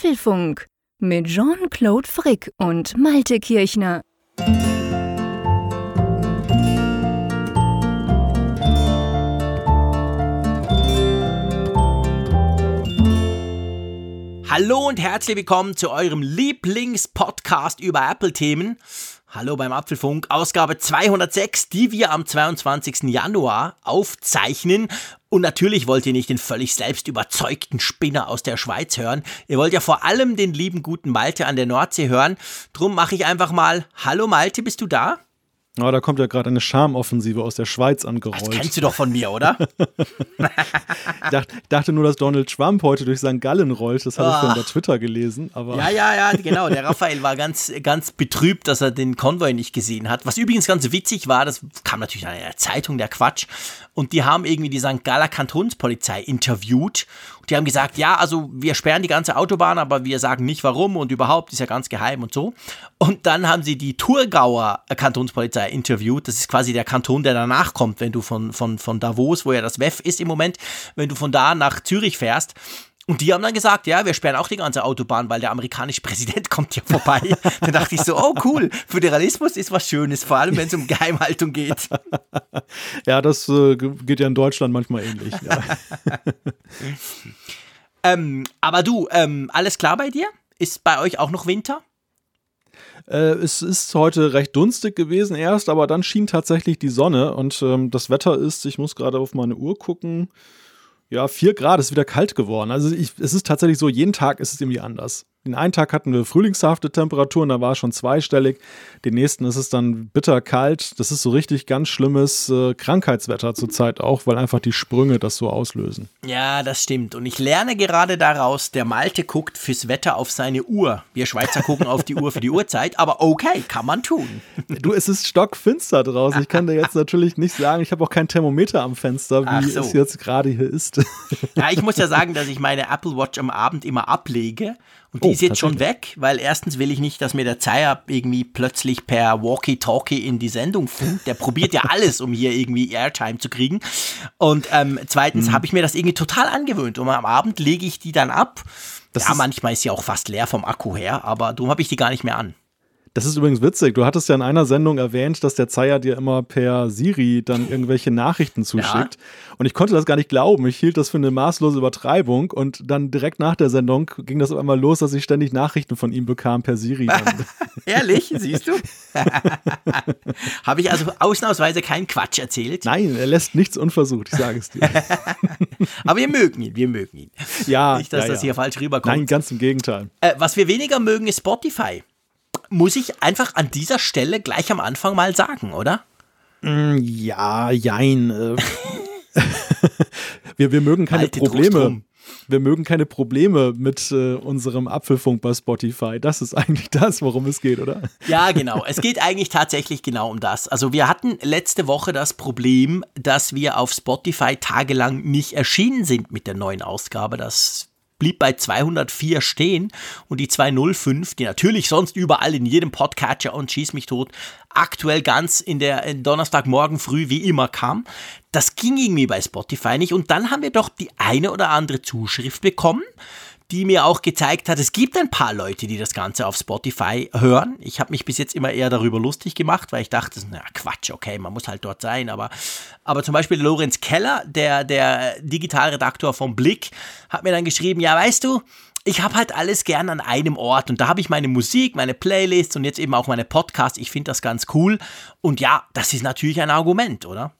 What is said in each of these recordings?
Apfelfunk mit Jean-Claude Frick und Malte Kirchner. Hallo und herzlich willkommen zu eurem Lieblingspodcast über Apple-Themen. Hallo beim Apfelfunk, Ausgabe 206, die wir am 22. Januar aufzeichnen. Und natürlich wollt ihr nicht den völlig selbst überzeugten Spinner aus der Schweiz hören. Ihr wollt ja vor allem den lieben guten Malte an der Nordsee hören. Drum mache ich einfach mal, hallo Malte, bist du da? Oh, da kommt ja gerade eine Schamoffensive aus der Schweiz angerollt. Das kennst du doch von mir, oder? ich, dachte, nur, dass Donald Trump heute durch St. Gallen rollt. Das habe ich von bei Twitter gelesen. Aber ja, ja, ja, genau. Der Raphael war ganz, ganz betrübt, dass er den Konvoi nicht gesehen hat. Was übrigens ganz witzig war, das kam natürlich in der Zeitung, der Quatsch. Und die haben irgendwie die St. Galler Kantonspolizei interviewt. Und die haben gesagt, ja, also wir sperren die ganze Autobahn, aber wir sagen nicht warum und überhaupt ist ja ganz geheim und so. Und dann haben sie die Thurgauer Kantonspolizei interviewt. Das ist quasi der Kanton, der danach kommt, wenn du von, von, von Davos, wo ja das WEF ist im Moment, wenn du von da nach Zürich fährst. Und die haben dann gesagt, ja, wir sperren auch die ganze Autobahn, weil der amerikanische Präsident kommt hier vorbei. dann dachte ich so, oh cool, Föderalismus ist was Schönes, vor allem wenn es um Geheimhaltung geht. ja, das äh, geht ja in Deutschland manchmal ähnlich. Ja. ähm, aber du, ähm, alles klar bei dir? Ist bei euch auch noch Winter? Äh, es ist heute recht dunstig gewesen erst, aber dann schien tatsächlich die Sonne und ähm, das Wetter ist, ich muss gerade auf meine Uhr gucken, ja, vier Grad ist wieder kalt geworden. Also ich, es ist tatsächlich so, jeden Tag ist es irgendwie anders. Den einen Tag hatten wir frühlingshafte Temperaturen, da war es schon zweistellig. Den nächsten ist es dann bitterkalt. Das ist so richtig ganz schlimmes äh, Krankheitswetter zurzeit auch, weil einfach die Sprünge das so auslösen. Ja, das stimmt. Und ich lerne gerade daraus, der Malte guckt fürs Wetter auf seine Uhr. Wir Schweizer gucken auf die Uhr für die Uhrzeit, aber okay, kann man tun. Du, es ist stockfinster draußen. Ich kann dir jetzt natürlich nicht sagen, ich habe auch kein Thermometer am Fenster, wie so. es jetzt gerade hier ist. Ja, ich muss ja sagen, dass ich meine Apple Watch am Abend immer ablege und die oh, ist jetzt schon weg, weil erstens will ich nicht, dass mir der Zeier irgendwie plötzlich per Walkie-Talkie in die Sendung funkt. Der probiert ja alles, um hier irgendwie Airtime zu kriegen. Und ähm, zweitens mhm. habe ich mir das irgendwie total angewöhnt. Und am Abend lege ich die dann ab. Das ja, manchmal ist sie auch fast leer vom Akku her, aber darum habe ich die gar nicht mehr an. Das ist übrigens witzig. Du hattest ja in einer Sendung erwähnt, dass der Zeier dir immer per Siri dann irgendwelche Nachrichten zuschickt. Ja. Und ich konnte das gar nicht glauben. Ich hielt das für eine maßlose Übertreibung. Und dann direkt nach der Sendung ging das auf einmal los, dass ich ständig Nachrichten von ihm bekam per Siri. Ehrlich? Siehst du? Habe ich also ausnahmsweise keinen Quatsch erzählt? Nein, er lässt nichts unversucht, ich sage es dir. Aber wir mögen ihn, wir mögen ihn. Ja. Nicht, dass ja, das hier falsch rüberkommt. Nein, ganz im Gegenteil. Äh, was wir weniger mögen, ist Spotify muss ich einfach an dieser Stelle gleich am Anfang mal sagen, oder? Mm, ja, jein. Äh. wir, wir mögen keine Alte Probleme. Wir mögen keine Probleme mit äh, unserem Apfelfunk bei Spotify. Das ist eigentlich das, worum es geht, oder? Ja, genau. Es geht eigentlich tatsächlich genau um das. Also wir hatten letzte Woche das Problem, dass wir auf Spotify tagelang nicht erschienen sind mit der neuen Ausgabe. Das blieb bei 204 stehen. Und die 205, die natürlich sonst überall in jedem Podcatcher und Schieß mich tot, aktuell ganz in der in Donnerstagmorgen früh wie immer kam, das ging irgendwie bei Spotify nicht. Und dann haben wir doch die eine oder andere Zuschrift bekommen die mir auch gezeigt hat, es gibt ein paar Leute, die das Ganze auf Spotify hören. Ich habe mich bis jetzt immer eher darüber lustig gemacht, weil ich dachte, na Quatsch, okay, man muss halt dort sein. Aber, aber zum Beispiel Lorenz Keller, der, der Digitalredaktor vom Blick, hat mir dann geschrieben, ja, weißt du, ich habe halt alles gern an einem Ort und da habe ich meine Musik, meine Playlists und jetzt eben auch meine Podcasts. Ich finde das ganz cool. Und ja, das ist natürlich ein Argument, oder?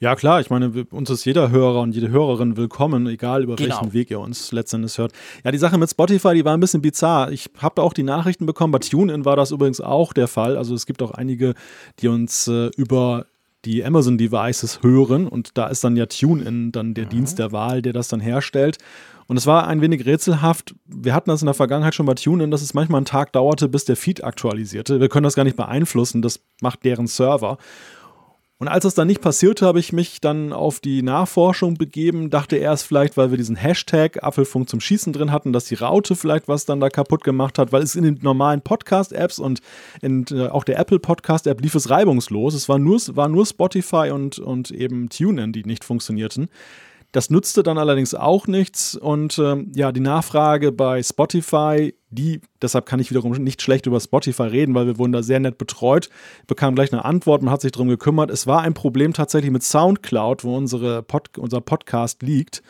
Ja, klar, ich meine, uns ist jeder Hörer und jede Hörerin willkommen, egal über genau. welchen Weg ihr uns letztendlich hört. Ja, die Sache mit Spotify, die war ein bisschen bizarr. Ich habe auch die Nachrichten bekommen, bei TuneIn war das übrigens auch der Fall. Also es gibt auch einige, die uns äh, über die Amazon-Devices hören und da ist dann ja TuneIn dann der mhm. Dienst der Wahl, der das dann herstellt. Und es war ein wenig rätselhaft. Wir hatten das in der Vergangenheit schon bei TuneIn, dass es manchmal einen Tag dauerte, bis der Feed aktualisierte. Wir können das gar nicht beeinflussen, das macht deren Server. Und als das dann nicht passierte, habe ich mich dann auf die Nachforschung begeben, dachte erst vielleicht, weil wir diesen Hashtag Apfelfunk zum Schießen drin hatten, dass die Raute vielleicht was dann da kaputt gemacht hat, weil es in den normalen Podcast-Apps und in äh, auch der Apple Podcast-App lief es reibungslos. Es war nur, war nur Spotify und, und eben TuneIn, die nicht funktionierten. Das nützte dann allerdings auch nichts und ähm, ja, die Nachfrage bei Spotify, die, deshalb kann ich wiederum nicht schlecht über Spotify reden, weil wir wurden da sehr nett betreut, bekam gleich eine Antwort, man hat sich darum gekümmert. Es war ein Problem tatsächlich mit Soundcloud, wo unsere Pod unser Podcast liegt.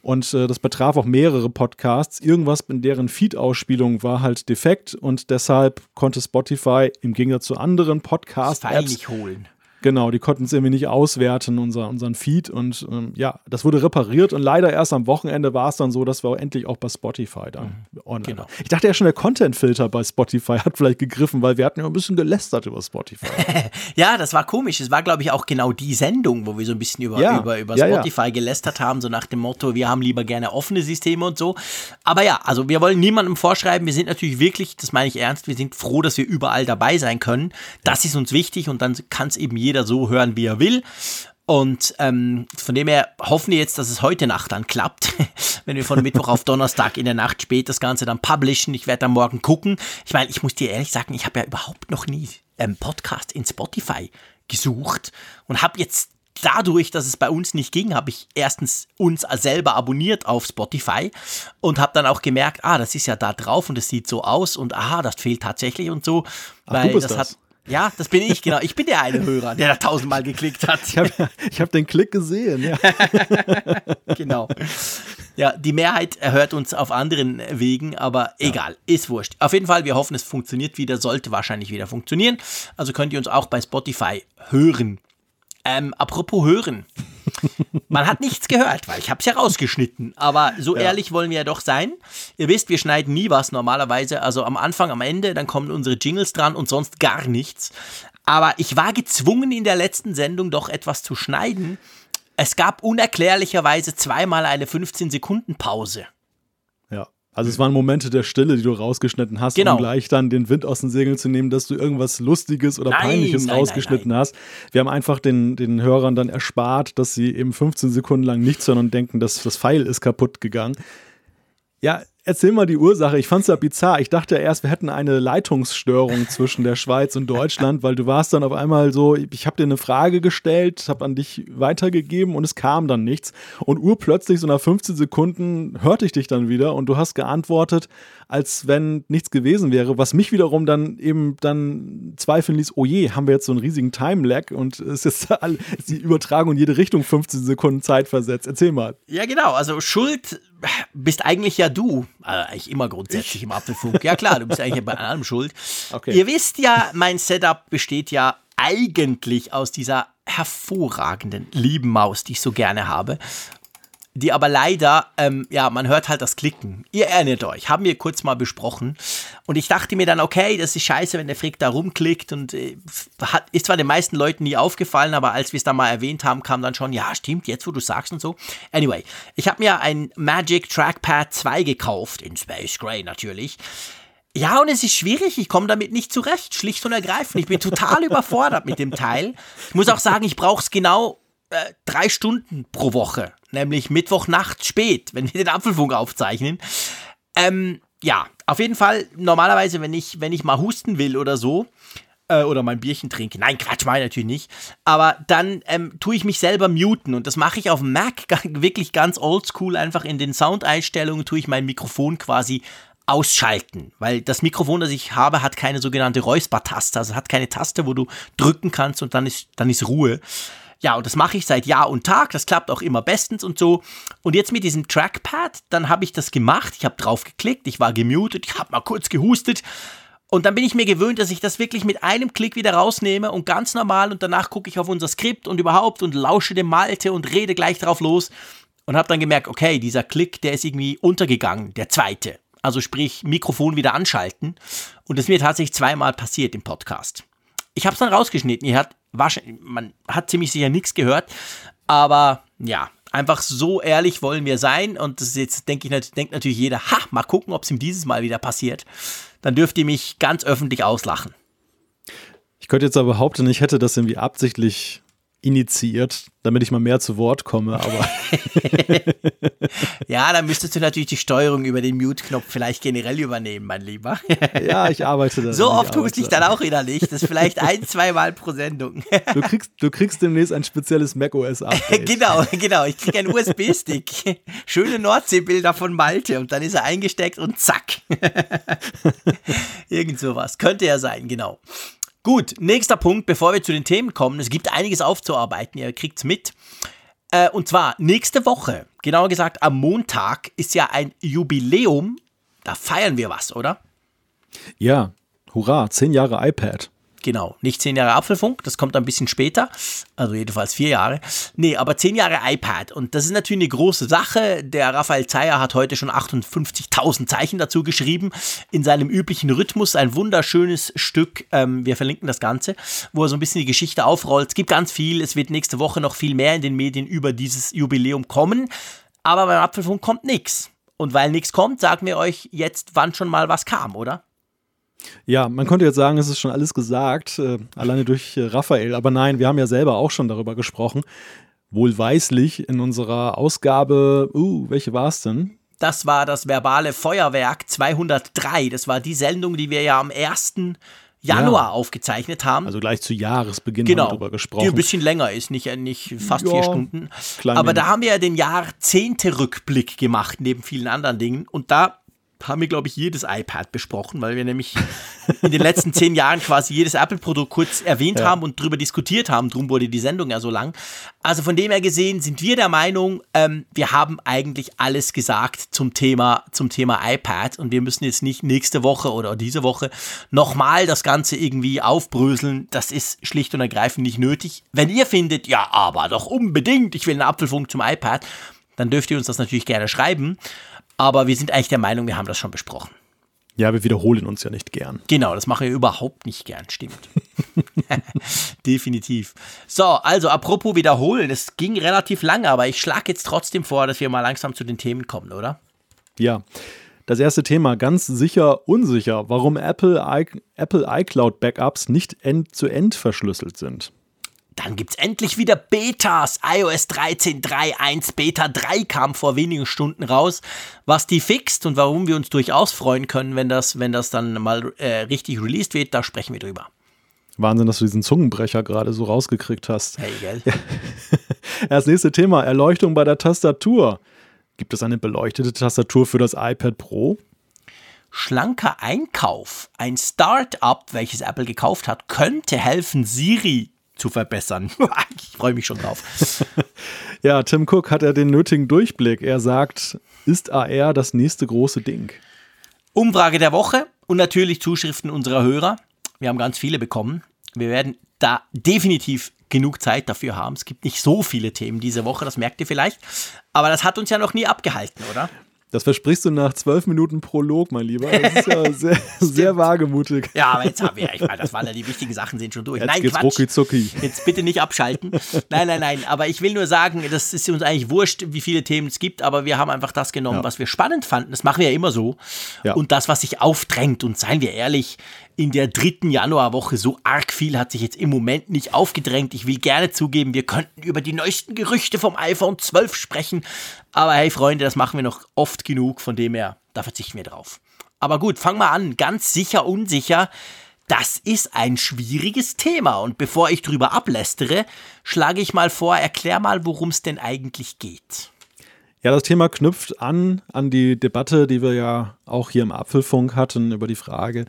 Und äh, das betraf auch mehrere Podcasts. Irgendwas in deren Feed-Ausspielung war halt defekt und deshalb konnte Spotify im Gegensatz zu anderen Podcast-Apps holen. Genau, die konnten es irgendwie nicht auswerten, unser, unseren Feed. Und ähm, ja, das wurde repariert. Und leider erst am Wochenende war es dann so, dass wir endlich auch bei Spotify dann mhm. online genau. Ich dachte ja schon, der Content-Filter bei Spotify hat vielleicht gegriffen, weil wir hatten ja ein bisschen gelästert über Spotify. ja, das war komisch. Es war, glaube ich, auch genau die Sendung, wo wir so ein bisschen über, ja. über, über Spotify ja, ja. gelästert haben, so nach dem Motto, wir haben lieber gerne offene Systeme und so. Aber ja, also wir wollen niemandem vorschreiben. Wir sind natürlich wirklich, das meine ich ernst, wir sind froh, dass wir überall dabei sein können. Das ist uns wichtig und dann kann es eben jeder jeder so hören, wie er will. Und ähm, von dem her hoffen wir jetzt, dass es heute Nacht dann klappt, wenn wir von Mittwoch auf Donnerstag in der Nacht spät das Ganze dann publishen. Ich werde dann morgen gucken. Ich meine, ich muss dir ehrlich sagen, ich habe ja überhaupt noch nie ähm, Podcast in Spotify gesucht und habe jetzt dadurch, dass es bei uns nicht ging, habe ich erstens uns selber abonniert auf Spotify und habe dann auch gemerkt, ah, das ist ja da drauf und es sieht so aus und aha, das fehlt tatsächlich und so, Ach, weil das, das hat ja, das bin ich, genau. Ich bin der eine Hörer, der da tausendmal geklickt hat. Ich habe hab den Klick gesehen, ja. genau. Ja, die Mehrheit hört uns auf anderen Wegen, aber egal, ja. ist wurscht. Auf jeden Fall, wir hoffen, es funktioniert wieder, sollte wahrscheinlich wieder funktionieren. Also könnt ihr uns auch bei Spotify hören. Ähm, apropos hören. Man hat nichts gehört, weil ich habe es ja rausgeschnitten. Aber so ja. ehrlich wollen wir ja doch sein. Ihr wisst, wir schneiden nie was normalerweise. Also am Anfang, am Ende, dann kommen unsere Jingles dran und sonst gar nichts. Aber ich war gezwungen in der letzten Sendung doch etwas zu schneiden. Es gab unerklärlicherweise zweimal eine 15-Sekunden-Pause. Also es waren Momente der Stille, die du rausgeschnitten hast, genau. um gleich dann den Wind aus den Segeln zu nehmen, dass du irgendwas Lustiges oder nein, Peinliches nein, rausgeschnitten nein, hast. Wir haben einfach den, den Hörern dann erspart, dass sie eben 15 Sekunden lang nichts hören und denken, dass das Pfeil ist kaputt gegangen. Ja, Erzähl mal die Ursache. Ich fand es ja bizarr. Ich dachte ja erst, wir hätten eine Leitungsstörung zwischen der Schweiz und Deutschland, weil du warst dann auf einmal so, ich habe dir eine Frage gestellt, habe an dich weitergegeben und es kam dann nichts. Und urplötzlich, so nach 15 Sekunden, hörte ich dich dann wieder und du hast geantwortet, als wenn nichts gewesen wäre, was mich wiederum dann eben dann zweifeln ließ, oh je, haben wir jetzt so einen riesigen Time-Lag und es ist, ist die Übertragung in jede Richtung 15 Sekunden Zeit versetzt. Erzähl mal. Ja, genau. Also Schuld bist eigentlich ja du. Also eigentlich immer grundsätzlich ich? im Apfelfunk. Ja klar, du bist eigentlich bei allem schuld. Okay. Ihr wisst ja, mein Setup besteht ja eigentlich aus dieser hervorragenden, lieben Maus, die ich so gerne habe die aber leider, ähm, ja, man hört halt das Klicken. Ihr erinnert euch, haben wir kurz mal besprochen. Und ich dachte mir dann, okay, das ist scheiße, wenn der Frick da rumklickt und äh, hat, ist zwar den meisten Leuten nie aufgefallen, aber als wir es dann mal erwähnt haben, kam dann schon, ja, stimmt, jetzt wo du sagst und so. Anyway, ich habe mir ein Magic Trackpad 2 gekauft, in Space Gray natürlich. Ja, und es ist schwierig, ich komme damit nicht zurecht, schlicht und ergreifend. Ich bin total überfordert mit dem Teil. Ich muss auch sagen, ich brauche es genau äh, drei Stunden pro Woche, nämlich Mittwochnacht spät, wenn wir den Apfelfunk aufzeichnen. Ähm, ja, auf jeden Fall, normalerweise, wenn ich, wenn ich mal husten will oder so, äh, oder mein Bierchen trinke, nein, Quatsch, meine natürlich nicht, aber dann ähm, tue ich mich selber muten. Und das mache ich auf Mac wirklich ganz oldschool, einfach in den Soundeinstellungen tue ich mein Mikrofon quasi ausschalten, weil das Mikrofon, das ich habe, hat keine sogenannte Räuspertaste, also hat keine Taste, wo du drücken kannst und dann ist, dann ist Ruhe. Ja, und das mache ich seit Jahr und Tag. Das klappt auch immer bestens und so. Und jetzt mit diesem Trackpad, dann habe ich das gemacht. Ich habe drauf geklickt, ich war gemutet, ich habe mal kurz gehustet. Und dann bin ich mir gewöhnt, dass ich das wirklich mit einem Klick wieder rausnehme und ganz normal und danach gucke ich auf unser Skript und überhaupt und lausche dem Malte und rede gleich drauf los und habe dann gemerkt, okay, dieser Klick, der ist irgendwie untergegangen, der zweite. Also sprich, Mikrofon wieder anschalten. Und das ist mir tatsächlich zweimal passiert im Podcast. Ich habe es dann rausgeschnitten. Ihr habt man hat ziemlich sicher nichts gehört, aber ja, einfach so ehrlich wollen wir sein und das ist jetzt denke ich denkt natürlich jeder, ha, mal gucken, ob es ihm dieses Mal wieder passiert. Dann dürft ihr mich ganz öffentlich auslachen. Ich könnte jetzt aber behaupten, ich hätte das irgendwie absichtlich initiiert, damit ich mal mehr zu Wort komme, aber. ja, dann müsstest du natürlich die Steuerung über den Mute-Knopf vielleicht generell übernehmen, mein Lieber. ja, ich arbeite da. So oft tue ich dann auch wieder nicht. Das ist vielleicht ein, zwei Mal pro Sendung. du, kriegst, du kriegst demnächst ein spezielles macOS-Update. genau, genau. Ich kriege einen USB-Stick. Schöne Nordsee-Bilder von Malte und dann ist er eingesteckt und zack. Irgend sowas. Könnte ja sein, genau. Gut, nächster Punkt, bevor wir zu den Themen kommen. Es gibt einiges aufzuarbeiten, ihr kriegt es mit. Äh, und zwar nächste Woche, genauer gesagt am Montag, ist ja ein Jubiläum. Da feiern wir was, oder? Ja, hurra, zehn Jahre iPad. Genau, nicht zehn Jahre Apfelfunk, das kommt ein bisschen später, also jedenfalls vier Jahre. Nee, aber zehn Jahre iPad und das ist natürlich eine große Sache. Der Raphael Zeyer hat heute schon 58.000 Zeichen dazu geschrieben, in seinem üblichen Rhythmus, ein wunderschönes Stück, ähm, wir verlinken das Ganze, wo er so ein bisschen die Geschichte aufrollt. Es gibt ganz viel, es wird nächste Woche noch viel mehr in den Medien über dieses Jubiläum kommen, aber beim Apfelfunk kommt nichts. Und weil nichts kommt, sagen wir euch jetzt, wann schon mal was kam, oder? Ja, man könnte jetzt sagen, es ist schon alles gesagt, äh, alleine durch äh, Raphael. Aber nein, wir haben ja selber auch schon darüber gesprochen. Wohlweislich in unserer Ausgabe, uh, welche war es denn? Das war das verbale Feuerwerk 203. Das war die Sendung, die wir ja am 1. Januar ja. aufgezeichnet haben. Also gleich zu Jahresbeginn genau, haben wir darüber gesprochen. Die ein bisschen länger ist, nicht, äh, nicht fast ja, vier Stunden. Aber da haben wir ja den Jahrzehnte-Rückblick gemacht, neben vielen anderen Dingen. Und da haben wir, glaube ich, jedes iPad besprochen, weil wir nämlich in den letzten zehn Jahren quasi jedes Apple-Produkt kurz erwähnt ja. haben und darüber diskutiert haben. Drum wurde die Sendung ja so lang. Also von dem her gesehen sind wir der Meinung, ähm, wir haben eigentlich alles gesagt zum Thema, zum Thema iPad und wir müssen jetzt nicht nächste Woche oder diese Woche nochmal das Ganze irgendwie aufbröseln. Das ist schlicht und ergreifend nicht nötig. Wenn ihr findet, ja, aber doch unbedingt, ich will einen Apfelfunk zum iPad, dann dürft ihr uns das natürlich gerne schreiben. Aber wir sind eigentlich der Meinung, wir haben das schon besprochen. Ja, wir wiederholen uns ja nicht gern. Genau, das machen wir überhaupt nicht gern, stimmt. Definitiv. So, also apropos wiederholen, es ging relativ lange, aber ich schlage jetzt trotzdem vor, dass wir mal langsam zu den Themen kommen, oder? Ja. Das erste Thema, ganz sicher unsicher, warum Apple, I Apple iCloud Backups nicht end-zu-end -end verschlüsselt sind. Dann gibt's endlich wieder Betas. iOS 13.3.1 Beta 3 kam vor wenigen Stunden raus. Was die fixt und warum wir uns durchaus freuen können, wenn das, wenn das dann mal äh, richtig released wird, da sprechen wir drüber. Wahnsinn, dass du diesen Zungenbrecher gerade so rausgekriegt hast. Hey, gell? Das nächste Thema, Erleuchtung bei der Tastatur. Gibt es eine beleuchtete Tastatur für das iPad Pro? Schlanker Einkauf. Ein Start-up, welches Apple gekauft hat, könnte helfen, Siri zu verbessern. ich freue mich schon drauf. ja, Tim Cook hat ja den nötigen Durchblick. Er sagt, ist AR das nächste große Ding? Umfrage der Woche und natürlich Zuschriften unserer Hörer. Wir haben ganz viele bekommen. Wir werden da definitiv genug Zeit dafür haben. Es gibt nicht so viele Themen diese Woche, das merkt ihr vielleicht. Aber das hat uns ja noch nie abgehalten, oder? Das versprichst du nach zwölf Minuten Prolog, mein Lieber. Das ist ja sehr, sehr wagemutig. Ja, aber jetzt haben wir, ich meine, das waren ja die wichtigen Sachen, sind schon durch. Jetzt nein, geht's Quatsch. Rucki zucki. Jetzt bitte nicht abschalten. Nein, nein, nein. Aber ich will nur sagen, das ist uns eigentlich wurscht, wie viele Themen es gibt, aber wir haben einfach das genommen, ja. was wir spannend fanden. Das machen wir ja immer so. Ja. Und das, was sich aufdrängt. Und seien wir ehrlich, in der dritten Januarwoche so arg viel hat sich jetzt im Moment nicht aufgedrängt. Ich will gerne zugeben, wir könnten über die neuesten Gerüchte vom iPhone 12 sprechen. Aber hey Freunde, das machen wir noch oft genug, von dem her, da verzichten wir drauf. Aber gut, fang mal an. Ganz sicher, unsicher. Das ist ein schwieriges Thema. Und bevor ich drüber ablästere, schlage ich mal vor, erklär mal, worum es denn eigentlich geht. Ja, das Thema knüpft an an die Debatte, die wir ja auch hier im Apfelfunk hatten über die Frage,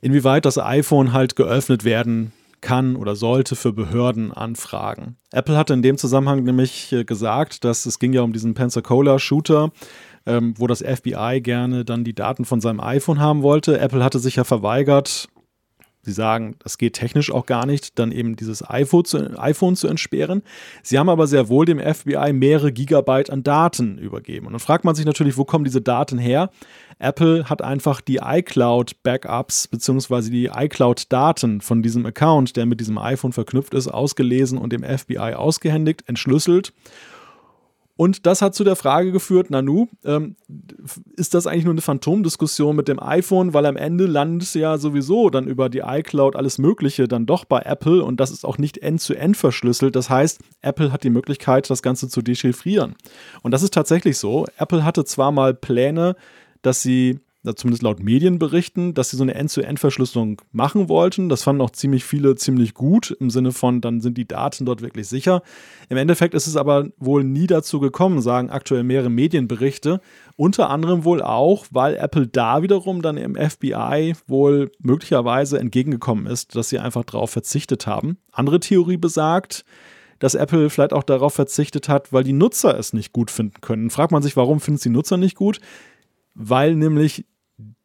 inwieweit das iPhone halt geöffnet werden kann oder sollte für Behördenanfragen. Apple hatte in dem Zusammenhang nämlich äh, gesagt, dass es ging ja um diesen Pensacola-Shooter, ähm, wo das FBI gerne dann die Daten von seinem iPhone haben wollte. Apple hatte sich ja verweigert, Sie sagen, das geht technisch auch gar nicht, dann eben dieses iPhone zu, iPhone zu entsperren. Sie haben aber sehr wohl dem FBI mehrere Gigabyte an Daten übergeben. Und dann fragt man sich natürlich, wo kommen diese Daten her? Apple hat einfach die iCloud-Backups bzw. die iCloud-Daten von diesem Account, der mit diesem iPhone verknüpft ist, ausgelesen und dem FBI ausgehändigt, entschlüsselt Und das hat zu der Frage geführt, Nanu, ähm, ist das eigentlich nur eine Phantomdiskussion mit dem iPhone, weil am Ende landet ja sowieso dann über die iCloud alles Mögliche dann doch bei Apple und das ist auch nicht end-zu-end -end verschlüsselt. Das heißt, Apple hat die Möglichkeit, das Ganze zu dechiffrieren. Und das ist tatsächlich so. Apple hatte zwar mal Pläne, dass sie zumindest laut Medienberichten, dass sie so eine End-zu-End-Verschlüsselung machen wollten. Das fanden auch ziemlich viele ziemlich gut, im Sinne von, dann sind die Daten dort wirklich sicher. Im Endeffekt ist es aber wohl nie dazu gekommen, sagen aktuell mehrere Medienberichte. Unter anderem wohl auch, weil Apple da wiederum dann im FBI wohl möglicherweise entgegengekommen ist, dass sie einfach darauf verzichtet haben. Andere Theorie besagt, dass Apple vielleicht auch darauf verzichtet hat, weil die Nutzer es nicht gut finden können. Fragt man sich, warum finden es die Nutzer nicht gut? Weil nämlich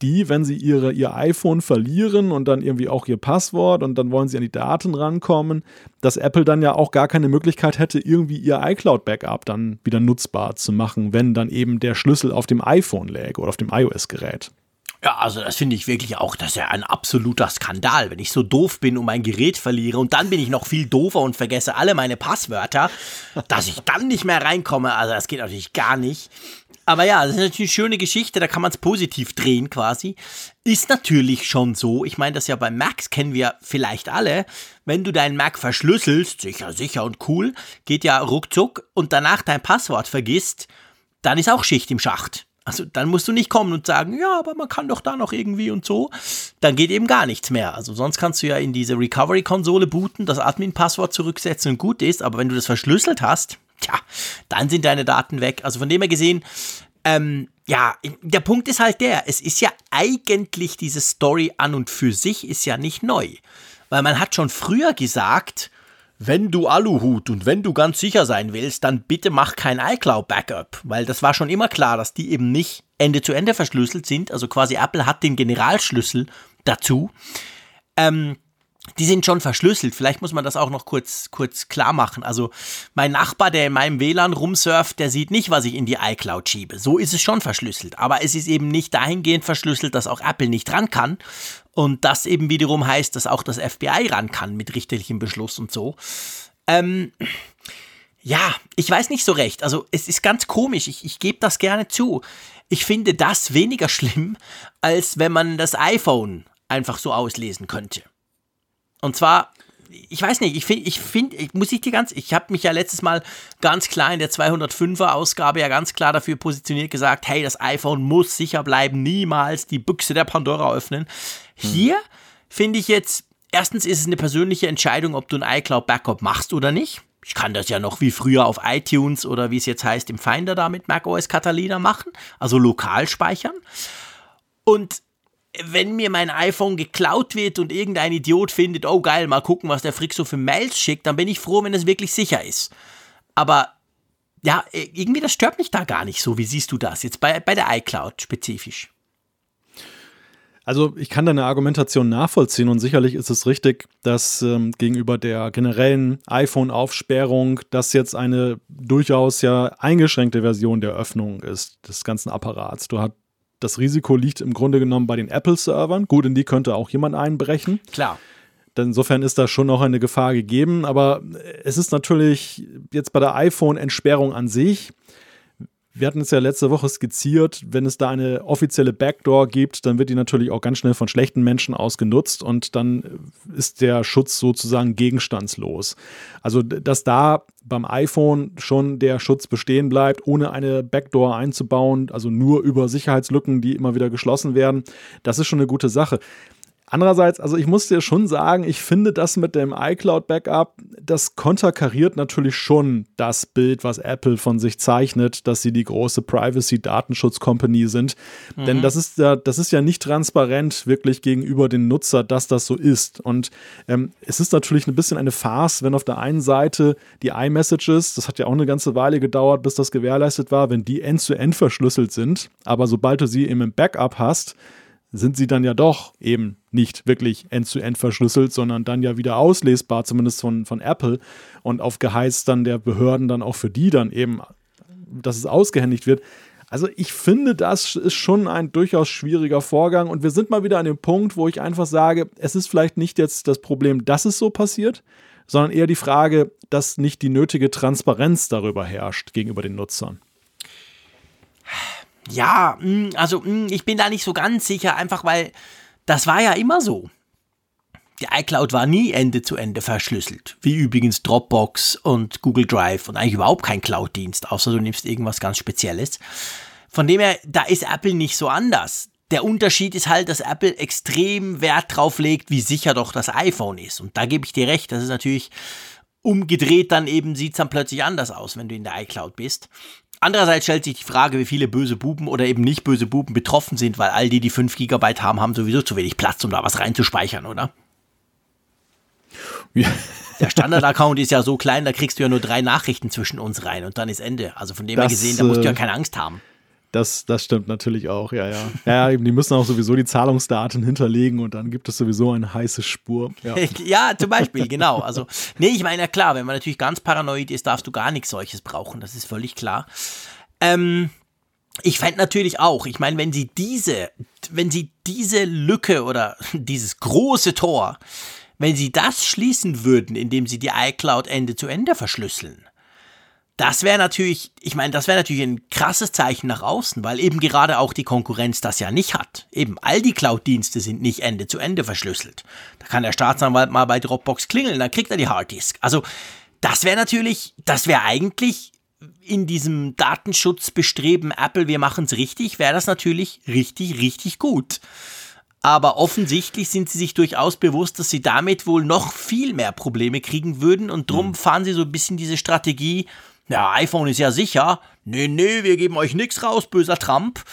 die, wenn sie ihre, ihr iPhone verlieren und dann irgendwie auch ihr Passwort und dann wollen sie an die Daten rankommen, dass Apple dann ja auch gar keine Möglichkeit hätte, irgendwie ihr iCloud-Backup dann wieder nutzbar zu machen, wenn dann eben der Schlüssel auf dem iPhone läge oder auf dem iOS-Gerät. Ja, also das finde ich wirklich auch, das ist ja ein absoluter Skandal, wenn ich so doof bin und mein Gerät verliere und dann bin ich noch viel doofer und vergesse alle meine Passwörter, dass ich dann nicht mehr reinkomme. Also das geht natürlich gar nicht. Aber ja, das ist natürlich eine schöne Geschichte, da kann man es positiv drehen quasi. Ist natürlich schon so, ich meine, das ja bei Macs kennen wir vielleicht alle, wenn du deinen Mac verschlüsselst, sicher, sicher und cool, geht ja ruckzuck und danach dein Passwort vergisst, dann ist auch Schicht im Schacht. Also dann musst du nicht kommen und sagen, ja, aber man kann doch da noch irgendwie und so. Dann geht eben gar nichts mehr. Also sonst kannst du ja in diese Recovery-Konsole booten, das Admin-Passwort zurücksetzen und gut ist. Aber wenn du das verschlüsselt hast, tja, dann sind deine Daten weg. Also von dem her gesehen, ähm, ja, der Punkt ist halt der, es ist ja eigentlich diese Story an und für sich ist ja nicht neu. Weil man hat schon früher gesagt, wenn du Aluhut und wenn du ganz sicher sein willst, dann bitte mach kein iCloud-Backup, weil das war schon immer klar, dass die eben nicht Ende zu Ende verschlüsselt sind. Also quasi Apple hat den Generalschlüssel dazu. Ähm, die sind schon verschlüsselt. Vielleicht muss man das auch noch kurz, kurz klar machen. Also mein Nachbar, der in meinem WLAN rumsurft, der sieht nicht, was ich in die iCloud schiebe. So ist es schon verschlüsselt. Aber es ist eben nicht dahingehend verschlüsselt, dass auch Apple nicht ran kann. Und das eben wiederum heißt, dass auch das FBI ran kann mit richterlichem Beschluss und so. Ähm, ja, ich weiß nicht so recht. Also es ist ganz komisch. Ich, ich gebe das gerne zu. Ich finde das weniger schlimm, als wenn man das iPhone einfach so auslesen könnte. Und zwar, ich weiß nicht, ich finde, ich finde, muss ich dir ganz, ich habe mich ja letztes Mal ganz klar in der 205er Ausgabe ja ganz klar dafür positioniert gesagt, hey, das iPhone muss sicher bleiben, niemals die Büchse der Pandora öffnen. Hm. Hier finde ich jetzt, erstens ist es eine persönliche Entscheidung, ob du ein iCloud Backup machst oder nicht. Ich kann das ja noch wie früher auf iTunes oder wie es jetzt heißt im Finder da mit macOS Catalina machen, also lokal speichern. Und wenn mir mein iPhone geklaut wird und irgendein Idiot findet, oh geil, mal gucken, was der Frick so für Mails schickt, dann bin ich froh, wenn es wirklich sicher ist. Aber ja, irgendwie das stört mich da gar nicht so. Wie siehst du das jetzt bei, bei der iCloud spezifisch? Also ich kann deine Argumentation nachvollziehen und sicherlich ist es richtig, dass ähm, gegenüber der generellen iPhone-Aufsperrung das jetzt eine durchaus ja eingeschränkte Version der Öffnung ist des ganzen Apparats. Du hast das Risiko liegt im Grunde genommen bei den Apple-Servern. Gut, in die könnte auch jemand einbrechen. Klar. Insofern ist da schon noch eine Gefahr gegeben. Aber es ist natürlich jetzt bei der iPhone-Entsperrung an sich wir hatten es ja letzte Woche skizziert, wenn es da eine offizielle Backdoor gibt, dann wird die natürlich auch ganz schnell von schlechten Menschen ausgenutzt und dann ist der Schutz sozusagen gegenstandslos. Also, dass da beim iPhone schon der Schutz bestehen bleibt, ohne eine Backdoor einzubauen, also nur über Sicherheitslücken, die immer wieder geschlossen werden, das ist schon eine gute Sache. Andererseits, also ich muss dir schon sagen, ich finde das mit dem iCloud-Backup, das konterkariert natürlich schon das Bild, was Apple von sich zeichnet, dass sie die große Privacy-Datenschutz-Company sind. Mhm. Denn das ist, ja, das ist ja nicht transparent wirklich gegenüber den Nutzer, dass das so ist. Und ähm, es ist natürlich ein bisschen eine Farce, wenn auf der einen Seite die iMessages, das hat ja auch eine ganze Weile gedauert, bis das gewährleistet war, wenn die end-zu-end -end verschlüsselt sind, aber sobald du sie eben im Backup hast, sind sie dann ja doch eben nicht wirklich end-zu-end -end verschlüsselt, sondern dann ja wieder auslesbar, zumindest von, von Apple und auf Geheiß dann der Behörden dann auch für die dann eben, dass es ausgehändigt wird. Also ich finde, das ist schon ein durchaus schwieriger Vorgang und wir sind mal wieder an dem Punkt, wo ich einfach sage, es ist vielleicht nicht jetzt das Problem, dass es so passiert, sondern eher die Frage, dass nicht die nötige Transparenz darüber herrscht gegenüber den Nutzern. Ja, mm, also mm, ich bin da nicht so ganz sicher, einfach weil das war ja immer so. Die iCloud war nie Ende zu Ende verschlüsselt, wie übrigens Dropbox und Google Drive und eigentlich überhaupt kein Cloud-Dienst, außer du nimmst irgendwas ganz Spezielles. Von dem her, da ist Apple nicht so anders. Der Unterschied ist halt, dass Apple extrem Wert drauf legt, wie sicher doch das iPhone ist. Und da gebe ich dir recht, das ist natürlich umgedreht, dann eben sieht es dann plötzlich anders aus, wenn du in der iCloud bist. Andererseits stellt sich die Frage, wie viele böse Buben oder eben nicht böse Buben betroffen sind, weil all die, die 5 GB haben, haben sowieso zu wenig Platz, um da was reinzuspeichern, oder? Ja. Der Standard-Account ist ja so klein, da kriegst du ja nur drei Nachrichten zwischen uns rein und dann ist Ende. Also von dem her gesehen, da musst du ja äh, keine Angst haben. Das, das stimmt natürlich auch, ja, ja. Ja, eben, die müssen auch sowieso die Zahlungsdaten hinterlegen und dann gibt es sowieso eine heiße Spur. Ja, ja zum Beispiel, genau. Also, nee, ich meine, ja klar, wenn man natürlich ganz paranoid ist, darfst du gar nichts solches brauchen, das ist völlig klar. Ähm, ich fände natürlich auch, ich meine, wenn sie diese, wenn sie diese Lücke oder dieses große Tor, wenn sie das schließen würden, indem sie die iCloud Ende zu Ende verschlüsseln, das wäre natürlich, ich meine, das wäre natürlich ein krasses Zeichen nach außen, weil eben gerade auch die Konkurrenz das ja nicht hat. Eben all die Cloud-Dienste sind nicht Ende zu Ende verschlüsselt. Da kann der Staatsanwalt mal bei Dropbox klingeln, dann kriegt er die Harddisk. Also das wäre natürlich, das wäre eigentlich in diesem Datenschutzbestreben Apple, wir machen es richtig, wäre das natürlich richtig, richtig gut. Aber offensichtlich sind sie sich durchaus bewusst, dass sie damit wohl noch viel mehr Probleme kriegen würden und drum mhm. fahren sie so ein bisschen diese Strategie, ja, iPhone ist ja sicher. Nee, nee, wir geben euch nichts raus, böser Trump.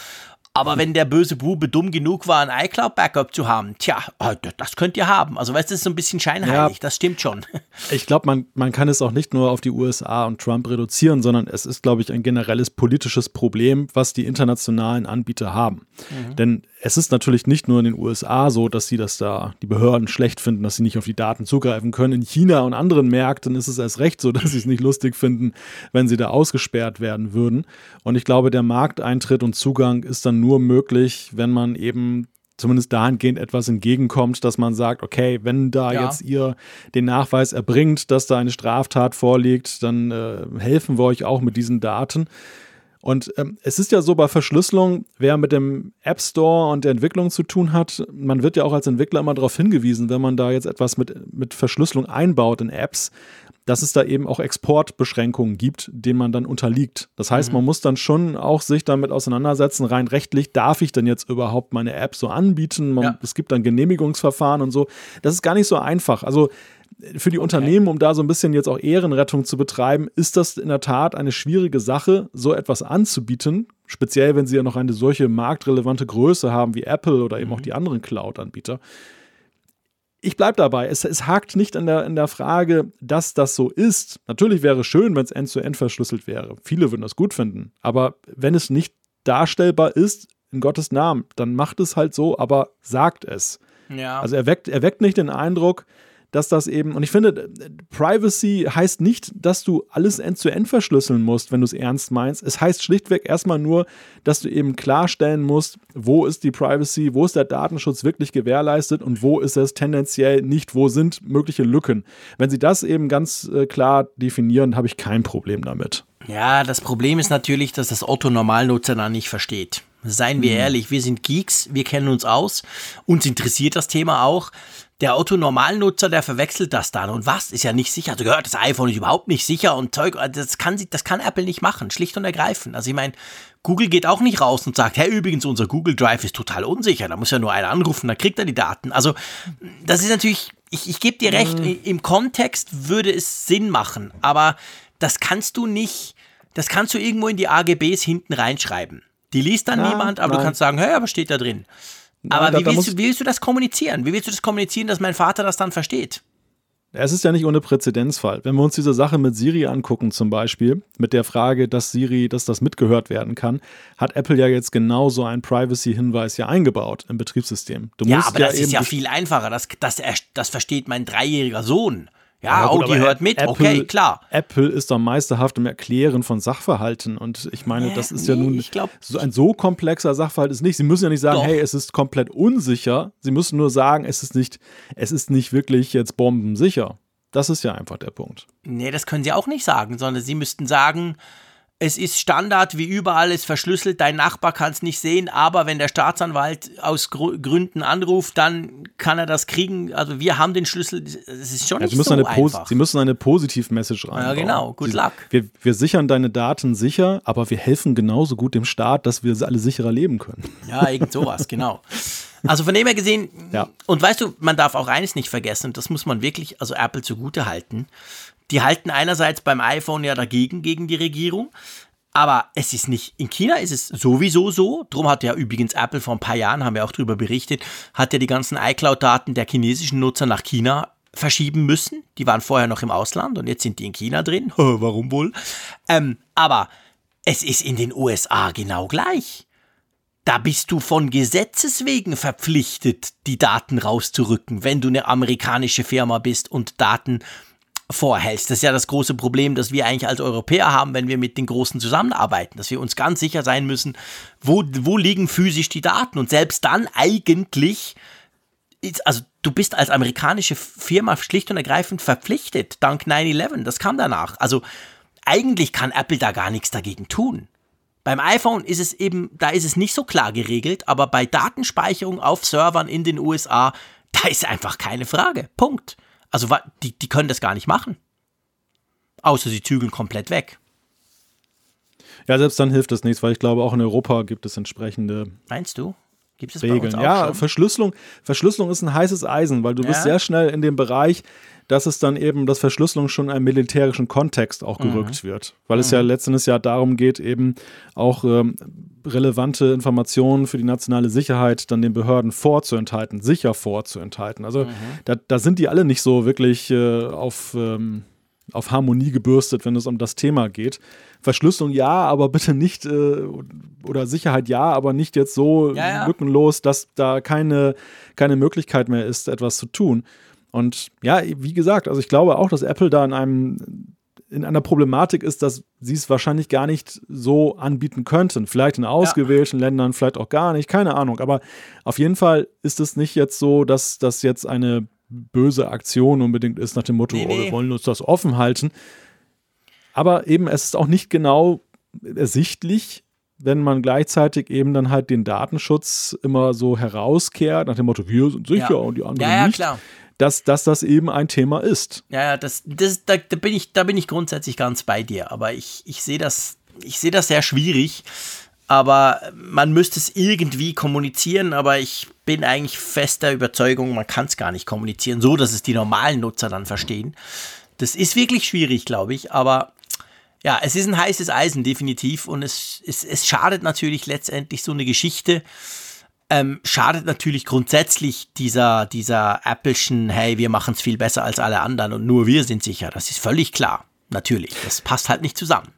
Aber wenn der böse Bube dumm genug war, ein iCloud-Backup zu haben, tja, äh, das könnt ihr haben. Also weißt du, das ist so ein bisschen scheinheilig, ja, das stimmt schon. Ich glaube, man, man kann es auch nicht nur auf die USA und Trump reduzieren, sondern es ist, glaube ich, ein generelles politisches Problem, was die internationalen Anbieter haben. Mhm. Denn es ist natürlich nicht nur in den USA so, dass sie das da, die Behörden schlecht finden, dass sie nicht auf die Daten zugreifen können. In China und anderen Märkten ist es erst recht so, dass sie es nicht lustig finden, wenn sie da ausgesperrt werden würden. Und ich glaube, der Markteintritt und Zugang ist dann nur möglich, wenn man eben zumindest dahingehend etwas entgegenkommt, dass man sagt, okay, wenn da ja. jetzt ihr den Nachweis erbringt, dass da eine Straftat vorliegt, dann äh, helfen wir euch auch mit diesen Daten. Und ähm, es ist ja so bei Verschlüsselung, wer mit dem App Store und der Entwicklung zu tun hat, man wird ja auch als Entwickler immer darauf hingewiesen, wenn man da jetzt etwas mit, mit Verschlüsselung einbaut in Apps, dass es da eben auch Exportbeschränkungen gibt, denen man dann unterliegt. Das heißt, mhm. man muss dann schon auch sich damit auseinandersetzen, rein rechtlich, darf ich denn jetzt überhaupt meine App so anbieten? Man, ja. Es gibt dann Genehmigungsverfahren und so. Das ist gar nicht so einfach. Also für die okay. Unternehmen, um da so ein bisschen jetzt auch Ehrenrettung zu betreiben, ist das in der Tat eine schwierige Sache, so etwas anzubieten. Speziell, wenn sie ja noch eine solche marktrelevante Größe haben wie Apple oder eben mhm. auch die anderen Cloud-Anbieter. Ich bleibe dabei, es, es, hakt nicht in der, in der Frage, dass das so ist. Natürlich wäre es schön, wenn es end-zu-end verschlüsselt wäre. Viele würden das gut finden. Aber wenn es nicht darstellbar ist, in Gottes Namen, dann macht es halt so, aber sagt es. Ja. Also er weckt, er weckt nicht den Eindruck, dass das eben, und ich finde, Privacy heißt nicht, dass du alles end-zu-end -end verschlüsseln musst, wenn du es ernst meinst. Es heißt schlichtweg erstmal nur, dass du eben klarstellen musst, wo ist die Privacy, wo ist der Datenschutz wirklich gewährleistet und wo ist es tendenziell nicht, wo sind mögliche Lücken. Wenn sie das eben ganz äh, klar definieren, habe ich kein Problem damit. Ja, das Problem ist natürlich, dass das Otto-Normalnutzer da nicht versteht. Seien wir mhm. ehrlich, wir sind Geeks, wir kennen uns aus, uns interessiert das Thema auch der Otto-Normalnutzer, der verwechselt das dann. Und was? Ist ja nicht sicher. Also gehört, das iPhone ist überhaupt nicht sicher und Zeug. Also das kann, das kann Apple nicht machen. Schlicht und ergreifend. Also ich meine, Google geht auch nicht raus und sagt, hey, übrigens, unser Google Drive ist total unsicher. Da muss ja nur einer anrufen, dann kriegt er die Daten. Also das ist natürlich, ich, ich gebe dir recht, mhm. im Kontext würde es Sinn machen. Aber das kannst du nicht, das kannst du irgendwo in die AGBs hinten reinschreiben. Die liest dann ja, niemand, aber nein. du kannst sagen, hey, aber steht da drin. Aber da, wie, willst du, wie willst du das kommunizieren? Wie willst du das kommunizieren, dass mein Vater das dann versteht? Es ist ja nicht ohne Präzedenzfall. Wenn wir uns diese Sache mit Siri angucken, zum Beispiel, mit der Frage, dass Siri, dass das mitgehört werden kann, hat Apple ja jetzt genauso einen Privacy-Hinweis ja eingebaut im Betriebssystem. Du ja, aber ja das ist ja viel einfacher. Das, das, das versteht mein dreijähriger Sohn. Ja, gut, Audi hört mit, Apple, okay, klar. Apple ist doch meisterhaft im Erklären von Sachverhalten und ich meine, ja, das ist nee, ja nun glaub, so ein so komplexer Sachverhalt ist nicht. Sie müssen ja nicht sagen, doch. hey, es ist komplett unsicher. Sie müssen nur sagen, es ist nicht, es ist nicht wirklich jetzt bombensicher. Das ist ja einfach der Punkt. Nee, das können sie auch nicht sagen, sondern sie müssten sagen, es ist Standard wie überall, ist verschlüsselt, dein Nachbar kann es nicht sehen, aber wenn der Staatsanwalt aus Gründen anruft, dann kann er das kriegen. Also wir haben den Schlüssel, es ist schon ja, nicht so einfach. Sie müssen eine Positiv-Message rein. Ja, genau, good Sie, luck. Wir, wir sichern deine Daten sicher, aber wir helfen genauso gut dem Staat, dass wir alle sicherer leben können. Ja, irgend sowas, genau. Also von dem her gesehen, ja. und weißt du, man darf auch eines nicht vergessen, und das muss man wirklich, also Apple zugute halten. Die halten einerseits beim iPhone ja dagegen, gegen die Regierung. Aber es ist nicht, in China ist es sowieso so. Drum hat ja übrigens Apple vor ein paar Jahren, haben wir auch darüber berichtet, hat ja die ganzen iCloud-Daten der chinesischen Nutzer nach China verschieben müssen. Die waren vorher noch im Ausland und jetzt sind die in China drin. Warum wohl? Ähm, aber es ist in den USA genau gleich. Da bist du von Gesetzes wegen verpflichtet, die Daten rauszurücken, wenn du eine amerikanische Firma bist und Daten vorhältst. Das ist ja das große Problem, das wir eigentlich als Europäer haben, wenn wir mit den Großen zusammenarbeiten, dass wir uns ganz sicher sein müssen, wo, wo liegen physisch die Daten. Und selbst dann eigentlich, also du bist als amerikanische Firma schlicht und ergreifend verpflichtet, dank 9-11, das kam danach. Also eigentlich kann Apple da gar nichts dagegen tun. Beim iPhone ist es eben, da ist es nicht so klar geregelt, aber bei Datenspeicherung auf Servern in den USA, da ist einfach keine Frage. Punkt. Also die, die können das gar nicht machen. Außer sie zügeln komplett weg. Ja, selbst dann hilft das nichts, weil ich glaube, auch in Europa gibt es entsprechende. Meinst du? Gibt es Regeln? ja, schon? Verschlüsselung, Verschlüsselung ist ein heißes Eisen, weil du ja. bist sehr schnell in dem Bereich, dass es dann eben, dass Verschlüsselung schon in einen militärischen Kontext auch mhm. gerückt mhm. wird. Weil mhm. es ja mhm. letztendlich ja darum geht, eben auch ähm, relevante Informationen für die nationale Sicherheit dann den Behörden vorzuenthalten, sicher vorzuenthalten. Also mhm. da, da, sind die alle nicht so wirklich äh, auf, ähm, auf Harmonie gebürstet, wenn es um das Thema geht. Verschlüsselung ja, aber bitte nicht, äh, oder Sicherheit ja, aber nicht jetzt so ja, ja. lückenlos, dass da keine, keine Möglichkeit mehr ist, etwas zu tun. Und ja, wie gesagt, also ich glaube auch, dass Apple da in einem in einer Problematik ist, dass sie es wahrscheinlich gar nicht so anbieten könnten. Vielleicht in ausgewählten ja. Ländern, vielleicht auch gar nicht, keine Ahnung. Aber auf jeden Fall ist es nicht jetzt so, dass das jetzt eine böse Aktion unbedingt ist nach dem Motto, nee, nee. Oh, wir wollen uns das offen halten. Aber eben, es ist auch nicht genau ersichtlich, wenn man gleichzeitig eben dann halt den Datenschutz immer so herauskehrt, nach dem Motto, wir sind sicher ja. und die anderen ja, ja, nicht. Klar dass, dass das eben ein Thema ist. Ja, das, das, da, da, bin ich, da bin ich grundsätzlich ganz bei dir. Aber ich, ich sehe das, sehe das sehr schwierig. Aber man müsste es irgendwie kommunizieren, aber ich bin eigentlich fester Überzeugung, man kann es gar nicht kommunizieren, so dass es die normalen Nutzer dann verstehen. Das ist wirklich schwierig, glaube ich, aber ja, es ist ein heißes Eisen, definitiv. Und es, es, es schadet natürlich letztendlich so eine Geschichte ähm, schadet natürlich grundsätzlich dieser, dieser Appleschen, hey, wir machen es viel besser als alle anderen und nur wir sind sicher. Das ist völlig klar. Natürlich. Das passt halt nicht zusammen.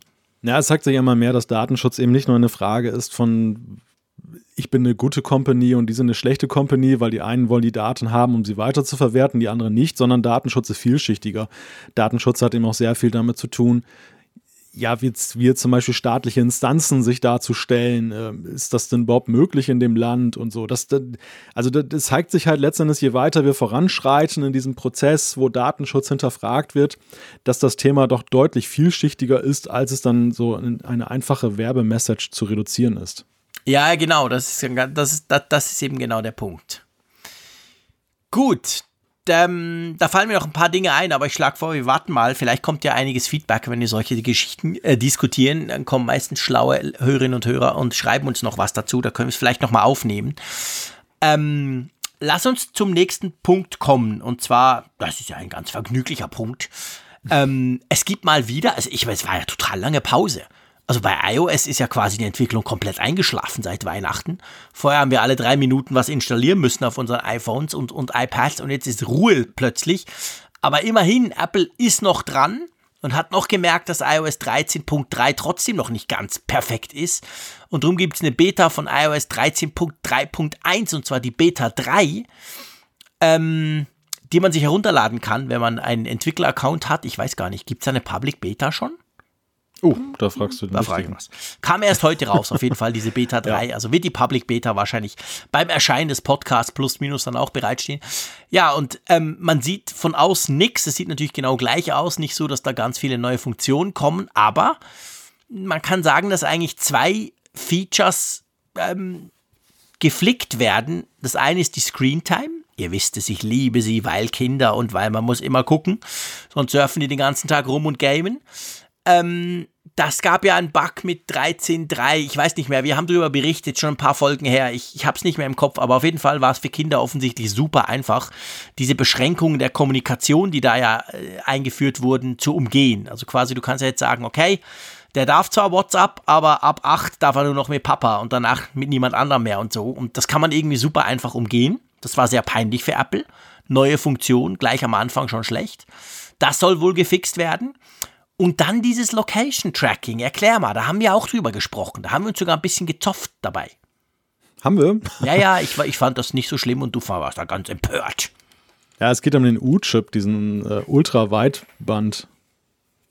Ja, es sagt sich immer mehr, dass Datenschutz eben nicht nur eine Frage ist von, ich bin eine gute Company und die sind eine schlechte Company, weil die einen wollen die Daten haben, um sie weiter zu verwerten, die anderen nicht, sondern Datenschutz ist vielschichtiger. Datenschutz hat eben auch sehr viel damit zu tun, ja, wie, wie zum Beispiel staatliche Instanzen sich darzustellen, äh, ist das denn überhaupt möglich in dem Land und so. Das, also das zeigt sich halt letztendlich, je weiter wir voranschreiten in diesem Prozess, wo Datenschutz hinterfragt wird, dass das Thema doch deutlich vielschichtiger ist, als es dann so in eine einfache Werbemessage zu reduzieren ist. Ja, genau, das ist, das ist, das ist eben genau der Punkt. Gut, ähm, da fallen mir noch ein paar Dinge ein, aber ich schlage vor, wir warten mal. Vielleicht kommt ja einiges Feedback, wenn wir solche Geschichten äh, diskutieren. Dann kommen meistens schlaue Hörerinnen und Hörer und schreiben uns noch was dazu. Da können wir es vielleicht nochmal aufnehmen. Ähm, lass uns zum nächsten Punkt kommen. Und zwar, das ist ja ein ganz vergnüglicher Punkt. Ähm, es gibt mal wieder, also ich weiß, es war ja total lange Pause. Also bei iOS ist ja quasi die Entwicklung komplett eingeschlafen seit Weihnachten. Vorher haben wir alle drei Minuten was installieren müssen auf unseren iPhones und, und iPads und jetzt ist Ruhe plötzlich. Aber immerhin, Apple ist noch dran und hat noch gemerkt, dass iOS 13.3 trotzdem noch nicht ganz perfekt ist. Und darum gibt es eine Beta von iOS 13.3.1 und zwar die Beta 3, ähm, die man sich herunterladen kann, wenn man einen Entwickler-Account hat. Ich weiß gar nicht, gibt es eine Public Beta schon? Oh, da fragst du den Da frage ich was. Kam erst heute raus, auf jeden Fall, diese Beta 3. ja. Also wird die Public Beta wahrscheinlich beim Erscheinen des Podcasts plus minus dann auch bereitstehen. Ja, und ähm, man sieht von außen nichts. Es sieht natürlich genau gleich aus. Nicht so, dass da ganz viele neue Funktionen kommen, aber man kann sagen, dass eigentlich zwei Features ähm, geflickt werden. Das eine ist die Screen Time. Ihr wisst es, ich liebe sie, weil Kinder und weil man muss immer gucken. Sonst surfen die den ganzen Tag rum und gamen. Ähm, das gab ja einen Bug mit 13.3, ich weiß nicht mehr, wir haben darüber berichtet, schon ein paar Folgen her, ich, ich habe es nicht mehr im Kopf, aber auf jeden Fall war es für Kinder offensichtlich super einfach, diese Beschränkungen der Kommunikation, die da ja äh, eingeführt wurden, zu umgehen. Also quasi, du kannst ja jetzt sagen, okay, der darf zwar WhatsApp, aber ab 8 darf er nur noch mit Papa und danach mit niemand anderem mehr und so. Und das kann man irgendwie super einfach umgehen. Das war sehr peinlich für Apple. Neue Funktion, gleich am Anfang schon schlecht. Das soll wohl gefixt werden. Und dann dieses Location Tracking. Erklär mal, da haben wir auch drüber gesprochen. Da haben wir uns sogar ein bisschen gezofft dabei. Haben wir? Ja, ja, ich, ich fand das nicht so schlimm und du warst da ganz empört. Ja, es geht um den U-Chip, diesen äh, Ultraweitband.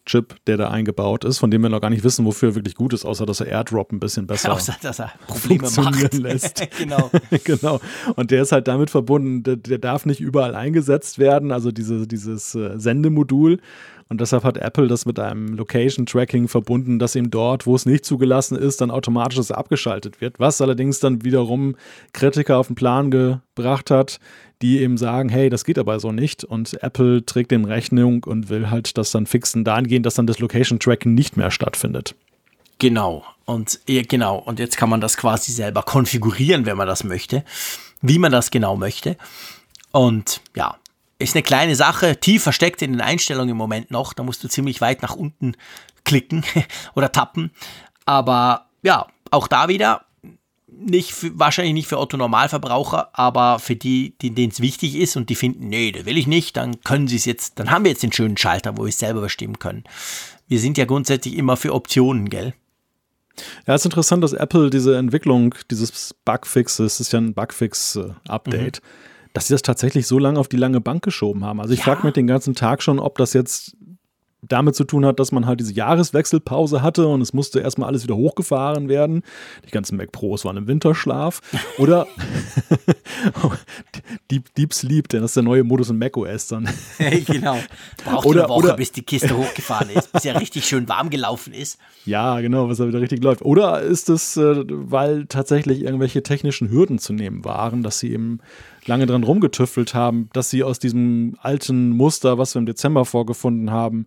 Chip, der da eingebaut ist, von dem wir noch gar nicht wissen, wofür er wirklich gut ist, außer dass er AirDrop ein bisschen besser außer, dass er Probleme macht. lässt. genau. genau. Und der ist halt damit verbunden, der, der, darf nicht überall eingesetzt werden, also diese, dieses äh, Sendemodul. Und deshalb hat Apple das mit einem Location-Tracking verbunden, dass eben dort, wo es nicht zugelassen ist, dann automatisch abgeschaltet wird. Was allerdings dann wiederum Kritiker auf den Plan gebracht hat, die eben sagen, hey, das geht aber so nicht. Und Apple trägt dem Rechnung und will halt das dann fixen, dahingehend, dass dann das Location-Tracking nicht mehr stattfindet. Genau. Und genau. Und jetzt kann man das quasi selber konfigurieren, wenn man das möchte, wie man das genau möchte. Und ja, ist eine kleine Sache, tief versteckt in den Einstellungen im Moment noch. Da musst du ziemlich weit nach unten klicken oder tappen. Aber ja, auch da wieder nicht für, wahrscheinlich nicht für Otto Normalverbraucher, aber für die, denen es wichtig ist und die finden, nee, das will ich nicht, dann können sie es jetzt, dann haben wir jetzt den schönen Schalter, wo wir es selber bestimmen können. Wir sind ja grundsätzlich immer für Optionen, gell? Ja, es ist interessant, dass Apple diese Entwicklung dieses Bugfixes, das ist ja ein Bugfix-Update, mhm dass sie das tatsächlich so lange auf die lange Bank geschoben haben. Also ich ja. frage mich den ganzen Tag schon, ob das jetzt damit zu tun hat, dass man halt diese Jahreswechselpause hatte und es musste erstmal alles wieder hochgefahren werden. Die ganzen Mac Pros waren im Winterschlaf. Oder Deep, Deep Sleep, denn das ist der neue Modus in macOS dann. genau. Braucht oder, eine Woche, oder, bis die Kiste hochgefahren ist, bis er richtig schön warm gelaufen ist. Ja, genau, bis er wieder richtig läuft. Oder ist es, äh, weil tatsächlich irgendwelche technischen Hürden zu nehmen waren, dass sie eben lange dran rumgetüftelt haben, dass sie aus diesem alten Muster, was wir im Dezember vorgefunden haben,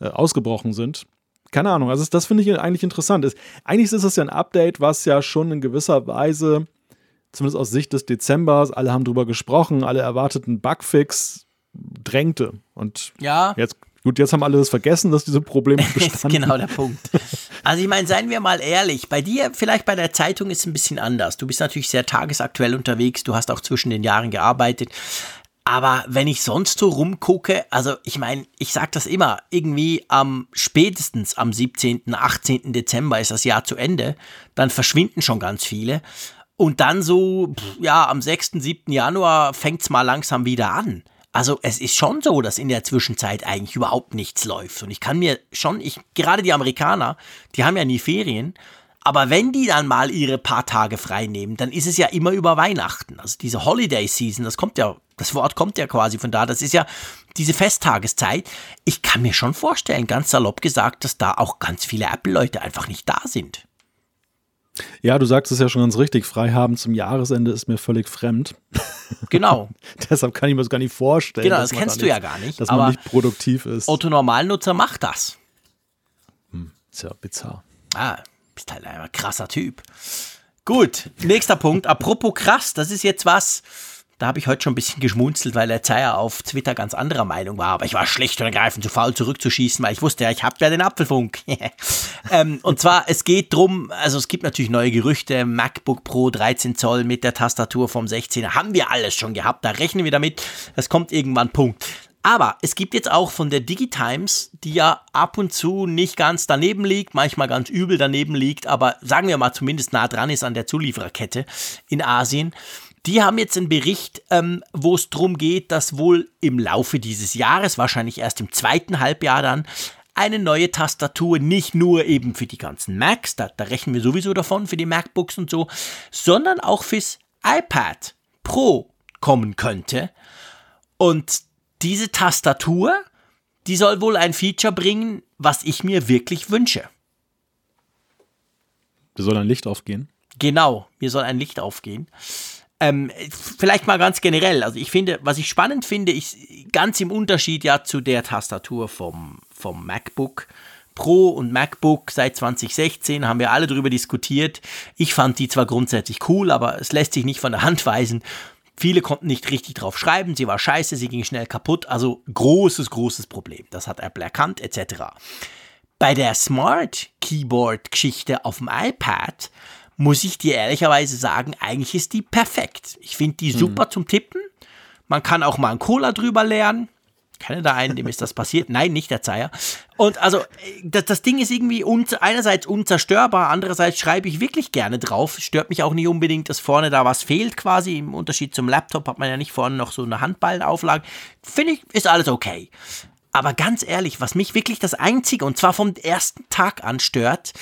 äh, ausgebrochen sind. Keine Ahnung, also das finde ich eigentlich interessant. Ist, eigentlich ist es ja ein Update, was ja schon in gewisser Weise, zumindest aus Sicht des Dezembers, alle haben drüber gesprochen, alle erwarteten Bugfix drängte. Und ja. jetzt Gut, jetzt haben alle das vergessen, dass diese Probleme bestanden. Das ist genau der Punkt. Also ich meine, seien wir mal ehrlich, bei dir, vielleicht bei der Zeitung ist es ein bisschen anders. Du bist natürlich sehr tagesaktuell unterwegs, du hast auch zwischen den Jahren gearbeitet. Aber wenn ich sonst so rumgucke, also ich meine, ich sage das immer, irgendwie am spätestens am 17., 18. Dezember ist das Jahr zu Ende, dann verschwinden schon ganz viele. Und dann so, ja, am 6., 7. Januar fängt es mal langsam wieder an. Also es ist schon so, dass in der Zwischenzeit eigentlich überhaupt nichts läuft. Und ich kann mir schon, ich, gerade die Amerikaner, die haben ja nie Ferien, aber wenn die dann mal ihre paar Tage frei nehmen, dann ist es ja immer über Weihnachten. Also diese Holiday Season, das kommt ja das Wort kommt ja quasi von da. Das ist ja diese Festtageszeit. Ich kann mir schon vorstellen, ganz salopp gesagt, dass da auch ganz viele Apple-Leute einfach nicht da sind. Ja, du sagst es ja schon ganz richtig. Freihaben zum Jahresende ist mir völlig fremd. Genau. Deshalb kann ich mir das gar nicht vorstellen. Genau, das kennst da du nicht, ja gar nicht. Dass man nicht produktiv ist. Otto-Normalnutzer macht das. Hm, ist ja bizarr. Ah, bist halt ein krasser Typ. Gut, nächster Punkt. Apropos krass, das ist jetzt was, da habe ich heute schon ein bisschen geschmunzelt, weil der Zeier auf Twitter ganz anderer Meinung war. Aber ich war schlecht und ergreifend zu faul zurückzuschießen, weil ich wusste ja, ich habe ja den Apfelfunk. ähm, und zwar, es geht drum, also es gibt natürlich neue Gerüchte. MacBook Pro 13 Zoll mit der Tastatur vom 16er haben wir alles schon gehabt. Da rechnen wir damit. Es kommt irgendwann Punkt. Aber es gibt jetzt auch von der Digitimes, die ja ab und zu nicht ganz daneben liegt, manchmal ganz übel daneben liegt, aber sagen wir mal zumindest nah dran ist an der Zuliefererkette in Asien die haben jetzt einen Bericht, ähm, wo es darum geht, dass wohl im Laufe dieses Jahres, wahrscheinlich erst im zweiten Halbjahr dann, eine neue Tastatur, nicht nur eben für die ganzen Macs, da, da rechnen wir sowieso davon, für die MacBooks und so, sondern auch fürs iPad Pro kommen könnte. Und diese Tastatur, die soll wohl ein Feature bringen, was ich mir wirklich wünsche. Da soll ein Licht aufgehen? Genau, mir soll ein Licht aufgehen. Ähm, vielleicht mal ganz generell. Also ich finde, was ich spannend finde, ist ganz im Unterschied ja zu der Tastatur vom, vom MacBook Pro und MacBook seit 2016 haben wir alle darüber diskutiert. Ich fand die zwar grundsätzlich cool, aber es lässt sich nicht von der Hand weisen. Viele konnten nicht richtig drauf schreiben, sie war scheiße, sie ging schnell kaputt. Also großes, großes Problem. Das hat Apple erkannt, etc. Bei der Smart Keyboard Geschichte auf dem iPad muss ich dir ehrlicherweise sagen, eigentlich ist die perfekt. Ich finde die mhm. super zum Tippen. Man kann auch mal einen Cola drüber lernen. Kenne da einen, dem ist das passiert. Nein, nicht der Zeier. Und also, das, das Ding ist irgendwie un einerseits unzerstörbar, andererseits schreibe ich wirklich gerne drauf. Stört mich auch nicht unbedingt, dass vorne da was fehlt quasi. Im Unterschied zum Laptop hat man ja nicht vorne noch so eine Handballenauflage. Finde ich, ist alles okay. Aber ganz ehrlich, was mich wirklich das Einzige, und zwar vom ersten Tag an stört,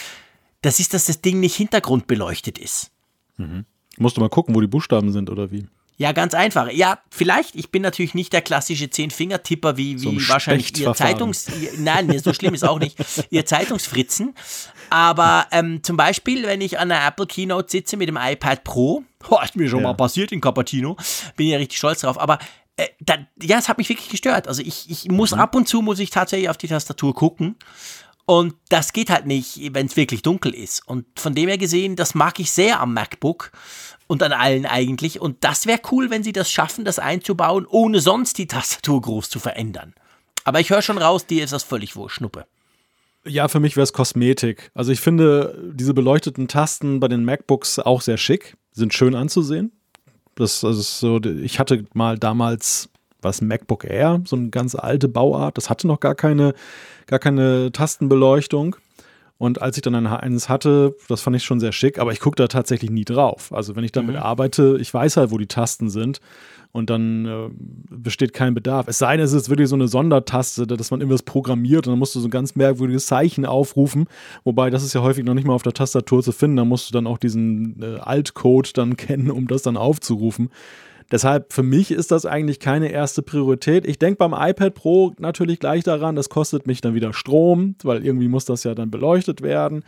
das ist, dass das Ding nicht hintergrundbeleuchtet ist. Mhm. Musst du mal gucken, wo die Buchstaben sind oder wie? Ja, ganz einfach. Ja, vielleicht. Ich bin natürlich nicht der klassische Zehn-Finger-Tipper wie, wie so wahrscheinlich ihr Zeitungs... Nein, so schlimm ist auch nicht. Ihr Zeitungsfritzen. Aber ähm, zum Beispiel, wenn ich an der Apple Keynote sitze mit dem iPad Pro, oh, ist mir schon ja. mal passiert in Cupertino, bin ja richtig stolz drauf, aber äh, da, ja, es hat mich wirklich gestört. Also ich, ich muss mhm. ab und zu, muss ich tatsächlich auf die Tastatur gucken und das geht halt nicht, wenn es wirklich dunkel ist. Und von dem her gesehen, das mag ich sehr am MacBook und an allen eigentlich. Und das wäre cool, wenn sie das schaffen, das einzubauen, ohne sonst die Tastatur groß zu verändern. Aber ich höre schon raus, dir ist das völlig wurscht, Schnuppe. Ja, für mich wäre es Kosmetik. Also ich finde diese beleuchteten Tasten bei den MacBooks auch sehr schick, sind schön anzusehen. Das, das ist so, ich hatte mal damals was MacBook Air, so eine ganz alte Bauart. Das hatte noch gar keine, gar keine Tastenbeleuchtung. Und als ich dann ein eines hatte, das fand ich schon sehr schick, aber ich gucke da tatsächlich nie drauf. Also wenn ich damit mhm. arbeite, ich weiß halt, wo die Tasten sind und dann äh, besteht kein Bedarf. Es sei denn, es ist wirklich so eine Sondertaste, dass man irgendwas programmiert und dann musst du so ein ganz merkwürdiges Zeichen aufrufen. Wobei das ist ja häufig noch nicht mal auf der Tastatur zu finden. Da musst du dann auch diesen äh, Altcode dann kennen, um das dann aufzurufen. Deshalb für mich ist das eigentlich keine erste Priorität. Ich denke beim iPad Pro natürlich gleich daran, das kostet mich dann wieder Strom, weil irgendwie muss das ja dann beleuchtet werden.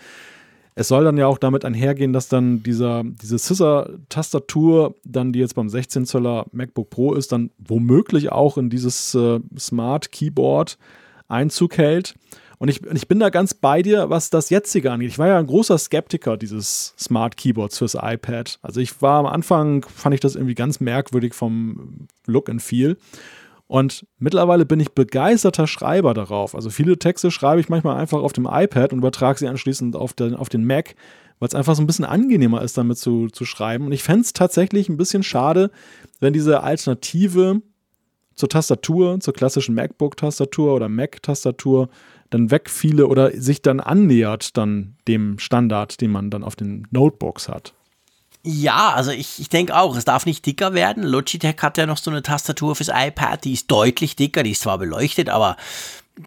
Es soll dann ja auch damit einhergehen, dass dann dieser, diese Scissor-Tastatur, dann die jetzt beim 16 Zöller MacBook Pro ist, dann womöglich auch in dieses äh, Smart Keyboard Einzug hält. Und ich, ich bin da ganz bei dir, was das jetzige angeht. Ich war ja ein großer Skeptiker dieses Smart Keyboards fürs iPad. Also ich war am Anfang, fand ich das irgendwie ganz merkwürdig vom Look and Feel. Und mittlerweile bin ich begeisterter Schreiber darauf. Also viele Texte schreibe ich manchmal einfach auf dem iPad und übertrage sie anschließend auf den, auf den Mac, weil es einfach so ein bisschen angenehmer ist, damit zu, zu schreiben. Und ich fände es tatsächlich ein bisschen schade, wenn diese Alternative zur Tastatur, zur klassischen MacBook-Tastatur oder Mac-Tastatur dann wegfiele oder sich dann annähert dann dem Standard, den man dann auf den Notebooks hat. Ja, also ich, ich denke auch, es darf nicht dicker werden. Logitech hat ja noch so eine Tastatur fürs iPad, die ist deutlich dicker, die ist zwar beleuchtet, aber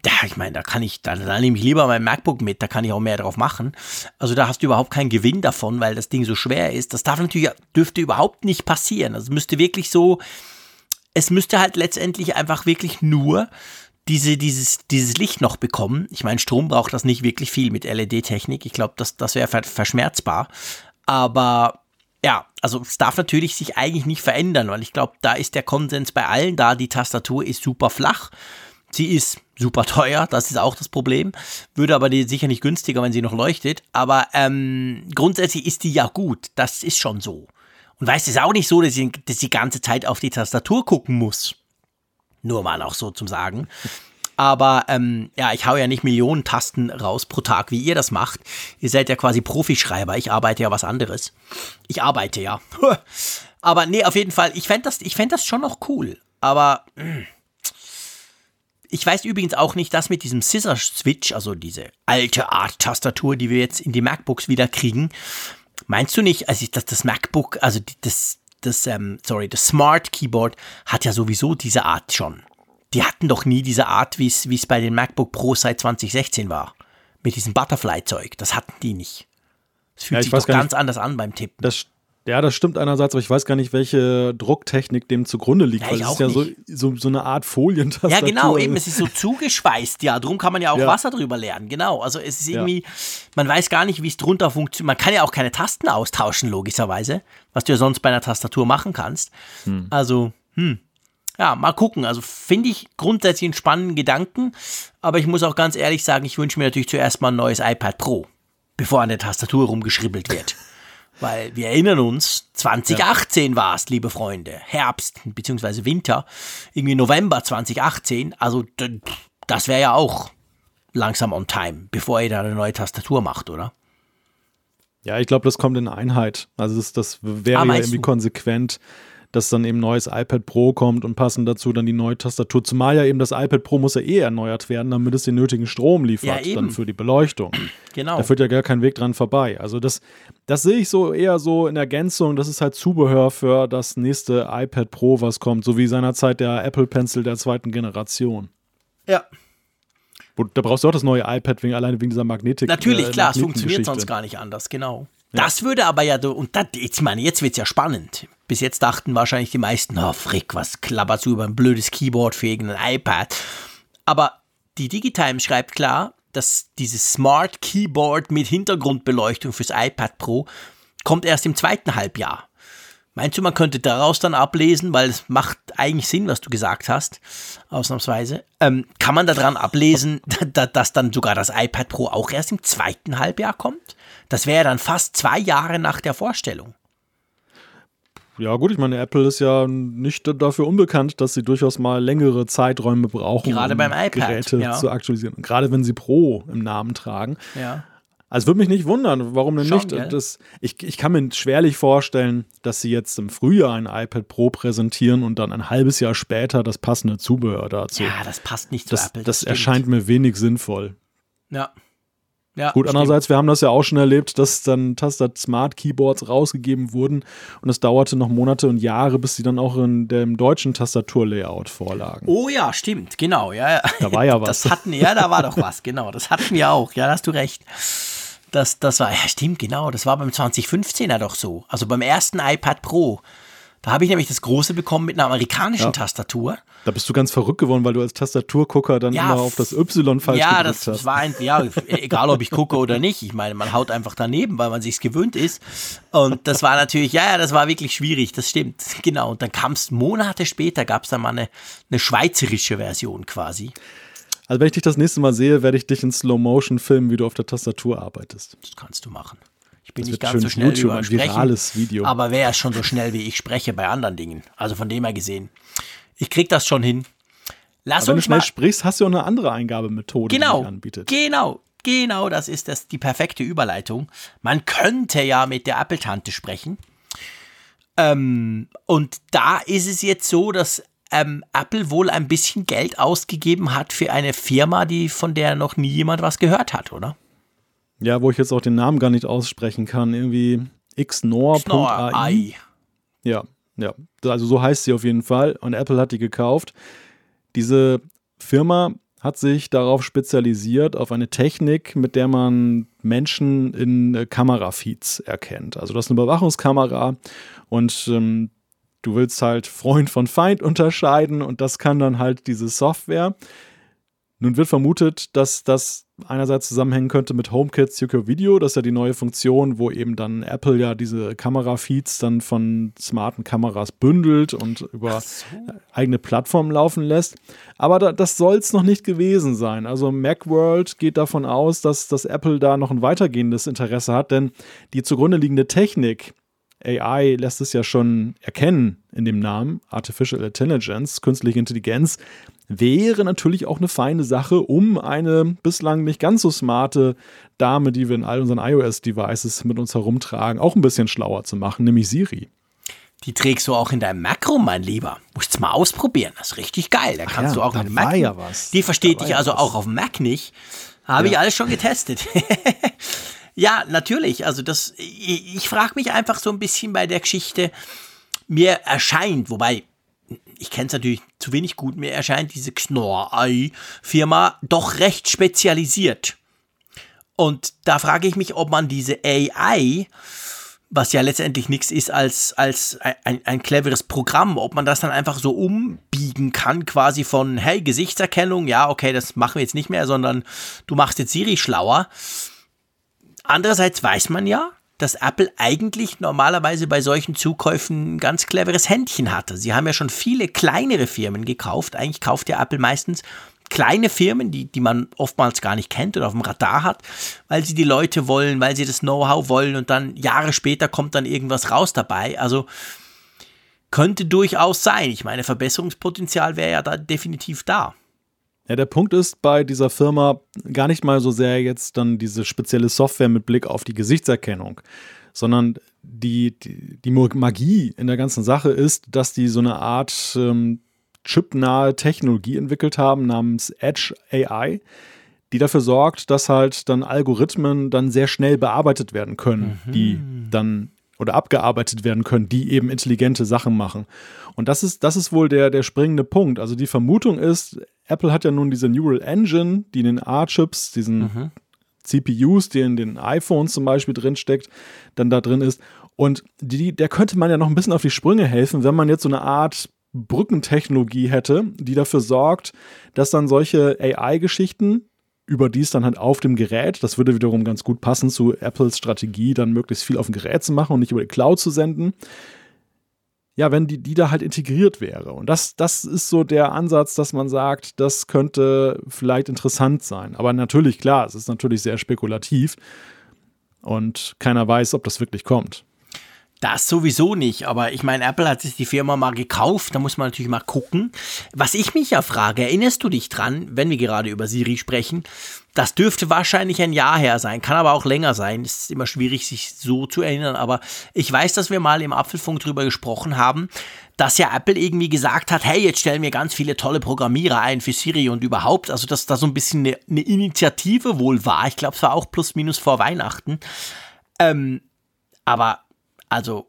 ja, ich meine, da kann ich, da, da nehme ich lieber mein MacBook mit, da kann ich auch mehr drauf machen. Also da hast du überhaupt keinen Gewinn davon, weil das Ding so schwer ist. Das darf natürlich, dürfte überhaupt nicht passieren. Also es müsste wirklich so, es müsste halt letztendlich einfach wirklich nur diese, dieses, dieses Licht noch bekommen. Ich meine, Strom braucht das nicht wirklich viel mit LED-Technik. Ich glaube, das, das wäre verschmerzbar. Aber ja, also es darf natürlich sich eigentlich nicht verändern, weil ich glaube, da ist der Konsens bei allen da. Die Tastatur ist super flach. Sie ist super teuer, das ist auch das Problem. Würde aber die sicher nicht günstiger, wenn sie noch leuchtet. Aber ähm, grundsätzlich ist die ja gut. Das ist schon so. Und weißt, es ist auch nicht so, dass ich, dass ich die ganze Zeit auf die Tastatur gucken muss. Nur mal auch so zum Sagen. Aber ähm, ja, ich hau ja nicht Millionen Tasten raus pro Tag, wie ihr das macht. Ihr seid ja quasi Profischreiber. Ich arbeite ja was anderes. Ich arbeite ja. Aber nee, auf jeden Fall, ich fände das, fänd das schon noch cool. Aber hm, ich weiß übrigens auch nicht, dass mit diesem Scissor Switch, also diese alte Art Tastatur, die wir jetzt in die MacBooks wieder kriegen, meinst du nicht, also dass das MacBook, also das, das, ähm, sorry, das Smart Keyboard hat ja sowieso diese Art schon. die hatten doch nie diese Art, wie es bei den MacBook Pro seit 2016 war. Mit diesem Butterfly-Zeug. Das hatten die nicht. Es fühlt ja, sich doch ganz nicht, anders an beim Tippen. Das, ja, das stimmt einerseits, aber ich weiß gar nicht, welche Drucktechnik dem zugrunde liegt, ja, weil es ist ja so, so, so, eine Art Folientastatur. Ja, genau, eben, es ist so zugeschweißt, ja, darum kann man ja auch ja. Wasser drüber lernen, genau. Also es ist irgendwie, ja. man weiß gar nicht, wie es drunter funktioniert. Man kann ja auch keine Tasten austauschen, logischerweise, was du ja sonst bei einer Tastatur machen kannst. Hm. Also, hm. Ja, mal gucken. Also finde ich grundsätzlich einen spannenden Gedanken, aber ich muss auch ganz ehrlich sagen, ich wünsche mir natürlich zuerst mal ein neues iPad Pro, bevor an der Tastatur rumgeschribbelt wird. Weil wir erinnern uns, 2018 ja. war es, liebe Freunde. Herbst bzw. Winter, irgendwie November 2018. Also das wäre ja auch langsam on time, bevor ihr da eine neue Tastatur macht, oder? Ja, ich glaube, das kommt in Einheit. Also das, das wäre ah, ja irgendwie du? konsequent dass dann eben neues iPad Pro kommt und passend dazu dann die neue Tastatur. Zumal ja eben das iPad Pro muss ja eh erneuert werden, damit es den nötigen Strom liefert, ja, dann für die Beleuchtung. Genau. Da führt ja gar kein Weg dran vorbei. Also das, das sehe ich so eher so in Ergänzung, das ist halt Zubehör für das nächste iPad Pro, was kommt, so wie seinerzeit der Apple Pencil der zweiten Generation. Ja, da brauchst du auch das neue iPad wegen alleine wegen dieser Magnetik. Natürlich, äh, klar, es funktioniert sonst gar nicht anders, genau. Das würde aber ja, und das, jetzt meine, jetzt wird es ja spannend. Bis jetzt dachten wahrscheinlich die meisten, oh Frick, was klapperst du über ein blödes Keyboard für irgendein iPad. Aber die Digitime schreibt klar, dass dieses Smart Keyboard mit Hintergrundbeleuchtung fürs iPad Pro kommt erst im zweiten Halbjahr. Meinst du, man könnte daraus dann ablesen, weil es macht eigentlich Sinn, was du gesagt hast, ausnahmsweise, ähm, kann man daran ablesen, dass dann sogar das iPad Pro auch erst im zweiten Halbjahr kommt? Das wäre dann fast zwei Jahre nach der Vorstellung. Ja, gut, ich meine, Apple ist ja nicht dafür unbekannt, dass sie durchaus mal längere Zeiträume brauchen, Gerade um beim iPad, Geräte ja. zu aktualisieren. Gerade wenn sie Pro im Namen tragen. Ja. Also würde mich nicht wundern, warum denn Schon, nicht? Das, ich, ich kann mir schwerlich vorstellen, dass sie jetzt im Frühjahr ein iPad Pro präsentieren und dann ein halbes Jahr später das passende Zubehör dazu. Ja, das passt nicht zu das, Apple. Das, das erscheint mir wenig sinnvoll. Ja. Ja, Gut, andererseits, wir haben das ja auch schon erlebt, dass dann Tastat Smart Keyboards rausgegeben wurden und es dauerte noch Monate und Jahre, bis sie dann auch in dem deutschen Tastaturlayout vorlagen. Oh ja, stimmt, genau, ja. Da war ja was. Das hatten, ja, da war doch was, genau, das hatten wir auch, ja, da hast du recht. Das, das war, ja, stimmt, genau, das war beim 2015er doch so. Also beim ersten iPad Pro da habe ich nämlich das große bekommen mit einer amerikanischen ja. Tastatur. Da bist du ganz verrückt geworden, weil du als Tastaturgucker dann ja, immer auf das Y falsch ja, gedrückt hast. Ja, das war ein, ja, egal ob ich gucke oder nicht. Ich meine, man haut einfach daneben, weil man sich's gewöhnt ist. Und das war natürlich, ja, ja, das war wirklich schwierig, das stimmt. Genau. Und dann kam es Monate später, gab es dann mal eine, eine schweizerische Version quasi. Also wenn ich dich das nächste Mal sehe, werde ich dich in Slow Motion filmen, wie du auf der Tastatur arbeitest. Das kannst du machen. Ich bin das nicht ganz so schnell YouTube, ein virales Video. aber wer ist schon so schnell, wie ich spreche bei anderen Dingen? Also von dem her gesehen. Ich krieg das schon hin. Lass aber uns wenn du schnell mal sprichst, hast du auch eine andere Eingabemethode, genau, die anbietet. Genau, genau, das ist das, die perfekte Überleitung. Man könnte ja mit der Apple-Tante sprechen. Ähm, und da ist es jetzt so, dass ähm, Apple wohl ein bisschen Geld ausgegeben hat für eine Firma, die von der noch nie jemand was gehört hat, oder? Ja, wo ich jetzt auch den Namen gar nicht aussprechen kann. Irgendwie xnor.ai. Ja, ja. Also so heißt sie auf jeden Fall. Und Apple hat die gekauft. Diese Firma hat sich darauf spezialisiert, auf eine Technik, mit der man Menschen in äh, Kamerafeeds erkennt. Also das ist eine Überwachungskamera und ähm, du willst halt Freund von Feind unterscheiden und das kann dann halt diese Software. Nun wird vermutet, dass das einerseits zusammenhängen könnte mit HomeKit Secure Video, das ist ja die neue Funktion, wo eben dann Apple ja diese Kamerafeeds dann von smarten Kameras bündelt und über so. eigene Plattformen laufen lässt. Aber da, das soll es noch nicht gewesen sein. Also Macworld geht davon aus, dass, dass Apple da noch ein weitergehendes Interesse hat, denn die zugrunde liegende Technik, AI lässt es ja schon erkennen in dem Namen, Artificial Intelligence, künstliche Intelligenz, wäre natürlich auch eine feine Sache, um eine bislang nicht ganz so smarte Dame, die wir in all unseren iOS-Devices mit uns herumtragen, auch ein bisschen schlauer zu machen, nämlich Siri. Die trägst du auch in deinem Mac rum, mein Lieber. Musst mal ausprobieren. Das ist richtig geil. Da kannst ja, du auch mit dem Mac. Ja was. Die versteht dich also was. auch auf dem Mac nicht. Habe ich alles schon getestet. ja, natürlich. Also das, ich, ich frage mich einfach so ein bisschen bei der Geschichte. Mir erscheint, wobei ich kenne es natürlich zu wenig gut, mir erscheint diese Knorr-Ei-Firma doch recht spezialisiert. Und da frage ich mich, ob man diese AI, was ja letztendlich nichts ist als, als ein, ein cleveres Programm, ob man das dann einfach so umbiegen kann, quasi von, hey, Gesichtserkennung, ja, okay, das machen wir jetzt nicht mehr, sondern du machst jetzt Siri schlauer. Andererseits weiß man ja, dass Apple eigentlich normalerweise bei solchen Zukäufen ein ganz cleveres Händchen hatte. Sie haben ja schon viele kleinere Firmen gekauft. Eigentlich kauft ja Apple meistens kleine Firmen, die, die man oftmals gar nicht kennt oder auf dem Radar hat, weil sie die Leute wollen, weil sie das Know-how wollen und dann Jahre später kommt dann irgendwas raus dabei. Also könnte durchaus sein. Ich meine, Verbesserungspotenzial wäre ja da definitiv da. Ja, der Punkt ist bei dieser Firma gar nicht mal so sehr jetzt dann diese spezielle Software mit Blick auf die Gesichtserkennung, sondern die, die, die Magie in der ganzen Sache ist, dass die so eine Art ähm, chipnahe Technologie entwickelt haben namens Edge AI, die dafür sorgt, dass halt dann Algorithmen dann sehr schnell bearbeitet werden können, mhm. die dann oder abgearbeitet werden können, die eben intelligente Sachen machen. Und das ist, das ist wohl der, der springende Punkt. Also die Vermutung ist, Apple hat ja nun diese Neural Engine, die in den A-Chips, diesen mhm. CPUs, die in den iPhones zum Beispiel drinsteckt, dann da drin ist. Und die, der könnte man ja noch ein bisschen auf die Sprünge helfen, wenn man jetzt so eine Art Brückentechnologie hätte, die dafür sorgt, dass dann solche AI-Geschichten überdies dann halt auf dem Gerät, das würde wiederum ganz gut passen zu Apples Strategie, dann möglichst viel auf dem Gerät zu machen und nicht über die Cloud zu senden. Ja, wenn die, die da halt integriert wäre. Und das, das ist so der Ansatz, dass man sagt, das könnte vielleicht interessant sein. Aber natürlich, klar, es ist natürlich sehr spekulativ und keiner weiß, ob das wirklich kommt. Das sowieso nicht, aber ich meine, Apple hat sich die Firma mal gekauft, da muss man natürlich mal gucken. Was ich mich ja frage, erinnerst du dich dran, wenn wir gerade über Siri sprechen? Das dürfte wahrscheinlich ein Jahr her sein, kann aber auch länger sein. Es ist immer schwierig, sich so zu erinnern, aber ich weiß, dass wir mal im Apfelfunk drüber gesprochen haben, dass ja Apple irgendwie gesagt hat, hey, jetzt stellen wir ganz viele tolle Programmierer ein für Siri und überhaupt. Also, dass da so ein bisschen eine, eine Initiative wohl war. Ich glaube, es war auch plus minus vor Weihnachten. Ähm, aber also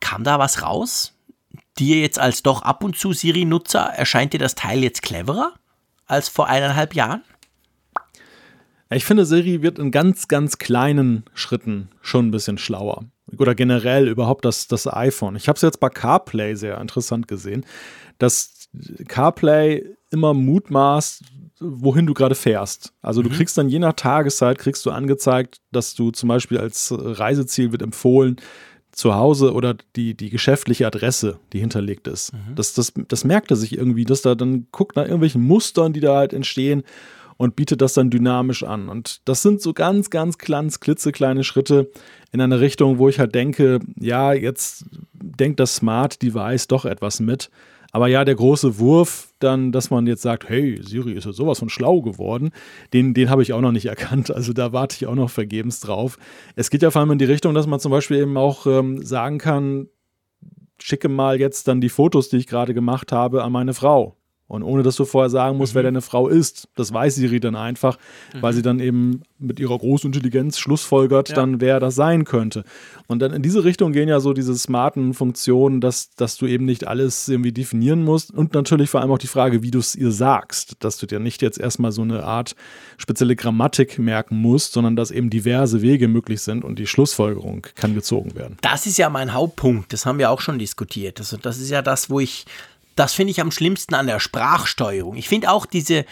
kam da was raus? Dir jetzt als doch ab und zu Siri-Nutzer erscheint dir das Teil jetzt cleverer als vor eineinhalb Jahren? Ich finde, Siri wird in ganz, ganz kleinen Schritten schon ein bisschen schlauer. Oder generell überhaupt das, das iPhone. Ich habe es jetzt bei CarPlay sehr interessant gesehen, dass CarPlay immer mutmaßt, wohin du gerade fährst. Also du mhm. kriegst dann je nach Tageszeit, kriegst du angezeigt, dass du zum Beispiel als Reiseziel wird empfohlen, zu Hause oder die, die geschäftliche Adresse, die hinterlegt ist. Mhm. Das, das, das merkt er sich irgendwie, dass da dann guckt nach irgendwelchen Mustern, die da halt entstehen und bietet das dann dynamisch an. Und das sind so ganz, ganz ganz klitzekleine Schritte in eine Richtung, wo ich halt denke, ja, jetzt denkt das Smart Device doch etwas mit. Aber ja, der große Wurf, dann, dass man jetzt sagt, hey, Siri ist ja sowas von schlau geworden, den, den habe ich auch noch nicht erkannt. Also da warte ich auch noch vergebens drauf. Es geht ja vor allem in die Richtung, dass man zum Beispiel eben auch ähm, sagen kann, schicke mal jetzt dann die Fotos, die ich gerade gemacht habe, an meine Frau. Und ohne dass du vorher sagen musst, mhm. wer deine Frau ist, das weiß Siri dann einfach, mhm. weil sie dann eben mit ihrer großen Intelligenz schlussfolgert, ja. dann wer das sein könnte. Und dann in diese Richtung gehen ja so diese smarten Funktionen, dass, dass du eben nicht alles irgendwie definieren musst. Und natürlich vor allem auch die Frage, wie du es ihr sagst, dass du dir nicht jetzt erstmal so eine Art spezielle Grammatik merken musst, sondern dass eben diverse Wege möglich sind und die Schlussfolgerung kann gezogen werden. Das ist ja mein Hauptpunkt, das haben wir auch schon diskutiert. Also das ist ja das, wo ich das finde ich am schlimmsten an der Sprachsteuerung. Ich finde auch diese,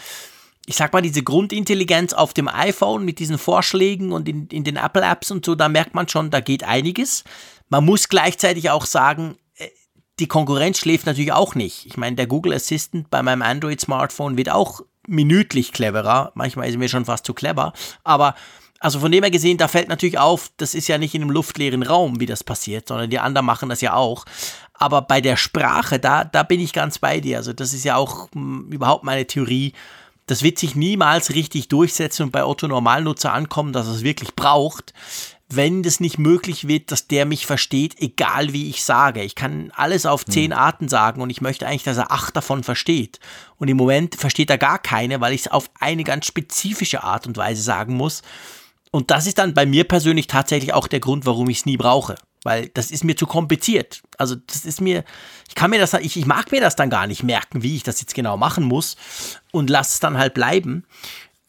ich sag mal, diese Grundintelligenz auf dem iPhone mit diesen Vorschlägen und in, in den Apple-Apps und so, da merkt man schon, da geht einiges. Man muss gleichzeitig auch sagen, äh, die Konkurrenz schläft natürlich auch nicht. Ich meine, der Google Assistant bei meinem Android-Smartphone wird auch minütlich cleverer. Manchmal ist er mir schon fast zu clever. Aber also von dem her gesehen, da fällt natürlich auf, das ist ja nicht in einem luftleeren Raum, wie das passiert, sondern die anderen machen das ja auch. Aber bei der Sprache, da, da bin ich ganz bei dir. Also das ist ja auch mh, hm, überhaupt meine Theorie. Das wird sich niemals richtig durchsetzen und bei Otto Normalnutzer ankommen, dass es wirklich braucht, wenn das nicht möglich wird, dass der mich versteht, egal wie ich sage. Ich kann alles auf hm. zehn Arten sagen und ich möchte eigentlich, dass er acht davon versteht. Und im Moment versteht er gar keine, weil ich es auf eine ganz spezifische Art und Weise sagen muss. Und das ist dann bei mir persönlich tatsächlich auch der Grund, warum ich es nie brauche. Weil das ist mir zu kompliziert. Also das ist mir, ich kann mir das, ich, ich mag mir das dann gar nicht merken, wie ich das jetzt genau machen muss und lasse es dann halt bleiben.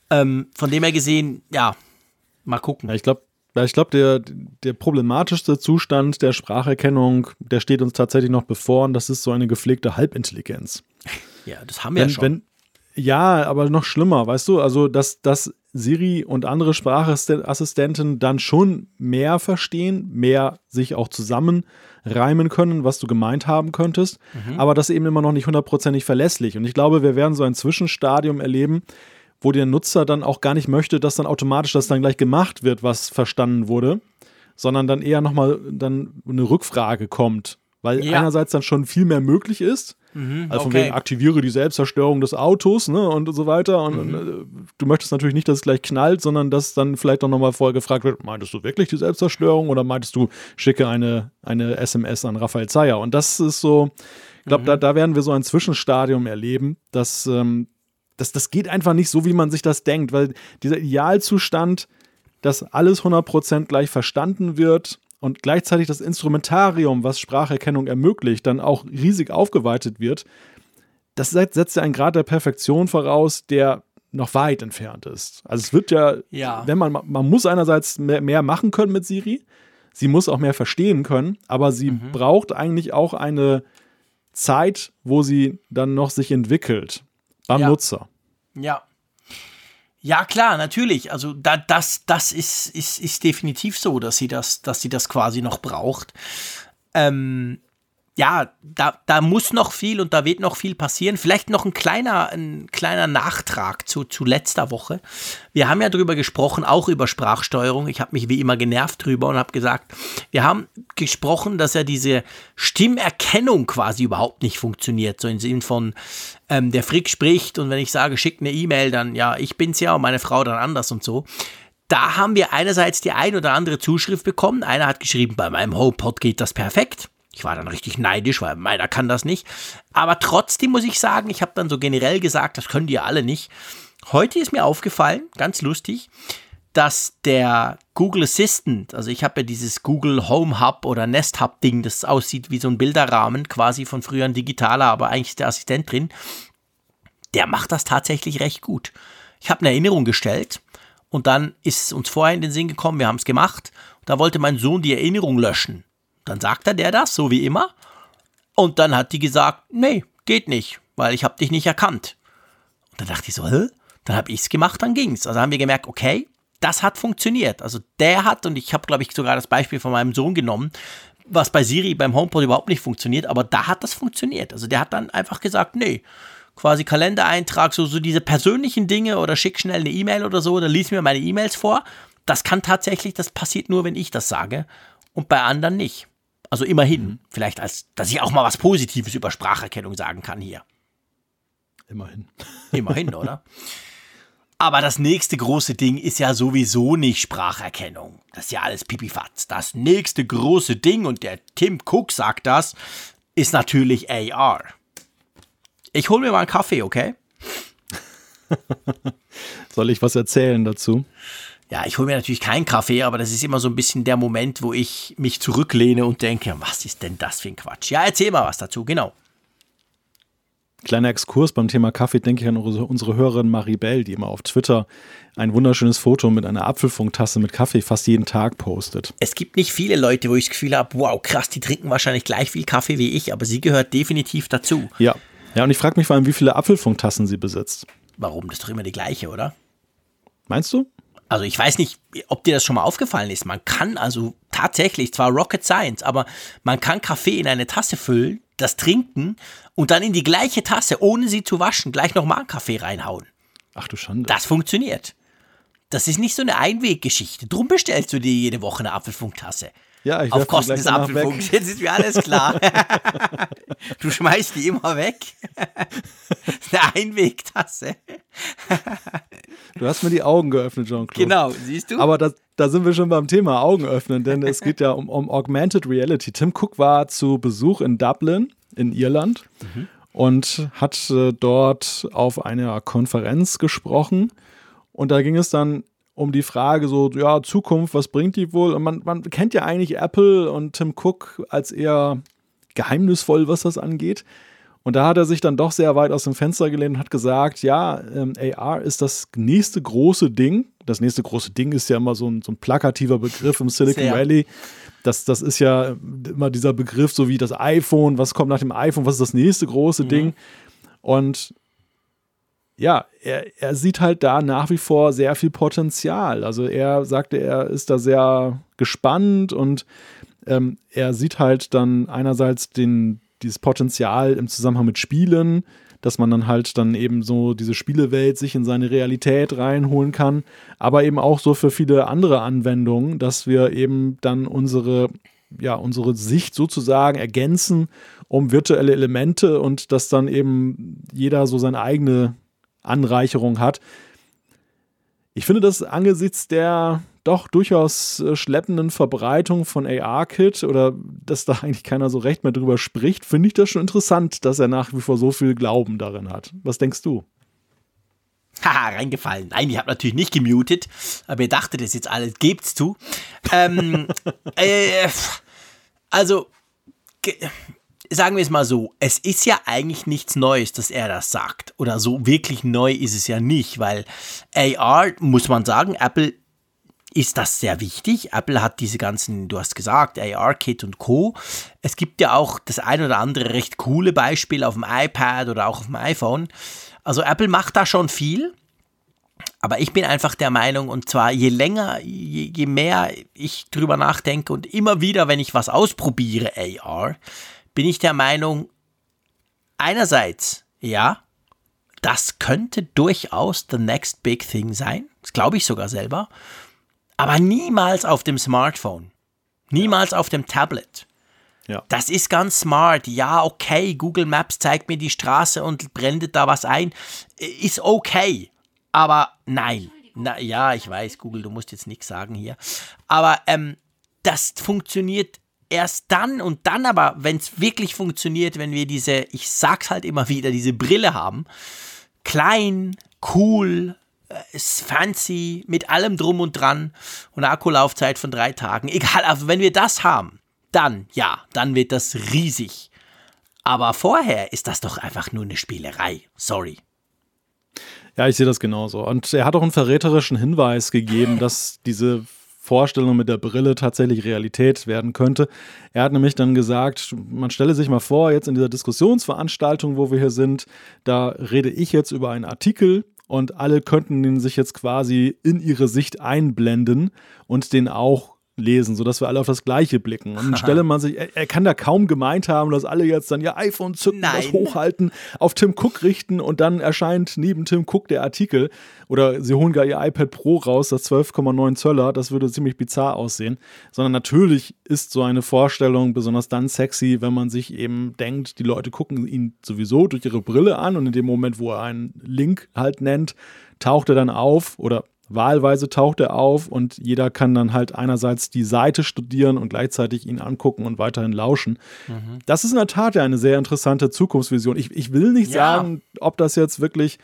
Ähm, von dem her gesehen, ja, mal gucken. Ja, ich glaube, ich glaube, der, der problematischste Zustand der Spracherkennung, der steht uns tatsächlich noch bevor und das ist so eine gepflegte Halbintelligenz. Ja, das haben wir wenn, ja schon. Wenn, ja, aber noch schlimmer, weißt du? Also, dass, dass Siri und andere Sprachassistenten dann schon mehr verstehen, mehr sich auch zusammenreimen können, was du gemeint haben könntest, mhm. aber das eben immer noch nicht hundertprozentig verlässlich. Und ich glaube, wir werden so ein Zwischenstadium erleben, wo der Nutzer dann auch gar nicht möchte, dass dann automatisch das dann gleich gemacht wird, was verstanden wurde, sondern dann eher nochmal dann eine Rückfrage kommt, weil ja. einerseits dann schon viel mehr möglich ist. Mhm, also von okay. wegen aktiviere die Selbstzerstörung des Autos ne, und so weiter. Und mhm. Äh, du möchtest natürlich nicht, dass es gleich knallt, sondern dass dann vielleicht auch nochmal vorher gefragt wird, meintest du wirklich die Selbstzerstörung oder meintest du, schicke eine, eine SMS an Raphael Zeyer? Und das ist so, ich glaube, mhm. da, da werden wir so ein Zwischenstadium erleben, dass ähm, das, das geht einfach nicht so, wie man sich das denkt, weil dieser Idealzustand, dass alles 100% gleich verstanden wird und gleichzeitig das Instrumentarium, was Spracherkennung ermöglicht, dann auch riesig aufgeweitet wird, das setzt ja einen Grad der Perfektion voraus, der noch weit entfernt ist. Also es wird ja, ja. wenn man, man muss einerseits mehr, mehr, machen können mit Siri, sie muss auch mehr verstehen können, aber sie mhm. braucht eigentlich auch eine Zeit, wo sie dann noch sich entwickelt beim ja. Nutzer. Ja. Ja, klar, natürlich. Also da, das, das ist, ist, ist definitiv so, dass sie das, dass sie das quasi noch braucht. Ähm, ja, da, da muss noch viel und da wird noch viel passieren. Vielleicht noch ein kleiner, ein kleiner Nachtrag zu, zu letzter Woche. Wir haben ja drüber gesprochen, auch über Sprachsteuerung. Ich habe mich wie immer genervt drüber und habe gesagt, wir haben gesprochen, dass ja diese Stimmerkennung quasi überhaupt nicht funktioniert. So im Sinn von, ähm, der Frick spricht und wenn ich sage, schick eine E-Mail, dann ja, ich bin's ja und meine Frau dann anders und so da haben wir einerseits die ein oder andere Zuschrift bekommen. Einer hat geschrieben, bei meinem HomePod geht das perfekt. Ich war dann richtig neidisch, weil meiner kann das nicht. Aber trotzdem muss ich sagen, ich habe dann so generell gesagt, das können die ja alle nicht. Heute ist mir aufgefallen, ganz lustig, dass der Google Assistant, also ich habe ja dieses Google Home Hub oder Nest Hub Ding, das aussieht wie so ein Bilderrahmen, quasi von früher ein digitaler, aber eigentlich ist der Assistent drin, der macht das tatsächlich recht gut. Ich habe eine Erinnerung gestellt und dann ist es uns vorher in den Sinn gekommen, wir haben es gemacht. Da wollte mein Sohn die Erinnerung löschen. Dann sagte der das, so wie immer. Und dann hat die gesagt, nee, geht nicht, weil ich habe dich nicht erkannt. Und dann dachte ich so, hä? Dann habe ich es gemacht, dann ging's. Also haben wir gemerkt, okay, das hat funktioniert. Also der hat, und ich habe, glaube ich, sogar das Beispiel von meinem Sohn genommen, was bei Siri beim HomePod überhaupt nicht funktioniert, aber da hat das funktioniert. Also der hat dann einfach gesagt, nee, quasi Kalendereintrag, so, so diese persönlichen Dinge oder schick schnell eine E-Mail oder so, oder lies mir meine E-Mails vor. Das kann tatsächlich, das passiert nur, wenn ich das sage und bei anderen nicht. Also immerhin, mhm. vielleicht als, dass ich auch mal was Positives über Spracherkennung sagen kann hier. Immerhin. Immerhin, oder? Aber das nächste große Ding ist ja sowieso nicht Spracherkennung. Das ist ja alles Pipifatz. Das nächste große Ding, und der Tim Cook sagt das, ist natürlich AR. Ich hole mir mal einen Kaffee, okay? Soll ich was erzählen dazu? Ja, ich hole mir natürlich keinen Kaffee, aber das ist immer so ein bisschen der Moment, wo ich mich zurücklehne und denke, was ist denn das für ein Quatsch? Ja, erzähl mal was dazu, genau. Kleiner Exkurs beim Thema Kaffee, denke ich an unsere, Hörerin Maribel, die immer auf Twitter ein wunderschönes Foto mit einer Apfelfunktasse mit Kaffee fast jeden Tag postet. Es gibt nicht viele Leute, wo ich das Gefühl habe, wow, krass, die trinken wahrscheinlich gleich viel Kaffee wie ich, aber sie gehört definitiv dazu. Ja, ja und ich frage mich vor allem, wie viele Apfelfunktassen sie besitzt. Warum? Das ist doch immer die gleiche, oder? Meinst du? Also ich weiß nicht, ob dir das schon mal aufgefallen ist. Man kann also tatsächlich, zwar Rocket Science, aber man kann Kaffee in eine Tasse füllen, das trinken und dann in die gleiche Tasse, ohne sie zu waschen, gleich nochmal einen Kaffee reinhauen. Ach du Schande. Das funktioniert. Das ist nicht so eine Einweggeschichte. Drum bestellst du dir jede Woche eine Apfelfunktasse. Ja, ich Auf Kosten des Apfelfunks. Jetzt ist mir alles klar. du schmeißt die immer weg. Eine Einwegtasse. du hast mir die Augen geöffnet, Jean-Claude. Genau, siehst du? Aber das, da sind wir schon beim Thema Augen öffnen, denn es geht ja um, um Augmented Reality. Tim Cook war zu Besuch in Dublin, in Irland, mhm. und hat äh, dort auf einer Konferenz gesprochen. Und da ging es dann um die Frage so, ja, Zukunft, was bringt die wohl? Und man, man kennt ja eigentlich Apple und Tim Cook als eher geheimnisvoll, was das angeht. Und da hat er sich dann doch sehr weit aus dem Fenster gelehnt und hat gesagt, ja, ähm, AR ist das nächste große Ding. Das nächste große Ding ist ja immer so ein, so ein plakativer Begriff im Silicon sehr. Valley. Das, das ist ja immer dieser Begriff, so wie das iPhone, was kommt nach dem iPhone, was ist das nächste große mhm. Ding? Und ja, er, er sieht halt da nach wie vor sehr viel Potenzial. Also er sagte, er ist da sehr gespannt und ähm, er sieht halt dann einerseits den, dieses Potenzial im Zusammenhang mit Spielen, dass man dann halt dann eben so diese Spielewelt sich in seine Realität reinholen kann, aber eben auch so für viele andere Anwendungen, dass wir eben dann unsere ja, unsere Sicht sozusagen ergänzen um virtuelle Elemente und dass dann eben jeder so seine eigene Anreicherung hat. Ich finde das angesichts der doch durchaus äh, schleppenden Verbreitung von AR-Kit oder dass da eigentlich keiner so recht mehr drüber spricht, finde ich das schon interessant, dass er nach wie vor so viel Glauben darin hat. Was denkst du? Haha, reingefallen. Nein, ich habe natürlich nicht gemutet, aber ihr dachtet das jetzt alles, gebt's zu. ähm, äh, also, sagen wir es mal so, es ist ja eigentlich nichts Neues, dass er das sagt. Oder so wirklich neu ist es ja nicht, weil AR, muss man sagen, Apple ist das sehr wichtig. Apple hat diese ganzen, du hast gesagt, AR-Kit und Co. Es gibt ja auch das ein oder andere recht coole Beispiel auf dem iPad oder auch auf dem iPhone. Also Apple macht da schon viel. Aber ich bin einfach der Meinung, und zwar je länger, je, je mehr ich drüber nachdenke und immer wieder, wenn ich was ausprobiere, AR, bin ich der Meinung, einerseits, ja, das könnte durchaus the next big thing sein. Das glaube ich sogar selber aber niemals auf dem Smartphone. Niemals auf dem Tablet. Ja. Das ist ganz smart. Ja, okay, Google Maps zeigt mir die Straße und blendet da was ein. Ist okay. Aber nein. Na, ja, ich weiß, Google, du musst jetzt nichts sagen hier. Aber ähm, das funktioniert erst dann und dann aber, wenn es wirklich funktioniert, wenn wir diese, ich sag's halt immer wieder, diese Brille haben. Klein, cool, ist fancy, mit allem drum und dran und eine Akkulaufzeit von drei Tagen. Egal, also wenn wir das haben, dann, ja, dann wird das riesig. Aber vorher ist das doch einfach nur eine Spielerei. Sorry. Ja, ich sehe das genauso. Und er hat auch einen verräterischen Hinweis gegeben, dass diese Vorstellung mit der Brille tatsächlich Realität werden könnte. Er hat nämlich dann gesagt, man stelle sich mal vor, jetzt in dieser Diskussionsveranstaltung, wo wir hier sind, da rede ich jetzt über einen Artikel und alle könnten den sich jetzt quasi in ihre Sicht einblenden und den auch lesen, sodass wir alle auf das Gleiche blicken. Und stelle man sich, er, er, kann da kaum gemeint haben, dass alle jetzt dann ihr iPhone zücken, Nein. das hochhalten, auf Tim Cook richten und dann erscheint neben Tim Cook der Artikel. Oder sie holen gar ihr iPad Pro raus, das 12,9 Zöller, das würde ziemlich bizarr aussehen. Sondern natürlich ist so eine Vorstellung besonders dann sexy, wenn man sich eben denkt, die Leute gucken ihn sowieso durch ihre Brille an und in dem Moment, wo er einen Link halt nennt, taucht er dann auf oder Wahlweise taucht er auf und jeder kann dann halt einerseits die Seite studieren und gleichzeitig ihn angucken und weiterhin lauschen. Mhm. Das ist in der Tat ja eine sehr interessante Zukunftsvision. Ich, ich will nicht ja. sagen, ob das jetzt wirklich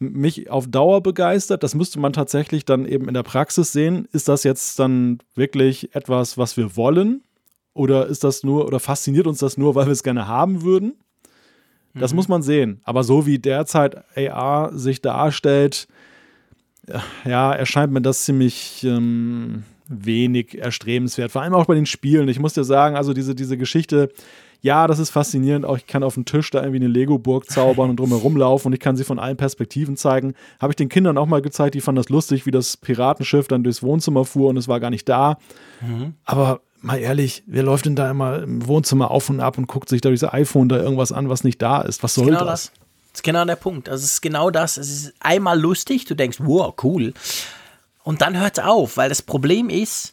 mich auf Dauer begeistert. Das müsste man tatsächlich dann eben in der Praxis sehen. Ist das jetzt dann wirklich etwas, was wir wollen? Oder ist das nur, oder fasziniert uns das nur, weil wir es gerne haben würden? Das mhm. muss man sehen. Aber so wie derzeit AR sich darstellt, ja, erscheint mir das ziemlich ähm, wenig erstrebenswert. Vor allem auch bei den Spielen. Ich muss dir sagen, also diese, diese Geschichte, ja, das ist faszinierend. Auch ich kann auf dem Tisch da irgendwie eine Lego-Burg zaubern und drumherum laufen und ich kann sie von allen Perspektiven zeigen. Habe ich den Kindern auch mal gezeigt, die fanden das lustig, wie das Piratenschiff dann durchs Wohnzimmer fuhr und es war gar nicht da. Mhm. Aber mal ehrlich, wer läuft denn da immer im Wohnzimmer auf und ab und guckt sich da dieses iPhone da irgendwas an, was nicht da ist? Was soll genau das? das? Das ist genau der Punkt. Also es ist genau das. Es ist einmal lustig, du denkst, wow, cool. Und dann hört es auf, weil das Problem ist,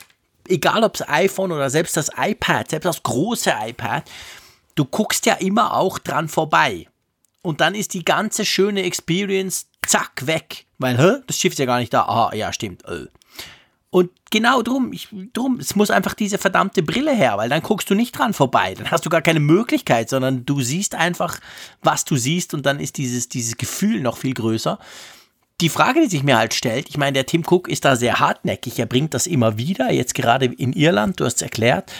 egal ob das iPhone oder selbst das iPad, selbst das große iPad, du guckst ja immer auch dran vorbei. Und dann ist die ganze schöne Experience zack weg. Weil, hä, das Schiff ist ja gar nicht da. Ah, ja, stimmt. Äh. Und genau drum, ich, drum, es muss einfach diese verdammte Brille her, weil dann guckst du nicht dran vorbei. Dann hast du gar keine Möglichkeit, sondern du siehst einfach, was du siehst und dann ist dieses, dieses Gefühl noch viel größer. die Frage, die sich mir halt stellt, ich meine, der Tim Cook ist da sehr hartnäckig, er bringt das immer wieder, jetzt gerade in Irland, du hast es erklärt.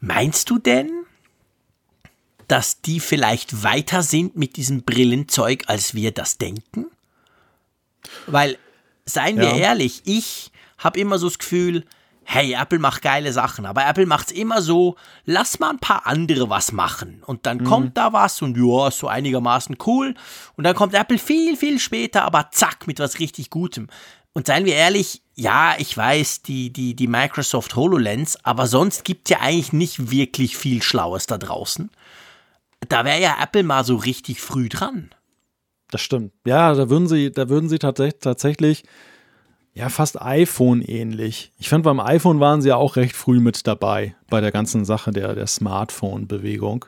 Meinst du denn, dass die vielleicht weiter sind mit diesem Brillenzeug, als wir das denken? Weil, seien ja. wir ehrlich, ich habe immer so das Gefühl, hey, Apple macht geile Sachen, aber Apple macht es immer so, lass mal ein paar andere was machen. Und dann mhm. kommt da was und ja, ist so einigermaßen cool. Und dann kommt Apple viel, viel später, aber zack, mit was richtig Gutem. Und seien wir ehrlich, ja, ich weiß, die, die, die Microsoft HoloLens, aber sonst gibt es ja eigentlich nicht wirklich viel Schlaues da draußen. Da wäre ja Apple mal so richtig früh dran. Das stimmt. Ja, da würden sie, da würden sie tatsächlich, tatsächlich ja, fast iPhone ähnlich. Ich fand, beim iPhone waren sie ja auch recht früh mit dabei bei der ganzen Sache der, der Smartphone-Bewegung.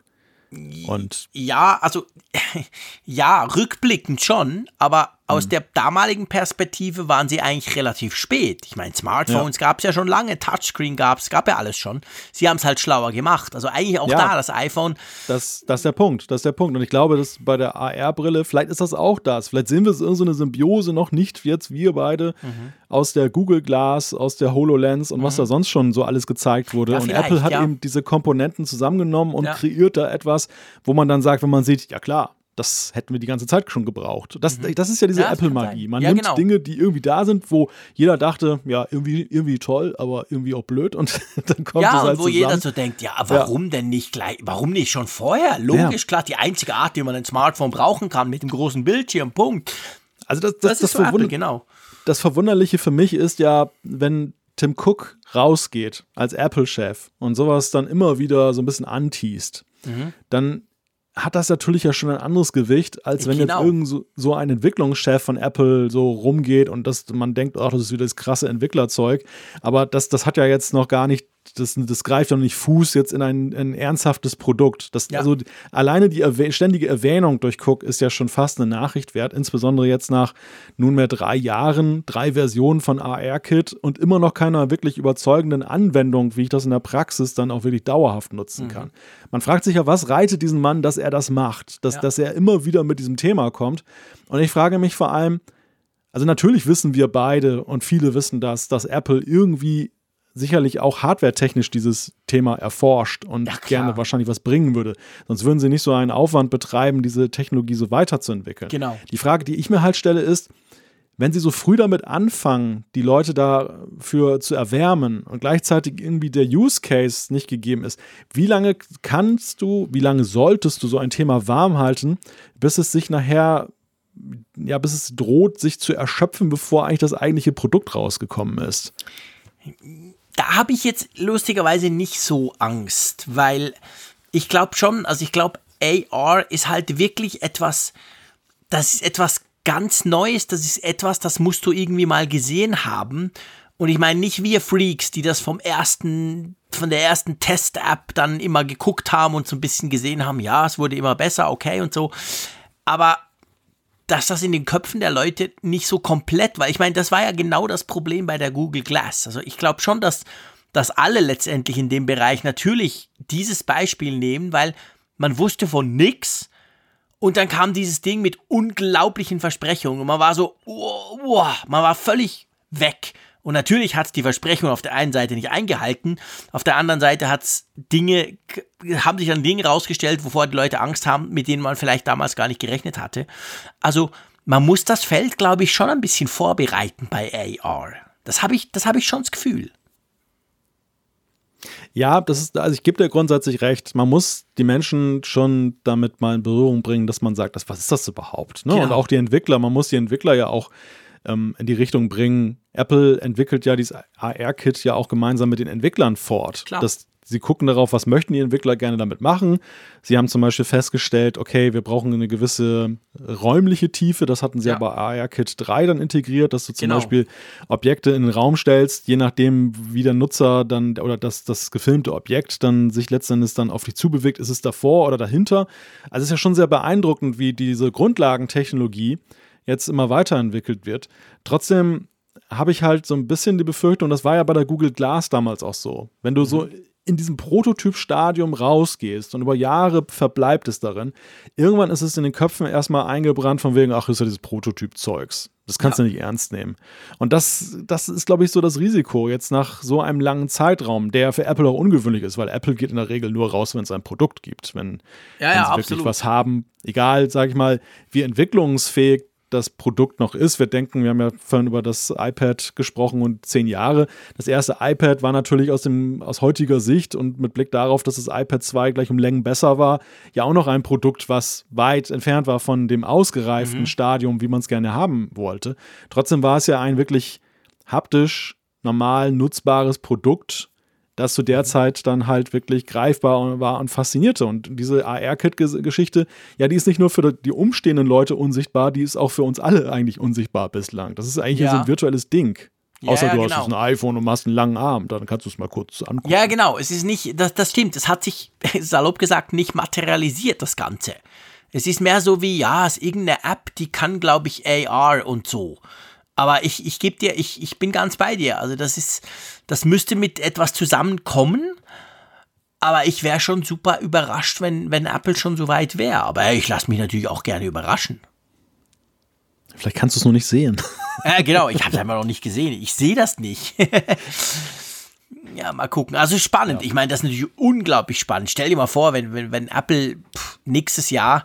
Und ja, also ja, rückblickend schon, aber aus mhm. der damaligen Perspektive waren sie eigentlich relativ spät. Ich meine, Smartphones ja. gab es ja schon lange, Touchscreen gab es, gab ja alles schon. Sie haben es halt schlauer gemacht. Also eigentlich auch ja, da, das iPhone. Das, das ist der Punkt, das ist der Punkt. Und ich glaube, dass bei der AR-Brille, vielleicht ist das auch das. Vielleicht sehen wir es in so eine Symbiose noch nicht jetzt, wir beide, mhm. aus der Google Glass, aus der HoloLens und mhm. was da sonst schon so alles gezeigt wurde. Ja, und Apple hat eben diese Komponenten zusammengenommen und kreiert da etwas, wo man dann sagt, wenn man sieht, ja klar, das hätten wir die ganze Zeit schon gebraucht. Das, mhm. das ist ja diese ja, Apple-Magie. Man ja, nimmt genau. Dinge, die irgendwie da sind, wo jeder dachte, ja, irgendwie, irgendwie toll, aber irgendwie auch blöd und dann kommt ja, es halt und wo zusammen. jeder so denkt, ja, warum ja. denn nicht gleich, warum nicht schon vorher? Logisch, klar, die einzige Art, wie man ein Smartphone brauchen kann, mit dem großen Bildschirm, Punkt. Also das, das, das, das, so Apple, genau. das Verwunderliche für mich ist ja, wenn Tim Cook rausgeht als Apple-Chef und sowas dann immer wieder so ein bisschen anteast, mhm. dann hat das natürlich ja schon ein anderes Gewicht, als wenn genau. jetzt irgend so, so, ein Entwicklungschef von Apple so rumgeht und das, man denkt, ach, das ist wieder das krasse Entwicklerzeug. Aber das, das hat ja jetzt noch gar nicht das, das greift doch nicht Fuß jetzt in ein, ein ernsthaftes Produkt. Das, ja. Also alleine die erwäh ständige Erwähnung durch Cook ist ja schon fast eine Nachricht wert, insbesondere jetzt nach nunmehr drei Jahren, drei Versionen von AR-Kit und immer noch keiner wirklich überzeugenden Anwendung, wie ich das in der Praxis dann auch wirklich dauerhaft nutzen mhm. kann. Man fragt sich ja, was reitet diesen Mann, dass er das macht, dass, ja. dass er immer wieder mit diesem Thema kommt. Und ich frage mich vor allem, also natürlich wissen wir beide und viele wissen das, dass Apple irgendwie sicherlich auch hardwaretechnisch dieses Thema erforscht und ja, gerne wahrscheinlich was bringen würde. Sonst würden sie nicht so einen Aufwand betreiben, diese Technologie so weiterzuentwickeln. Genau. Die Frage, die ich mir halt stelle, ist, wenn sie so früh damit anfangen, die Leute dafür zu erwärmen und gleichzeitig irgendwie der Use Case nicht gegeben ist, wie lange kannst du, wie lange solltest du so ein Thema warm halten, bis es sich nachher ja, bis es droht, sich zu erschöpfen, bevor eigentlich das eigentliche Produkt rausgekommen ist da habe ich jetzt lustigerweise nicht so Angst, weil ich glaube schon, also ich glaube, AR ist halt wirklich etwas, das ist etwas ganz Neues, das ist etwas, das musst du irgendwie mal gesehen haben. Und ich meine nicht wir Freaks, die das vom ersten, von der ersten Test-App dann immer geguckt haben und so ein bisschen gesehen haben, ja, es wurde immer besser, okay und so. Aber dass das in den Köpfen der Leute nicht so komplett war. Ich meine, das war ja genau das Problem bei der Google Glass. Also ich glaube schon, dass, dass alle letztendlich in dem Bereich natürlich dieses Beispiel nehmen, weil man wusste von nichts und dann kam dieses Ding mit unglaublichen Versprechungen und man war so, oh, oh, man war völlig weg. Und natürlich hat es die Versprechung auf der einen Seite nicht eingehalten, auf der anderen Seite hat es Dinge, haben sich dann Dinge rausgestellt, wovor die Leute Angst haben, mit denen man vielleicht damals gar nicht gerechnet hatte. Also man muss das Feld, glaube ich, schon ein bisschen vorbereiten bei AR. Das habe ich, das habe ich schon das Gefühl. Ja, das ist, also ich gebe dir grundsätzlich recht. Man muss die Menschen schon damit mal in Berührung bringen, dass man sagt, das, was ist das überhaupt? Ne? Genau. Und auch die Entwickler, man muss die Entwickler ja auch ähm, in die Richtung bringen. Apple entwickelt ja dieses AR-Kit ja auch gemeinsam mit den Entwicklern fort. Klar. Das, sie gucken darauf, was möchten die Entwickler gerne damit machen. Sie haben zum Beispiel festgestellt, okay, wir brauchen eine gewisse räumliche Tiefe. Das hatten sie ja. aber AR-Kit 3 dann integriert, dass du zum genau. Beispiel Objekte in den Raum stellst, je nachdem, wie der Nutzer dann oder das, das gefilmte Objekt dann sich letztendlich dann auf dich zubewegt, ist es davor oder dahinter. Also es ist ja schon sehr beeindruckend, wie diese Grundlagentechnologie jetzt immer weiterentwickelt wird. Trotzdem habe ich halt so ein bisschen die Befürchtung, das war ja bei der Google Glass damals auch so. Wenn du so mhm. in diesem Prototypstadium rausgehst und über Jahre verbleibt es darin, irgendwann ist es in den Köpfen erstmal eingebrannt von wegen, ach, ist ja dieses Prototyp-Zeugs. Das kannst ja. du nicht ernst nehmen. Und das, das ist, glaube ich, so das Risiko jetzt nach so einem langen Zeitraum, der für Apple auch ungewöhnlich ist, weil Apple geht in der Regel nur raus, wenn es ein Produkt gibt. Wenn, ja, wenn ja, sie wirklich was haben, egal, sage ich mal, wie entwicklungsfähig das Produkt noch ist. Wir denken, wir haben ja vorhin über das iPad gesprochen und zehn Jahre. Das erste iPad war natürlich aus, dem, aus heutiger Sicht und mit Blick darauf, dass das iPad 2 gleich um Längen besser war, ja auch noch ein Produkt, was weit entfernt war von dem ausgereiften mhm. Stadium, wie man es gerne haben wollte. Trotzdem war es ja ein wirklich haptisch, normal nutzbares Produkt das zu der Zeit dann halt wirklich greifbar war und faszinierte. Und diese AR-Kit-Geschichte, ja, die ist nicht nur für die umstehenden Leute unsichtbar, die ist auch für uns alle eigentlich unsichtbar bislang. Das ist eigentlich ja. so ein virtuelles Ding. Außer ja, du genau. hast ein iPhone und machst einen langen Arm, dann kannst du es mal kurz angucken. Ja, genau. Es ist nicht, das, das stimmt. Es hat sich, salopp gesagt, nicht materialisiert, das Ganze. Es ist mehr so wie, ja, es ist irgendeine App, die kann, glaube ich, AR und so. Aber ich, ich gebe dir, ich, ich bin ganz bei dir. Also das ist, das müsste mit etwas zusammenkommen. Aber ich wäre schon super überrascht, wenn, wenn Apple schon so weit wäre. Aber ich lasse mich natürlich auch gerne überraschen. Vielleicht kannst du es noch nicht sehen. Ja, genau, ich habe es einfach noch nicht gesehen. Ich sehe das nicht. ja, mal gucken. Also spannend. Ja. Ich meine, das ist natürlich unglaublich spannend. Stell dir mal vor, wenn, wenn, wenn Apple pff, nächstes Jahr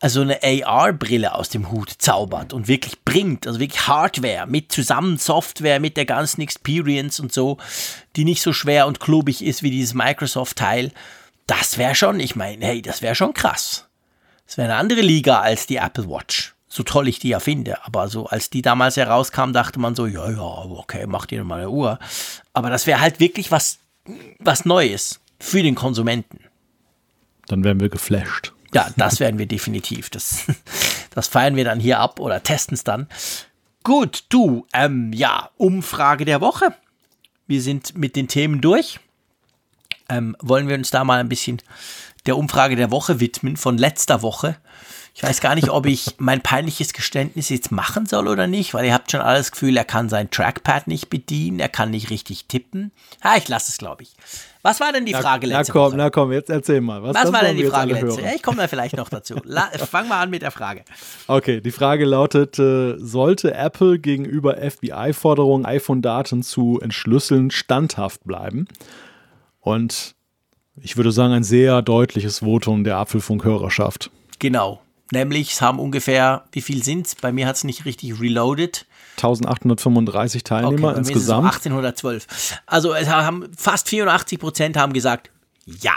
also eine AR-Brille aus dem Hut zaubert und wirklich bringt, also wirklich Hardware mit zusammen Software, mit der ganzen Experience und so, die nicht so schwer und klobig ist wie dieses Microsoft-Teil, das wäre schon, ich meine, hey, das wäre schon krass. Das wäre eine andere Liga als die Apple Watch. So toll ich die ja finde. Aber so, als die damals herauskam, dachte man so, ja, ja, okay, mach dir mal eine Uhr. Aber das wäre halt wirklich was, was Neues für den Konsumenten. Dann wären wir geflasht. Ja, das werden wir definitiv. Das, das feiern wir dann hier ab oder testen es dann. Gut, du, ähm, ja, Umfrage der Woche. Wir sind mit den Themen durch. Ähm, wollen wir uns da mal ein bisschen der Umfrage der Woche widmen von letzter Woche. Ich weiß gar nicht, ob ich mein peinliches Geständnis jetzt machen soll oder nicht, weil ihr habt schon alles Gefühl, er kann sein Trackpad nicht bedienen, er kann nicht richtig tippen. Ah, ich lasse es, glaube ich. Was war denn die Frage na, letzte na komm, Woche? Na komm, jetzt erzähl mal. Was, was war denn die Frage letzte? Ja, ich komme da vielleicht noch dazu. La fang mal an mit der Frage. Okay, die Frage lautet, äh, sollte Apple gegenüber FBI-Forderungen, iPhone-Daten zu entschlüsseln, standhaft bleiben? Und ich würde sagen, ein sehr deutliches Votum der Apfelfunk-Hörerschaft. Genau. Nämlich, es haben ungefähr, wie viel sind es? Bei mir hat es nicht richtig reloaded. 1835 Teilnehmer okay, insgesamt. 1812. Also es haben fast 84 Prozent haben gesagt ja.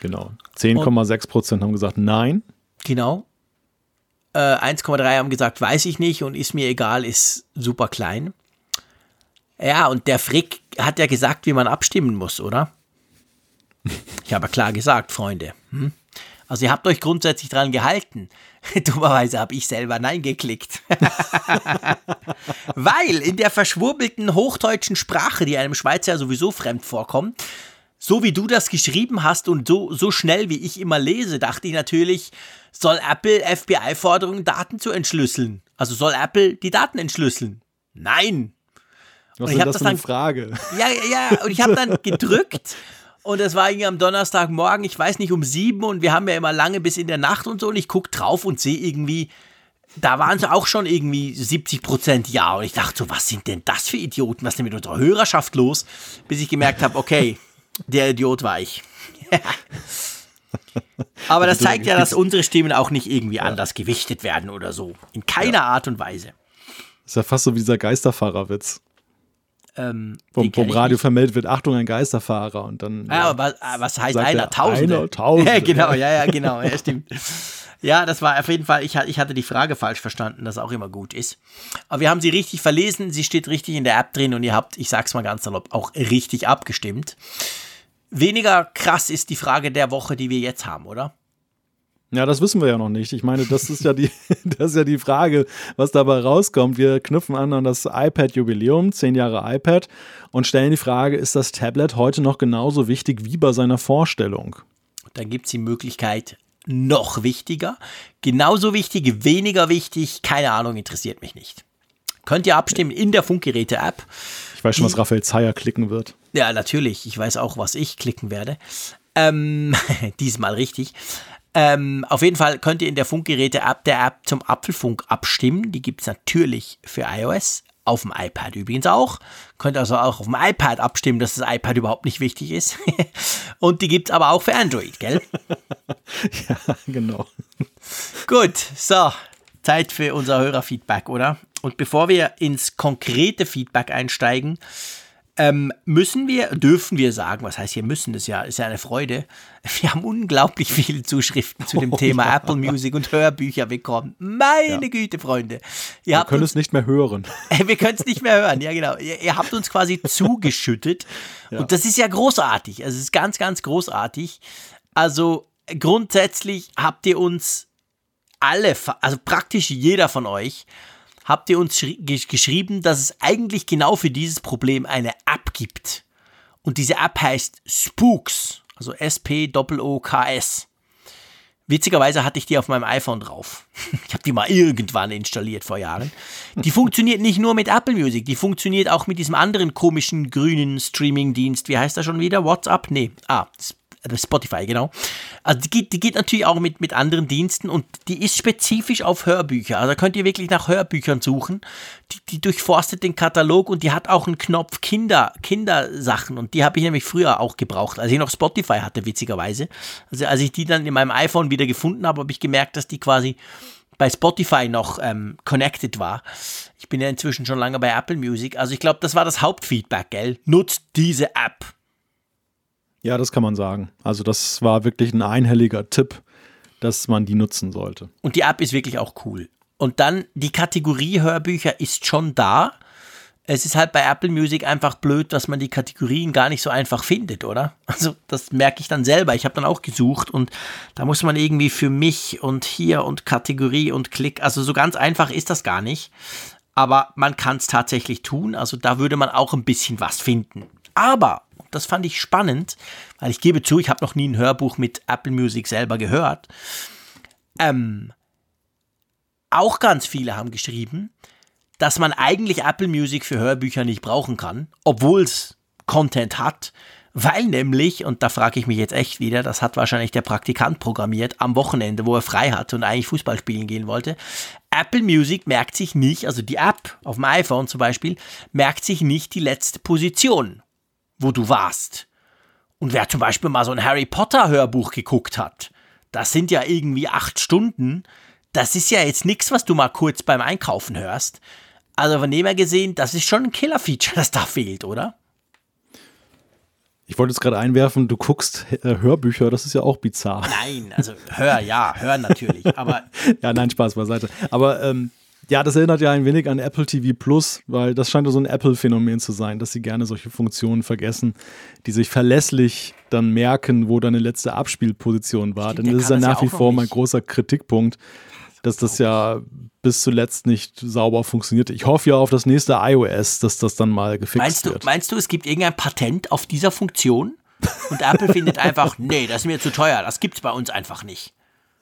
Genau. 10,6 Prozent haben gesagt nein. Genau. Äh, 1,3 haben gesagt weiß ich nicht und ist mir egal, ist super klein. Ja, und der Frick hat ja gesagt, wie man abstimmen muss, oder? Ich habe klar gesagt, Freunde. Hm? Also ihr habt euch grundsätzlich dran gehalten. Dummerweise habe ich selber Nein geklickt. Weil in der verschwurbelten hochdeutschen Sprache, die einem Schweizer sowieso fremd vorkommt, so wie du das geschrieben hast und so, so schnell wie ich immer lese, dachte ich natürlich, soll Apple FBI-Forderungen Daten zu entschlüsseln? Also soll Apple die Daten entschlüsseln? Nein. Was ist das, das dann, Frage? Ja, ja, und ich habe dann gedrückt und es war irgendwie am Donnerstagmorgen, ich weiß nicht, um sieben und wir haben ja immer lange bis in der Nacht und so. Und ich gucke drauf und sehe irgendwie, da waren es auch schon irgendwie 70 Prozent Ja. Und ich dachte so, was sind denn das für Idioten? Was ist denn mit unserer Hörerschaft los? Bis ich gemerkt habe, okay, der Idiot war ich. Aber das zeigt ja, dass unsere Stimmen auch nicht irgendwie anders gewichtet werden oder so. In keiner Art und Weise. Das ist ja fast so wie dieser Geisterfahrerwitz. Ähm, vom, vom Radio vermeldet wird, Achtung, ein Geisterfahrer und dann. Ja, aber was heißt einer? Tausende. Einer, Tausende. Ja, genau, ja, ja, genau, ja, stimmt. Ja, das war auf jeden Fall, ich, ich hatte die Frage falsch verstanden, das auch immer gut ist. Aber wir haben sie richtig verlesen, sie steht richtig in der App drin und ihr habt, ich sag's mal ganz salopp, auch richtig abgestimmt. Weniger krass ist die Frage der Woche, die wir jetzt haben, oder? Ja, das wissen wir ja noch nicht. Ich meine, das ist ja die, das ist ja die Frage, was dabei rauskommt. Wir knüpfen an an das iPad-Jubiläum, zehn Jahre iPad, und stellen die Frage, ist das Tablet heute noch genauso wichtig wie bei seiner Vorstellung? Dann gibt es die Möglichkeit, noch wichtiger, genauso wichtig, weniger wichtig, keine Ahnung, interessiert mich nicht. Könnt ihr abstimmen in der Funkgeräte-App. Ich weiß schon, was Raphael Zeyer klicken wird. Ja, natürlich. Ich weiß auch, was ich klicken werde. Ähm, diesmal richtig. Ähm, auf jeden Fall könnt ihr in der Funkgeräte-App der App zum Apfelfunk abstimmen. Die gibt es natürlich für iOS, auf dem iPad übrigens auch. Könnt also auch auf dem iPad abstimmen, dass das iPad überhaupt nicht wichtig ist. Und die gibt es aber auch für Android, gell? ja, genau. Gut, so, Zeit für unser Hörerfeedback, oder? Und bevor wir ins konkrete Feedback einsteigen, ähm, müssen wir, dürfen wir sagen, was heißt hier müssen, das ist ja, ist ja eine Freude. Wir haben unglaublich viele Zuschriften zu dem oh, Thema ja. Apple Music und Hörbücher bekommen. Meine ja. Güte, Freunde. Ihr wir können uns, es nicht mehr hören. wir können es nicht mehr hören, ja genau. Ihr, ihr habt uns quasi zugeschüttet ja. und das ist ja großartig. Also es ist ganz, ganz großartig. Also grundsätzlich habt ihr uns alle, also praktisch jeder von euch, habt ihr uns geschrieben, dass es eigentlich genau für dieses Problem eine App gibt. Und diese App heißt Spooks, also S-P-O-O-K-S. Witzigerweise hatte ich die auf meinem iPhone drauf. Ich habe die mal irgendwann installiert vor Jahren. Die funktioniert nicht nur mit Apple Music, die funktioniert auch mit diesem anderen komischen grünen Streaming-Dienst. Wie heißt der schon wieder? WhatsApp? Nee. Ah, Spotify, genau. Also die geht, die geht natürlich auch mit, mit anderen Diensten und die ist spezifisch auf Hörbücher. Also da könnt ihr wirklich nach Hörbüchern suchen. Die, die durchforstet den Katalog und die hat auch einen Knopf Kinder, Kindersachen und die habe ich nämlich früher auch gebraucht, als ich noch Spotify hatte, witzigerweise. Also als ich die dann in meinem iPhone wieder gefunden habe, habe ich gemerkt, dass die quasi bei Spotify noch ähm, connected war. Ich bin ja inzwischen schon lange bei Apple Music. Also ich glaube, das war das Hauptfeedback, gell? Nutzt diese App. Ja, das kann man sagen. Also das war wirklich ein einhelliger Tipp, dass man die nutzen sollte. Und die App ist wirklich auch cool. Und dann die Kategorie Hörbücher ist schon da. Es ist halt bei Apple Music einfach blöd, dass man die Kategorien gar nicht so einfach findet, oder? Also das merke ich dann selber. Ich habe dann auch gesucht und da muss man irgendwie für mich und hier und Kategorie und Klick. Also so ganz einfach ist das gar nicht. Aber man kann es tatsächlich tun. Also da würde man auch ein bisschen was finden. Aber das fand ich spannend, weil ich gebe zu, ich habe noch nie ein Hörbuch mit Apple Music selber gehört. Ähm, auch ganz viele haben geschrieben, dass man eigentlich Apple Music für Hörbücher nicht brauchen kann, obwohl es Content hat, weil nämlich, und da frage ich mich jetzt echt wieder, das hat wahrscheinlich der Praktikant programmiert am Wochenende, wo er frei hatte und eigentlich Fußball spielen gehen wollte. Apple Music merkt sich nicht, also die App auf dem iPhone zum Beispiel, merkt sich nicht die letzte Position wo du warst. Und wer zum Beispiel mal so ein Harry Potter Hörbuch geguckt hat, das sind ja irgendwie acht Stunden. Das ist ja jetzt nichts, was du mal kurz beim Einkaufen hörst. Also von dem her gesehen, das ist schon ein Killer-Feature, das da fehlt, oder? Ich wollte jetzt gerade einwerfen, du guckst äh, Hörbücher, das ist ja auch bizarr. Nein, also hör, ja, hör natürlich, aber. ja, nein, Spaß beiseite. Aber ähm, ja, das erinnert ja ein wenig an Apple TV Plus, weil das scheint so ein Apple-Phänomen zu sein, dass sie gerne solche Funktionen vergessen, die sich verlässlich dann merken, wo deine letzte Abspielposition war. Stimmt, Denn das ist ja nach wie vor mein großer Kritikpunkt, dass das ja bis zuletzt nicht sauber funktioniert. Ich hoffe ja auf das nächste iOS, dass das dann mal gefixt meinst du, wird. Meinst du, es gibt irgendein Patent auf dieser Funktion? Und Apple findet einfach, nee, das ist mir zu teuer, das gibt es bei uns einfach nicht.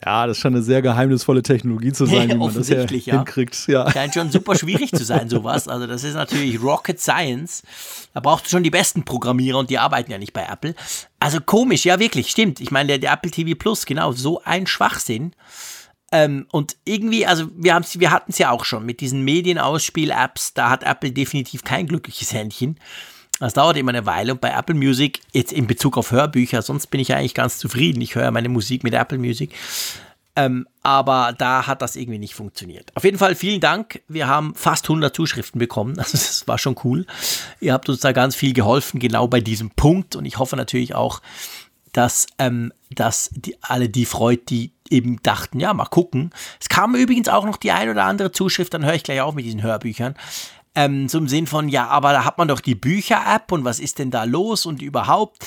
Ja, das scheint eine sehr geheimnisvolle Technologie zu sein, wie man das ja, ja. hinkriegt. Ja. Scheint schon super schwierig zu sein, sowas. Also das ist natürlich Rocket Science. Da brauchst du schon die besten Programmierer und die arbeiten ja nicht bei Apple. Also komisch, ja wirklich, stimmt. Ich meine, der, der Apple TV Plus, genau, so ein Schwachsinn. Ähm, und irgendwie, also wir, wir hatten es ja auch schon mit diesen Medienausspiel-Apps, da hat Apple definitiv kein glückliches Händchen. Das dauert immer eine Weile und bei Apple Music, jetzt in Bezug auf Hörbücher, sonst bin ich eigentlich ganz zufrieden. Ich höre meine Musik mit Apple Music. Ähm, aber da hat das irgendwie nicht funktioniert. Auf jeden Fall vielen Dank. Wir haben fast 100 Zuschriften bekommen. Also das war schon cool. Ihr habt uns da ganz viel geholfen, genau bei diesem Punkt. Und ich hoffe natürlich auch, dass, ähm, dass die, alle die freut, die eben dachten, ja, mal gucken. Es kam übrigens auch noch die ein oder andere Zuschrift, dann höre ich gleich auf mit diesen Hörbüchern ähm, im Sinn von, ja, aber da hat man doch die Bücher-App und was ist denn da los und überhaupt.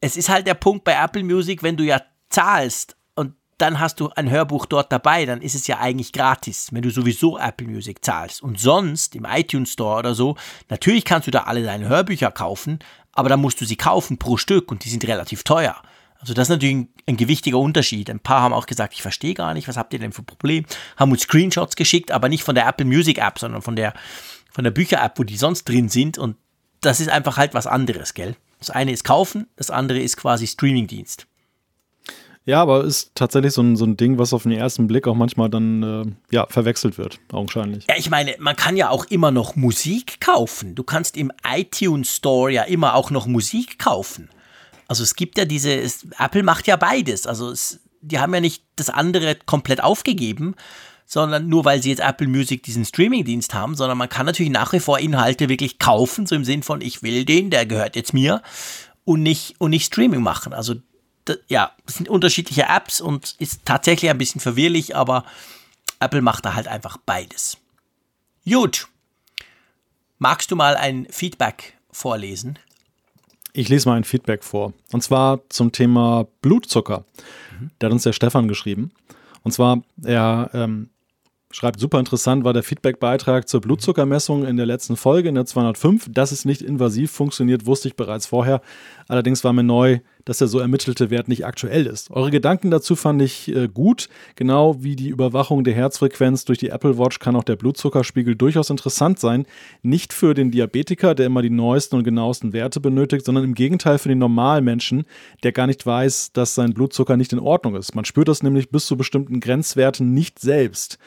Es ist halt der Punkt bei Apple Music, wenn du ja zahlst und dann hast du ein Hörbuch dort dabei, dann ist es ja eigentlich gratis, wenn du sowieso Apple Music zahlst. Und sonst im iTunes Store oder so, natürlich kannst du da alle deine Hörbücher kaufen, aber dann musst du sie kaufen pro Stück und die sind relativ teuer. Also das ist natürlich ein, ein, gewichtiger Unterschied. Ein paar haben auch gesagt, ich verstehe gar nicht, was habt ihr denn für ein Problem? Haben uns Screenshots geschickt, aber nicht von der Apple Music App, sondern von der von der Bücher-App, wo die sonst drin sind. Und das ist einfach halt was anderes, gell? Das eine ist kaufen, das andere ist quasi Streamingdienst. Ja, aber ist tatsächlich so ein, so ein Ding, was auf den ersten Blick auch manchmal dann äh, ja, verwechselt wird, augenscheinlich. Ja, ich meine, man kann ja auch immer noch Musik kaufen. Du kannst im iTunes Store ja immer auch noch Musik kaufen. Also es gibt ja diese, es, Apple macht ja beides. Also es, die haben ja nicht das andere komplett aufgegeben, sondern nur weil sie jetzt Apple Music diesen Streamingdienst haben, sondern man kann natürlich nach wie vor Inhalte wirklich kaufen, so im Sinn von, ich will den, der gehört jetzt mir und nicht, und nicht Streaming machen. Also ja, es sind unterschiedliche Apps und ist tatsächlich ein bisschen verwirrlich, aber Apple macht da halt einfach beides. Gut. Magst du mal ein Feedback vorlesen? Ich lese mal ein Feedback vor. Und zwar zum Thema Blutzucker. Mhm. Da hat uns der Stefan geschrieben. Und zwar, er ähm, schreibt, super interessant war der Feedback-Beitrag zur Blutzuckermessung in der letzten Folge, in der 205. Dass es nicht invasiv funktioniert, wusste ich bereits vorher. Allerdings war mir neu, dass der so ermittelte Wert nicht aktuell ist. Eure Gedanken dazu fand ich äh, gut. Genau wie die Überwachung der Herzfrequenz durch die Apple Watch kann auch der Blutzuckerspiegel durchaus interessant sein. Nicht für den Diabetiker, der immer die neuesten und genauesten Werte benötigt, sondern im Gegenteil für den normalen Menschen, der gar nicht weiß, dass sein Blutzucker nicht in Ordnung ist. Man spürt das nämlich bis zu bestimmten Grenzwerten nicht selbst.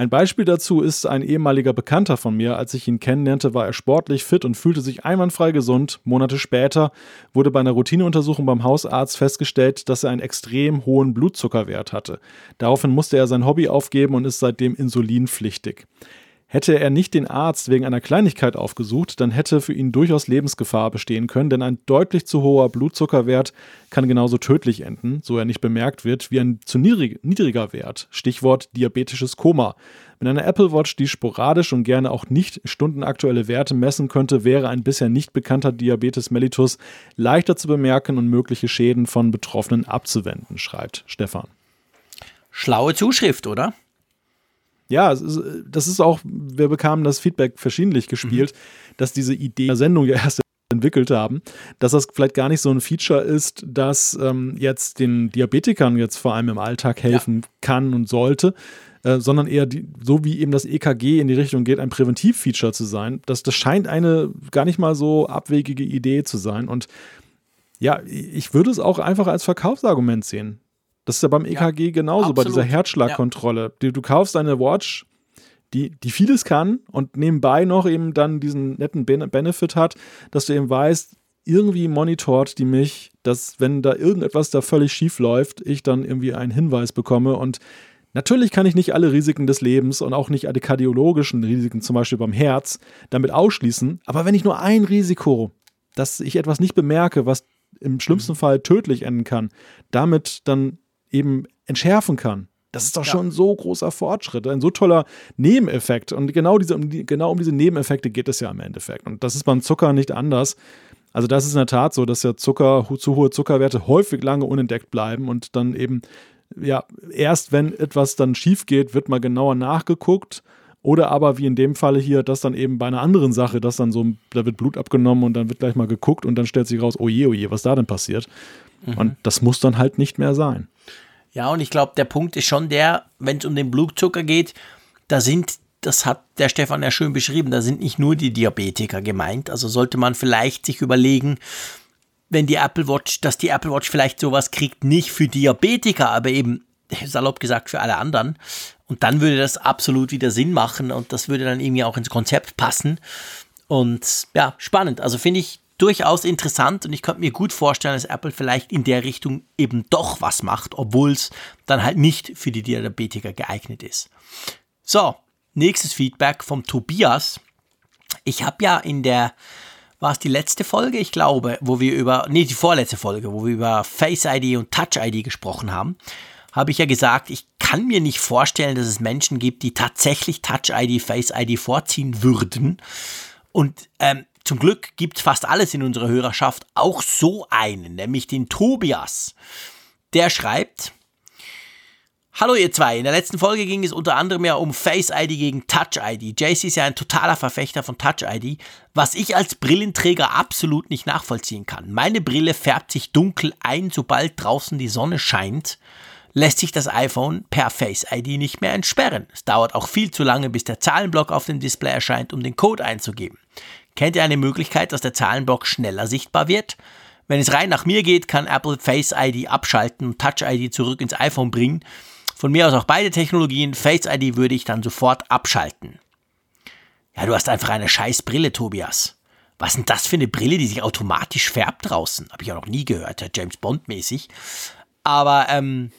Ein Beispiel dazu ist ein ehemaliger Bekannter von mir. Als ich ihn kennenlernte, war er sportlich fit und fühlte sich einwandfrei gesund. Monate später wurde bei einer Routineuntersuchung beim Hausarzt festgestellt, dass er einen extrem hohen Blutzuckerwert hatte. Daraufhin musste er sein Hobby aufgeben und ist seitdem insulinpflichtig. Hätte er nicht den Arzt wegen einer Kleinigkeit aufgesucht, dann hätte für ihn durchaus Lebensgefahr bestehen können, denn ein deutlich zu hoher Blutzuckerwert kann genauso tödlich enden, so er nicht bemerkt wird, wie ein zu niedriger Wert. Stichwort diabetisches Koma. Wenn eine Apple Watch, die sporadisch und gerne auch nicht stundenaktuelle Werte messen könnte, wäre ein bisher nicht bekannter Diabetes mellitus leichter zu bemerken und mögliche Schäden von Betroffenen abzuwenden, schreibt Stefan. Schlaue Zuschrift, oder? Ja, das ist auch, wir bekamen das Feedback verschiedentlich gespielt, mhm. dass diese Idee der Sendung ja erst entwickelt haben, dass das vielleicht gar nicht so ein Feature ist, das ähm, jetzt den Diabetikern jetzt vor allem im Alltag helfen ja. kann und sollte, äh, sondern eher die, so wie eben das EKG in die Richtung geht, ein Präventivfeature zu sein. Das, das scheint eine gar nicht mal so abwegige Idee zu sein. Und ja, ich würde es auch einfach als Verkaufsargument sehen. Das ist ja beim EKG ja, genauso, absolut. bei dieser Herzschlagkontrolle. Ja. Du, kaufst eine Watch, die, die vieles kann und nebenbei noch eben dann diesen netten Benefit hat, dass du eben weißt, irgendwie monitort die mich, dass wenn da irgendetwas da völlig schief läuft, ich dann irgendwie einen Hinweis bekomme und Natürlich kann ich nicht alle Risiken des Lebens und auch nicht alle kardiologischen Risiken, zum Beispiel beim Herz, damit ausschließen. Aber wenn ich nur ein Risiko, dass ich etwas nicht bemerke, was im schlimmsten mhm. Fall tödlich enden kann, damit dann eben entschärfen kann. Das ist doch ja. schon ein so großer Fortschritt, ein so toller Nebeneffekt. Und genau, diese, um die, genau um diese Nebeneffekte geht es ja im Endeffekt. Und das ist beim Zucker nicht anders. Also das ist in der Tat so, dass ja Zucker, zu hohe Zuckerwerte häufig lange unentdeckt bleiben und dann eben, ja, erst wenn etwas dann schief geht, wird mal genauer nachgeguckt. Oder aber wie in dem Falle hier, dass dann eben bei einer anderen Sache, dass dann so, da wird Blut abgenommen und dann wird gleich mal geguckt und dann stellt sich raus, oh je, oh je, was da denn passiert. Mhm. Und das muss dann halt nicht mehr sein. Ja, und ich glaube, der Punkt ist schon der, wenn es um den Blutzucker geht, da sind, das hat der Stefan ja schön beschrieben, da sind nicht nur die Diabetiker gemeint. Also sollte man vielleicht sich überlegen, wenn die Apple Watch, dass die Apple Watch vielleicht sowas kriegt, nicht für Diabetiker, aber eben salopp gesagt für alle anderen. Und dann würde das absolut wieder Sinn machen und das würde dann irgendwie auch ins Konzept passen. Und ja, spannend. Also finde ich durchaus interessant und ich könnte mir gut vorstellen, dass Apple vielleicht in der Richtung eben doch was macht, obwohl es dann halt nicht für die Diabetiker geeignet ist. So, nächstes Feedback vom Tobias. Ich habe ja in der, war es die letzte Folge, ich glaube, wo wir über, nee, die vorletzte Folge, wo wir über Face ID und Touch ID gesprochen haben, habe ich ja gesagt, ich kann mir nicht vorstellen, dass es Menschen gibt, die tatsächlich Touch ID, Face ID vorziehen würden. Und ähm, zum Glück gibt fast alles in unserer Hörerschaft, auch so einen, nämlich den Tobias. Der schreibt, Hallo ihr zwei, in der letzten Folge ging es unter anderem ja um Face ID gegen Touch ID. JC ist ja ein totaler Verfechter von Touch ID, was ich als Brillenträger absolut nicht nachvollziehen kann. Meine Brille färbt sich dunkel ein, sobald draußen die Sonne scheint lässt sich das iPhone per Face ID nicht mehr entsperren. Es dauert auch viel zu lange, bis der Zahlenblock auf dem Display erscheint, um den Code einzugeben. Kennt ihr eine Möglichkeit, dass der Zahlenblock schneller sichtbar wird? Wenn es rein nach mir geht, kann Apple Face ID abschalten und Touch ID zurück ins iPhone bringen. Von mir aus auch beide Technologien. Face ID würde ich dann sofort abschalten. Ja, du hast einfach eine scheiß Brille, Tobias. Was denn das für eine Brille, die sich automatisch färbt draußen? Habe ich auch noch nie gehört, James Bond mäßig. Aber ähm,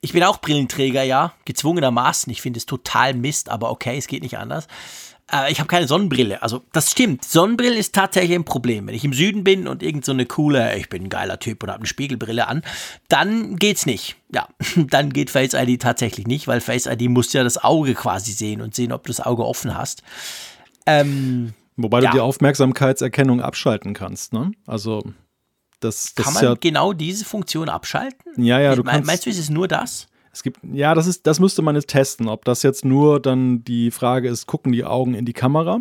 ich bin auch Brillenträger, ja, gezwungenermaßen. Ich finde es total Mist, aber okay, es geht nicht anders. Äh, ich habe keine Sonnenbrille. Also, das stimmt. Sonnenbrille ist tatsächlich ein Problem. Wenn ich im Süden bin und irgend so eine coole, ich bin ein geiler Typ und habe eine Spiegelbrille an, dann geht's nicht. Ja, dann geht Face ID tatsächlich nicht, weil Face ID muss ja das Auge quasi sehen und sehen, ob du das Auge offen hast. Ähm, Wobei ja. du die Aufmerksamkeitserkennung abschalten kannst, ne? Also das, das Kann man ja, genau diese Funktion abschalten? Ja, ja, du Me kannst. Meinst du, ist es nur das? Es gibt, ja, das ist, das müsste man jetzt testen, ob das jetzt nur dann die Frage ist, gucken die Augen in die Kamera?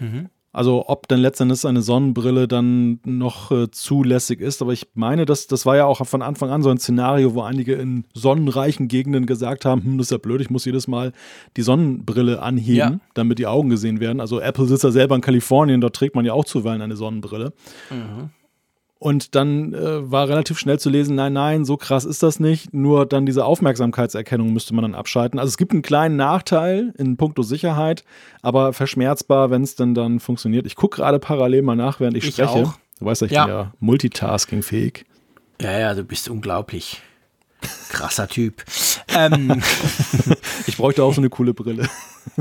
Mhm. Also ob denn letztendlich eine Sonnenbrille dann noch äh, zulässig ist. Aber ich meine, das, das war ja auch von Anfang an so ein Szenario, wo einige in sonnenreichen Gegenden gesagt haben, hm, das ist ja blöd, ich muss jedes Mal die Sonnenbrille anheben, ja. damit die Augen gesehen werden. Also Apple sitzt ja selber in Kalifornien, dort trägt man ja auch zuweilen eine Sonnenbrille. Mhm. Und dann äh, war relativ schnell zu lesen, nein, nein, so krass ist das nicht. Nur dann diese Aufmerksamkeitserkennung müsste man dann abschalten. Also es gibt einen kleinen Nachteil in puncto Sicherheit, aber verschmerzbar, wenn es denn dann funktioniert. Ich gucke gerade parallel mal nach, während ich, ich spreche. Auch. Du weißt ja, ich ja. bin ja multitaskingfähig. Ja, ja, du bist unglaublich. Krasser Typ. ähm. ich bräuchte auch so eine coole Brille.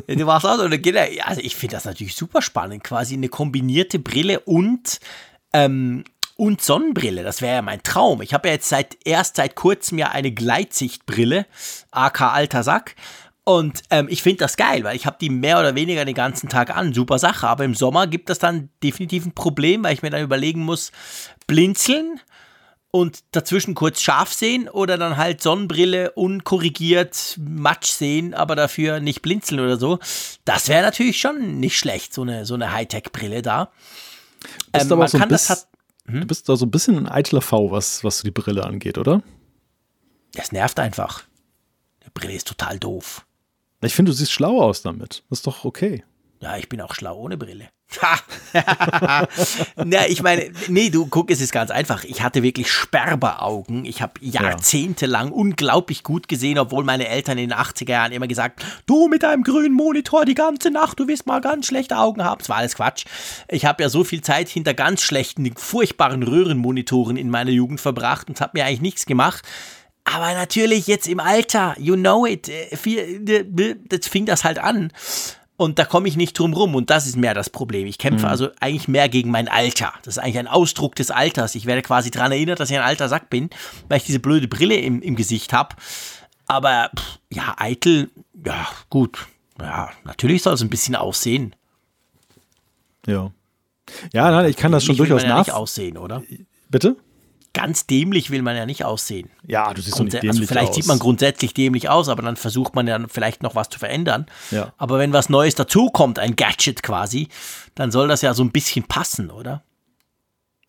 du warst auch so eine, also ich finde das natürlich super spannend, quasi eine kombinierte Brille und ähm, und Sonnenbrille. Das wäre ja mein Traum. Ich habe ja jetzt seit erst seit kurzem ja eine Gleitsichtbrille, AK alter Sack. Und ähm, ich finde das geil, weil ich habe die mehr oder weniger den ganzen Tag an. Super Sache. Aber im Sommer gibt es dann definitiv ein Problem, weil ich mir dann überlegen muss, blinzeln und dazwischen kurz scharf sehen oder dann halt Sonnenbrille unkorrigiert Matsch sehen, aber dafür nicht blinzeln oder so. Das wäre natürlich schon nicht schlecht, so eine, so eine Hightech-Brille da. Ähm, man kann das hm? Du bist da so ein bisschen ein eitler V, was, was die Brille angeht, oder? Das nervt einfach. Die Brille ist total doof. Ich finde, du siehst schlau aus damit. Das ist doch okay. Ja, ich bin auch schlau ohne Brille. Na, ich meine, nee, du guck, es ist ganz einfach. Ich hatte wirklich Sperberaugen. Ich habe jahrzehntelang ja. unglaublich gut gesehen, obwohl meine Eltern in den 80er Jahren immer gesagt, du mit deinem grünen Monitor die ganze Nacht, du wirst mal ganz schlechte Augen haben. Das war alles Quatsch. Ich habe ja so viel Zeit hinter ganz schlechten, furchtbaren Röhrenmonitoren in meiner Jugend verbracht und habe mir eigentlich nichts gemacht. Aber natürlich jetzt im Alter, you know it, äh, das fing das halt an. Und da komme ich nicht drum rum. Und das ist mehr das Problem. Ich kämpfe mhm. also eigentlich mehr gegen mein Alter. Das ist eigentlich ein Ausdruck des Alters. Ich werde quasi daran erinnert, dass ich ein alter Sack bin, weil ich diese blöde Brille im, im Gesicht habe. Aber pff, ja, eitel, ja, gut. Ja, natürlich soll es ein bisschen aussehen. Ja. Ja, nein, ich kann das schon durchaus ja nach. aussehen, oder? Bitte? Ganz dämlich will man ja nicht aussehen. Ja, du siehst so nicht also dämlich also vielleicht aus. sieht man grundsätzlich dämlich aus, aber dann versucht man ja vielleicht noch was zu verändern. Ja. Aber wenn was Neues dazukommt, ein Gadget quasi, dann soll das ja so ein bisschen passen, oder?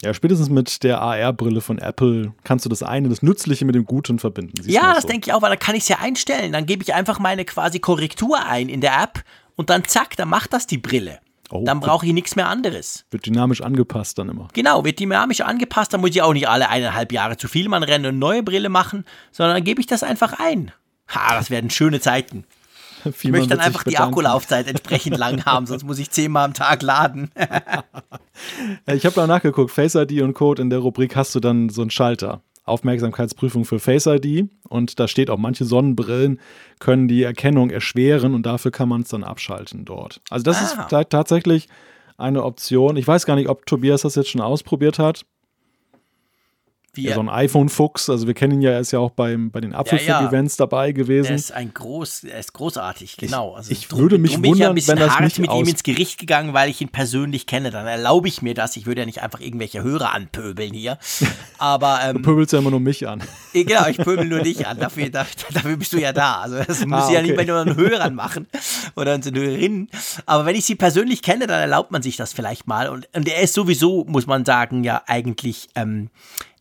Ja, spätestens mit der AR-Brille von Apple kannst du das eine, das Nützliche mit dem Guten verbinden. ja, das so. denke ich auch, weil dann kann ich es ja einstellen. Dann gebe ich einfach meine quasi Korrektur ein in der App und dann zack, dann macht das die Brille. Oh, dann brauche ich nichts mehr anderes. Wird dynamisch angepasst dann immer. Genau, wird dynamisch angepasst. Dann muss ich auch nicht alle eineinhalb Jahre zu viel man rennen und neue Brille machen, sondern dann gebe ich das einfach ein. Ha, das werden schöne Zeiten. ich möchte dann einfach die Akkulaufzeit entsprechend lang haben, sonst muss ich zehnmal am Tag laden. ich habe da nachgeguckt, Face ID und Code in der Rubrik hast du dann so einen Schalter. Aufmerksamkeitsprüfung für Face ID und da steht auch, manche Sonnenbrillen können die Erkennung erschweren und dafür kann man es dann abschalten dort. Also das ah. ist tatsächlich eine Option. Ich weiß gar nicht, ob Tobias das jetzt schon ausprobiert hat. Wie, so ein iPhone-Fuchs, also wir kennen ihn ja, er ist ja auch beim, bei den Apfelfunk-Events ja, ja. dabei gewesen. Er ist ein groß, er ist großartig, genau. Also ich, ich drum, würde mich drum wundern, bin ich ja wenn das nicht mit ihm ins Gericht gegangen, weil ich ihn persönlich kenne. Dann erlaube ich mir das. Ich würde ja nicht einfach irgendwelche Hörer anpöbeln hier. Aber ähm, du pöbelst ja immer nur mich an. genau, ich pöbel nur dich an. Dafür, dafür bist du ja da. Also das muss ah, ich ja nicht nur an Hörern machen oder den Hörerinnen. Aber wenn ich sie persönlich kenne, dann erlaubt man sich das vielleicht mal. Und, und er ist sowieso, muss man sagen, ja eigentlich ähm,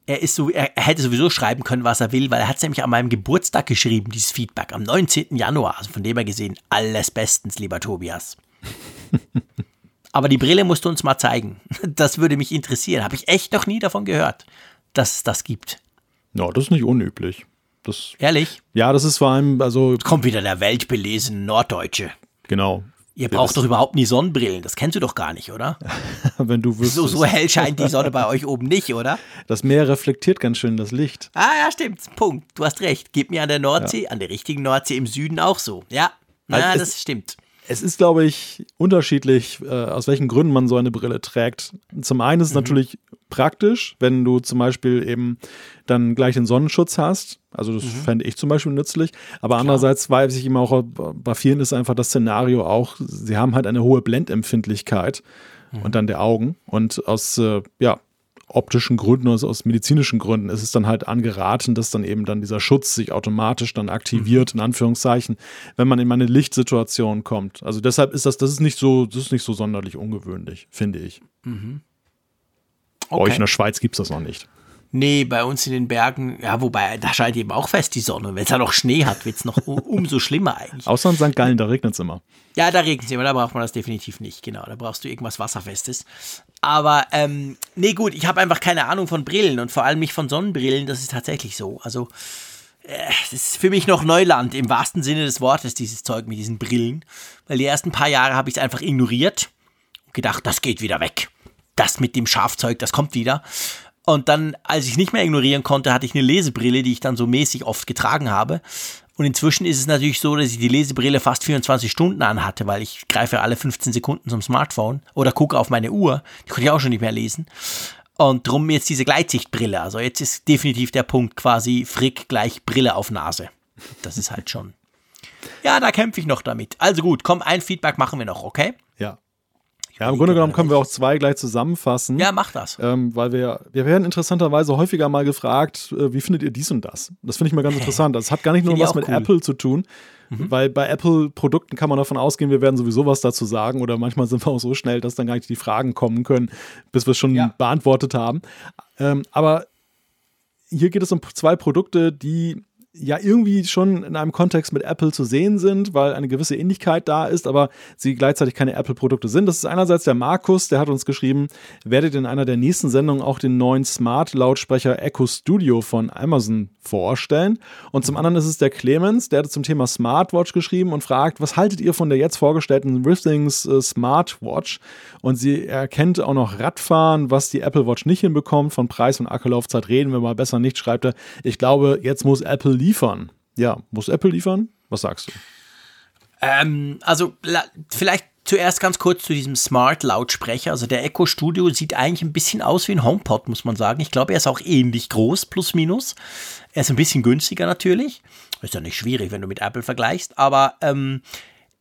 er ist so, er, hätte sowieso schreiben können, was er will, weil er hat es nämlich an meinem Geburtstag geschrieben, dieses Feedback, am 19. Januar. Also von dem her gesehen, alles bestens, lieber Tobias. Aber die Brille musst du uns mal zeigen. Das würde mich interessieren. Habe ich echt noch nie davon gehört, dass es das gibt. Ja, das ist nicht unüblich. Das, Ehrlich? Ja, das ist vor allem, also. Kommt wieder der weltbelesene Norddeutsche. Genau. Ihr braucht doch überhaupt nie Sonnenbrillen. Das kennst du doch gar nicht, oder? Wenn du wüsstest. So, so hell scheint die Sonne bei euch oben nicht, oder? Das Meer reflektiert ganz schön das Licht. Ah, ja, stimmt. Punkt. Du hast recht. Gib mir an der Nordsee, ja. an der richtigen Nordsee im Süden auch so. Ja, na, also das stimmt. Es ist, glaube ich, unterschiedlich, äh, aus welchen Gründen man so eine Brille trägt. Zum einen ist es mhm. natürlich praktisch, wenn du zum Beispiel eben dann gleich den Sonnenschutz hast. Also das mhm. fände ich zum Beispiel nützlich. Aber Klar. andererseits weiß ich immer auch, bei vielen ist einfach das Szenario auch, sie haben halt eine hohe Blendempfindlichkeit mhm. und dann der Augen. Und aus, äh, ja, optischen Gründen, also aus medizinischen Gründen ist es dann halt angeraten, dass dann eben dann dieser Schutz sich automatisch dann aktiviert, in Anführungszeichen, wenn man in eine Lichtsituation kommt. Also deshalb ist das, das ist nicht so, das ist nicht so sonderlich ungewöhnlich, finde ich. Mhm. Okay. Bei euch in der Schweiz gibt es das noch nicht. Nee, bei uns in den Bergen, ja, wobei, da scheint eben auch fest die Sonne. Und wenn es da noch Schnee hat, wird es noch umso schlimmer eigentlich. Außer in St. Gallen, da regnet es immer. Ja, da regnet es immer, da braucht man das definitiv nicht, genau. Da brauchst du irgendwas Wasserfestes. Aber, ähm, nee, gut, ich habe einfach keine Ahnung von Brillen und vor allem nicht von Sonnenbrillen, das ist tatsächlich so. Also, äh, es ist für mich noch Neuland im wahrsten Sinne des Wortes, dieses Zeug mit diesen Brillen. Weil die ersten paar Jahre habe ich es einfach ignoriert und gedacht, das geht wieder weg. Das mit dem Schafzeug, das kommt wieder. Und dann, als ich nicht mehr ignorieren konnte, hatte ich eine Lesebrille, die ich dann so mäßig oft getragen habe. Und inzwischen ist es natürlich so, dass ich die Lesebrille fast 24 Stunden anhatte, weil ich greife alle 15 Sekunden zum Smartphone oder gucke auf meine Uhr. Die konnte ich auch schon nicht mehr lesen. Und drum jetzt diese Gleitsichtbrille. Also jetzt ist definitiv der Punkt quasi Frick gleich Brille auf Nase. Das ist halt schon. Ja, da kämpfe ich noch damit. Also gut, komm, ein Feedback machen wir noch, okay? Ja. Im Grunde genommen können wir auch zwei gleich zusammenfassen. Ja, mach das. Ähm, weil wir, wir werden interessanterweise häufiger mal gefragt, äh, wie findet ihr dies und das? Das finde ich mal ganz interessant. Das hat gar nicht nur was mit cool. Apple zu tun, mhm. weil bei Apple-Produkten kann man davon ausgehen, wir werden sowieso was dazu sagen oder manchmal sind wir auch so schnell, dass dann gar nicht die Fragen kommen können, bis wir es schon ja. beantwortet haben. Ähm, aber hier geht es um zwei Produkte, die ja irgendwie schon in einem Kontext mit Apple zu sehen sind, weil eine gewisse Ähnlichkeit da ist, aber sie gleichzeitig keine Apple-Produkte sind. Das ist einerseits der Markus, der hat uns geschrieben, werdet in einer der nächsten Sendungen auch den neuen Smart-Lautsprecher Echo Studio von Amazon vorstellen. Und zum anderen ist es der Clemens, der hat zum Thema Smartwatch geschrieben und fragt, was haltet ihr von der jetzt vorgestellten Withings äh, Smartwatch? Und sie erkennt auch noch Radfahren, was die Apple Watch nicht hinbekommt. Von Preis und Akkulaufzeit reden wir mal besser nicht, schreibt er. Ich glaube, jetzt muss Apple liefern. Ja, muss Apple liefern? Was sagst du? Ähm, also vielleicht zuerst ganz kurz zu diesem Smart-Lautsprecher. Also der Echo Studio sieht eigentlich ein bisschen aus wie ein HomePod, muss man sagen. Ich glaube, er ist auch ähnlich groß, plus minus. Er ist ein bisschen günstiger natürlich. Ist ja nicht schwierig, wenn du mit Apple vergleichst. Aber ähm,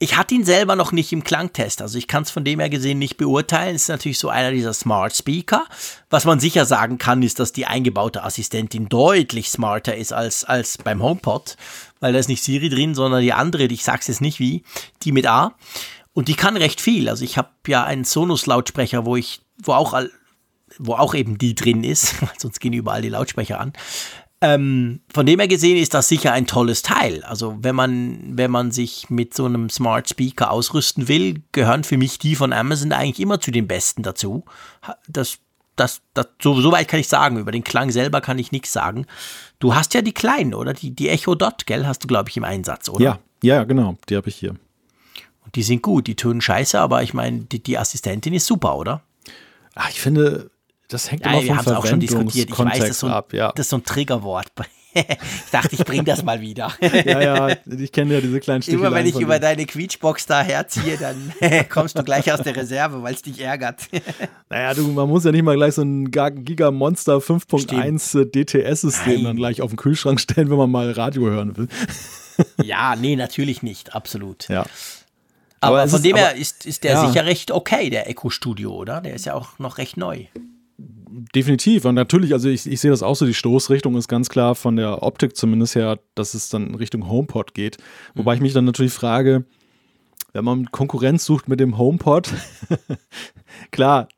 ich hatte ihn selber noch nicht im Klangtest, also ich kann es von dem her gesehen nicht beurteilen. Es ist natürlich so einer dieser Smart Speaker. Was man sicher sagen kann, ist, dass die eingebaute Assistentin deutlich smarter ist als, als beim HomePod, weil da ist nicht Siri drin, sondern die andere, ich sag's jetzt nicht wie, die mit A. Und die kann recht viel. Also ich habe ja einen Sonos-Lautsprecher, wo ich, wo auch, wo auch eben die drin ist, sonst gehen überall die Lautsprecher an. Ähm, von dem her gesehen ist das sicher ein tolles Teil. Also wenn man, wenn man sich mit so einem Smart Speaker ausrüsten will, gehören für mich die von Amazon eigentlich immer zu den besten dazu. Das, das, das, so, so weit kann ich sagen. Über den Klang selber kann ich nichts sagen. Du hast ja die kleinen, oder? Die, die Echo Dot, gell? Hast du, glaube ich, im Einsatz, oder? Ja, ja, genau. Die habe ich hier. Und die sind gut, die tönen scheiße, aber ich meine, die, die Assistentin ist super, oder? Ach, ich finde, das hängt ja, immer vom wir auch schon diskutiert. Ich weiß, das ist so ein, ab, ja. das ist so ein Triggerwort. ich dachte, ich bringe das mal wieder. ja, ja, ich kenne ja diese kleinen Sticheleien Immer wenn ich über deine Quietschbox da herziehe, dann kommst du gleich aus der Reserve, weil es dich ärgert. naja, du, man muss ja nicht mal gleich so ein Gigamonster 5.1 DTS-System dann gleich auf den Kühlschrank stellen, wenn man mal Radio hören will. ja, nee, natürlich nicht, absolut. Ja. Aber, aber von dem her ist, ist der ja. sicher recht okay, der Echo Studio, oder? Der ist ja auch noch recht neu definitiv. Und natürlich, also ich, ich sehe das auch so, die Stoßrichtung ist ganz klar von der Optik zumindest her, dass es dann Richtung HomePod geht. Wobei mhm. ich mich dann natürlich frage, wenn man Konkurrenz sucht mit dem HomePod, klar,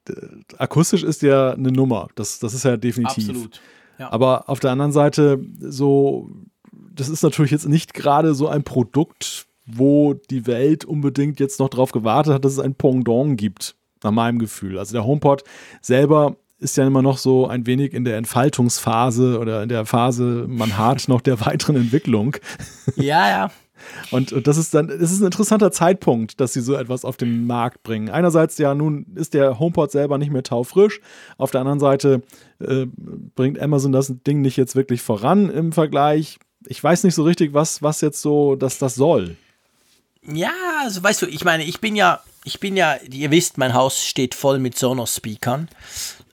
akustisch ist ja eine Nummer. Das, das ist ja definitiv. Absolut. Ja. Aber auf der anderen Seite, so, das ist natürlich jetzt nicht gerade so ein Produkt, wo die Welt unbedingt jetzt noch drauf gewartet hat, dass es ein Pendant gibt. nach meinem Gefühl. Also der HomePod selber ist ja immer noch so ein wenig in der Entfaltungsphase oder in der Phase, man hart noch der weiteren Entwicklung. Ja, ja. Und, und das ist dann, das ist ein interessanter Zeitpunkt, dass sie so etwas auf den Markt bringen. Einerseits ja, nun ist der HomePod selber nicht mehr taufrisch. Auf der anderen Seite äh, bringt Amazon das Ding nicht jetzt wirklich voran im Vergleich. Ich weiß nicht so richtig, was, was jetzt so, dass das soll. Ja, also weißt du, ich meine, ich bin ja, ich bin ja, ihr wisst, mein Haus steht voll mit Sonos-Speakern.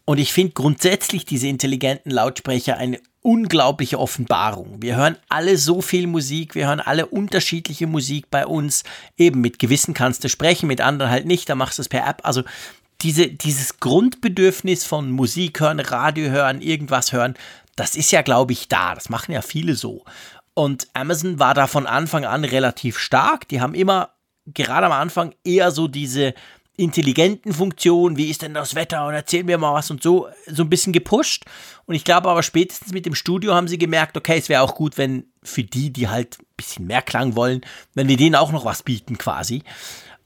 Und ich finde grundsätzlich diese intelligenten Lautsprecher eine unglaubliche Offenbarung. Wir hören alle so viel Musik, wir hören alle unterschiedliche Musik bei uns. Eben mit gewissen kannst du sprechen, mit anderen halt nicht, da machst du es per App. Also diese, dieses Grundbedürfnis von Musik hören, Radio hören, irgendwas hören, das ist ja, glaube ich, da. Das machen ja viele so. Und Amazon war da von Anfang an relativ stark. Die haben immer gerade am Anfang eher so diese intelligenten Funktionen, wie ist denn das Wetter und erzähl mir mal was und so, so ein bisschen gepusht. Und ich glaube aber spätestens mit dem Studio haben sie gemerkt, okay, es wäre auch gut, wenn für die, die halt ein bisschen mehr Klang wollen, wenn wir denen auch noch was bieten quasi.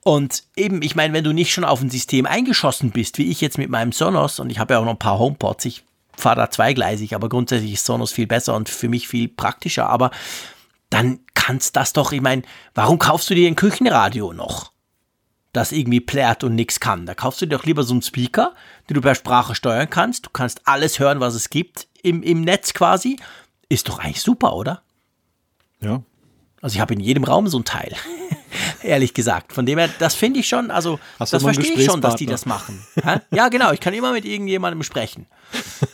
Und eben, ich meine, wenn du nicht schon auf ein System eingeschossen bist, wie ich jetzt mit meinem Sonos, und ich habe ja auch noch ein paar HomePods, ich fahre da zweigleisig, aber grundsätzlich ist Sonos viel besser und für mich viel praktischer, aber dann kannst das doch, ich meine, warum kaufst du dir ein Küchenradio noch? Das irgendwie plärt und nichts kann. Da kaufst du dir doch lieber so einen Speaker, den du per Sprache steuern kannst. Du kannst alles hören, was es gibt im, im Netz quasi. Ist doch eigentlich super, oder? Ja. Also ich habe in jedem Raum so ein Teil. Ehrlich gesagt. Von dem her, das finde ich schon, also Hast das verstehe ich schon, dass die das machen. ja, genau, ich kann immer mit irgendjemandem sprechen.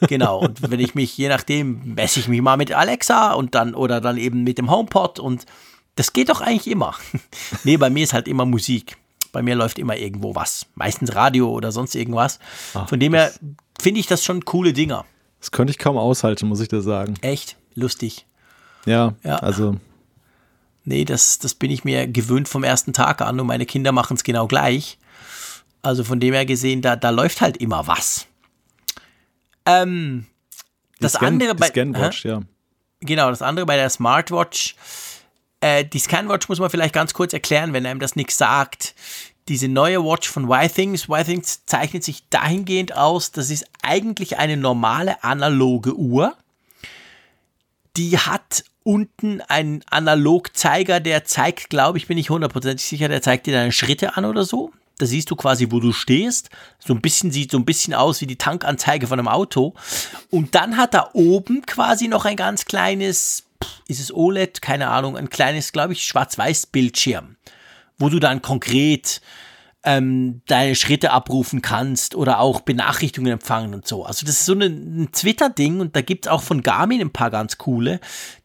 Genau. Und wenn ich mich, je nachdem, messe ich mich mal mit Alexa und dann, oder dann eben mit dem HomePod und das geht doch eigentlich immer. nee, bei mir ist halt immer Musik. Bei mir läuft immer irgendwo was. Meistens Radio oder sonst irgendwas. Ach, Von dem her finde ich das schon coole Dinger. Das könnte ich kaum aushalten, muss ich dir sagen. Echt? Lustig. Ja, ja. also. Nee, das, das bin ich mir gewöhnt vom ersten Tag an und meine Kinder machen es genau gleich. Also von dem her gesehen, da, da läuft halt immer was. Ähm, das Scan, andere bei. Scanwatch, ja. Genau, das andere bei der Smartwatch äh, die Scanwatch muss man vielleicht ganz kurz erklären, wenn einem das nichts sagt. Diese neue Watch von Y-Things, Y-Things zeichnet sich dahingehend aus, das ist eigentlich eine normale analoge Uhr. Die hat unten einen Analogzeiger, der zeigt, glaube ich, bin ich hundertprozentig sicher, der zeigt dir deine Schritte an oder so. Da siehst du quasi, wo du stehst. So ein bisschen sieht so ein bisschen aus wie die Tankanzeige von einem Auto. Und dann hat er oben quasi noch ein ganz kleines ist es OLED, keine Ahnung, ein kleines, glaube ich, Schwarz-Weiß-Bildschirm, wo du dann konkret ähm, deine Schritte abrufen kannst oder auch Benachrichtigungen empfangen und so. Also das ist so ein, Twitter-Ding und da gibt es auch von Garmin ein paar ganz coole,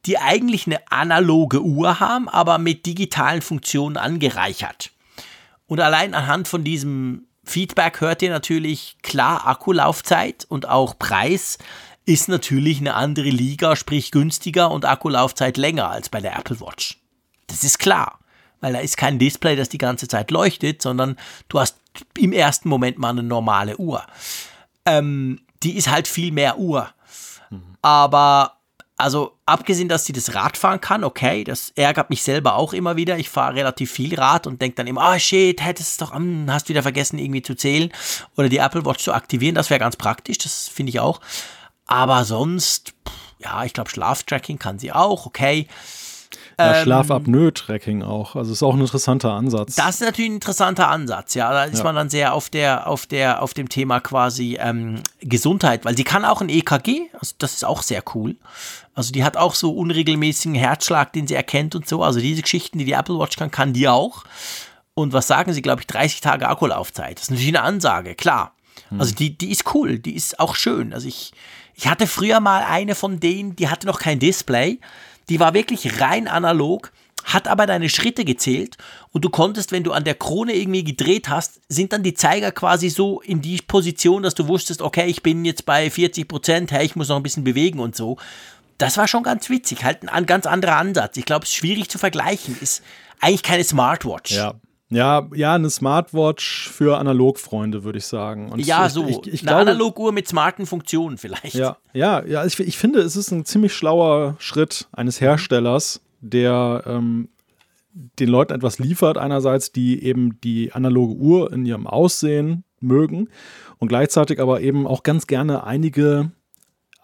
die eigentlich eine analoge Uhr haben, aber mit digitalen Funktionen angereichert. Und allein anhand von diesem Feedback hört ihr natürlich klar Akkulaufzeit und auch Preis ist natürlich eine andere Liga, sprich günstiger und Akkulaufzeit länger als bei der Apple Watch. Das ist klar, weil da ist kein Display, das die ganze Zeit leuchtet, sondern du hast im ersten Moment mal eine normale Uhr. Ähm, die ist halt viel mehr Uhr. Aber also abgesehen, dass sie das Rad fahren kann, okay, das ärgert mich selber auch immer wieder. Ich fahre relativ viel Rad und denke dann immer, ah oh shit, hättest du doch, hm, hast wieder vergessen irgendwie zu zählen oder die Apple Watch zu aktivieren. Das wäre ganz praktisch, das finde ich auch. Aber sonst, ja, ich glaube, Schlaftracking kann sie auch, okay. Ja, ähm, Schlafapnoe-Tracking auch. Also ist auch ein interessanter Ansatz. Das ist natürlich ein interessanter Ansatz, ja. Da ist ja. man dann sehr auf der, auf der, auf dem Thema quasi ähm, Gesundheit, weil sie kann auch ein EKG, also das ist auch sehr cool. Also die hat auch so unregelmäßigen Herzschlag, den sie erkennt und so. Also diese Geschichten, die die Apple Watch kann, kann die auch. Und was sagen sie, glaube ich, 30 Tage Akkulaufzeit. Das ist natürlich eine Ansage, klar. Hm. Also die, die ist cool, die ist auch schön. Also ich, ich hatte früher mal eine von denen, die hatte noch kein Display. Die war wirklich rein analog, hat aber deine Schritte gezählt und du konntest, wenn du an der Krone irgendwie gedreht hast, sind dann die Zeiger quasi so in die Position, dass du wusstest, okay, ich bin jetzt bei 40 Prozent, hey, ich muss noch ein bisschen bewegen und so. Das war schon ganz witzig, halt ein, ganz anderer Ansatz. Ich glaube, es ist schwierig zu vergleichen. Ist eigentlich keine Smartwatch. Ja, ja, ja, eine Smartwatch für Analogfreunde, würde ich sagen. Und ja, so. Ich, ich, eine Analoguhr mit smarten Funktionen vielleicht. Ja, ja, ja ich, ich finde, es ist ein ziemlich schlauer Schritt eines Herstellers, der ähm, den Leuten etwas liefert, einerseits, die eben die analoge Uhr in ihrem Aussehen mögen und gleichzeitig aber eben auch ganz gerne einige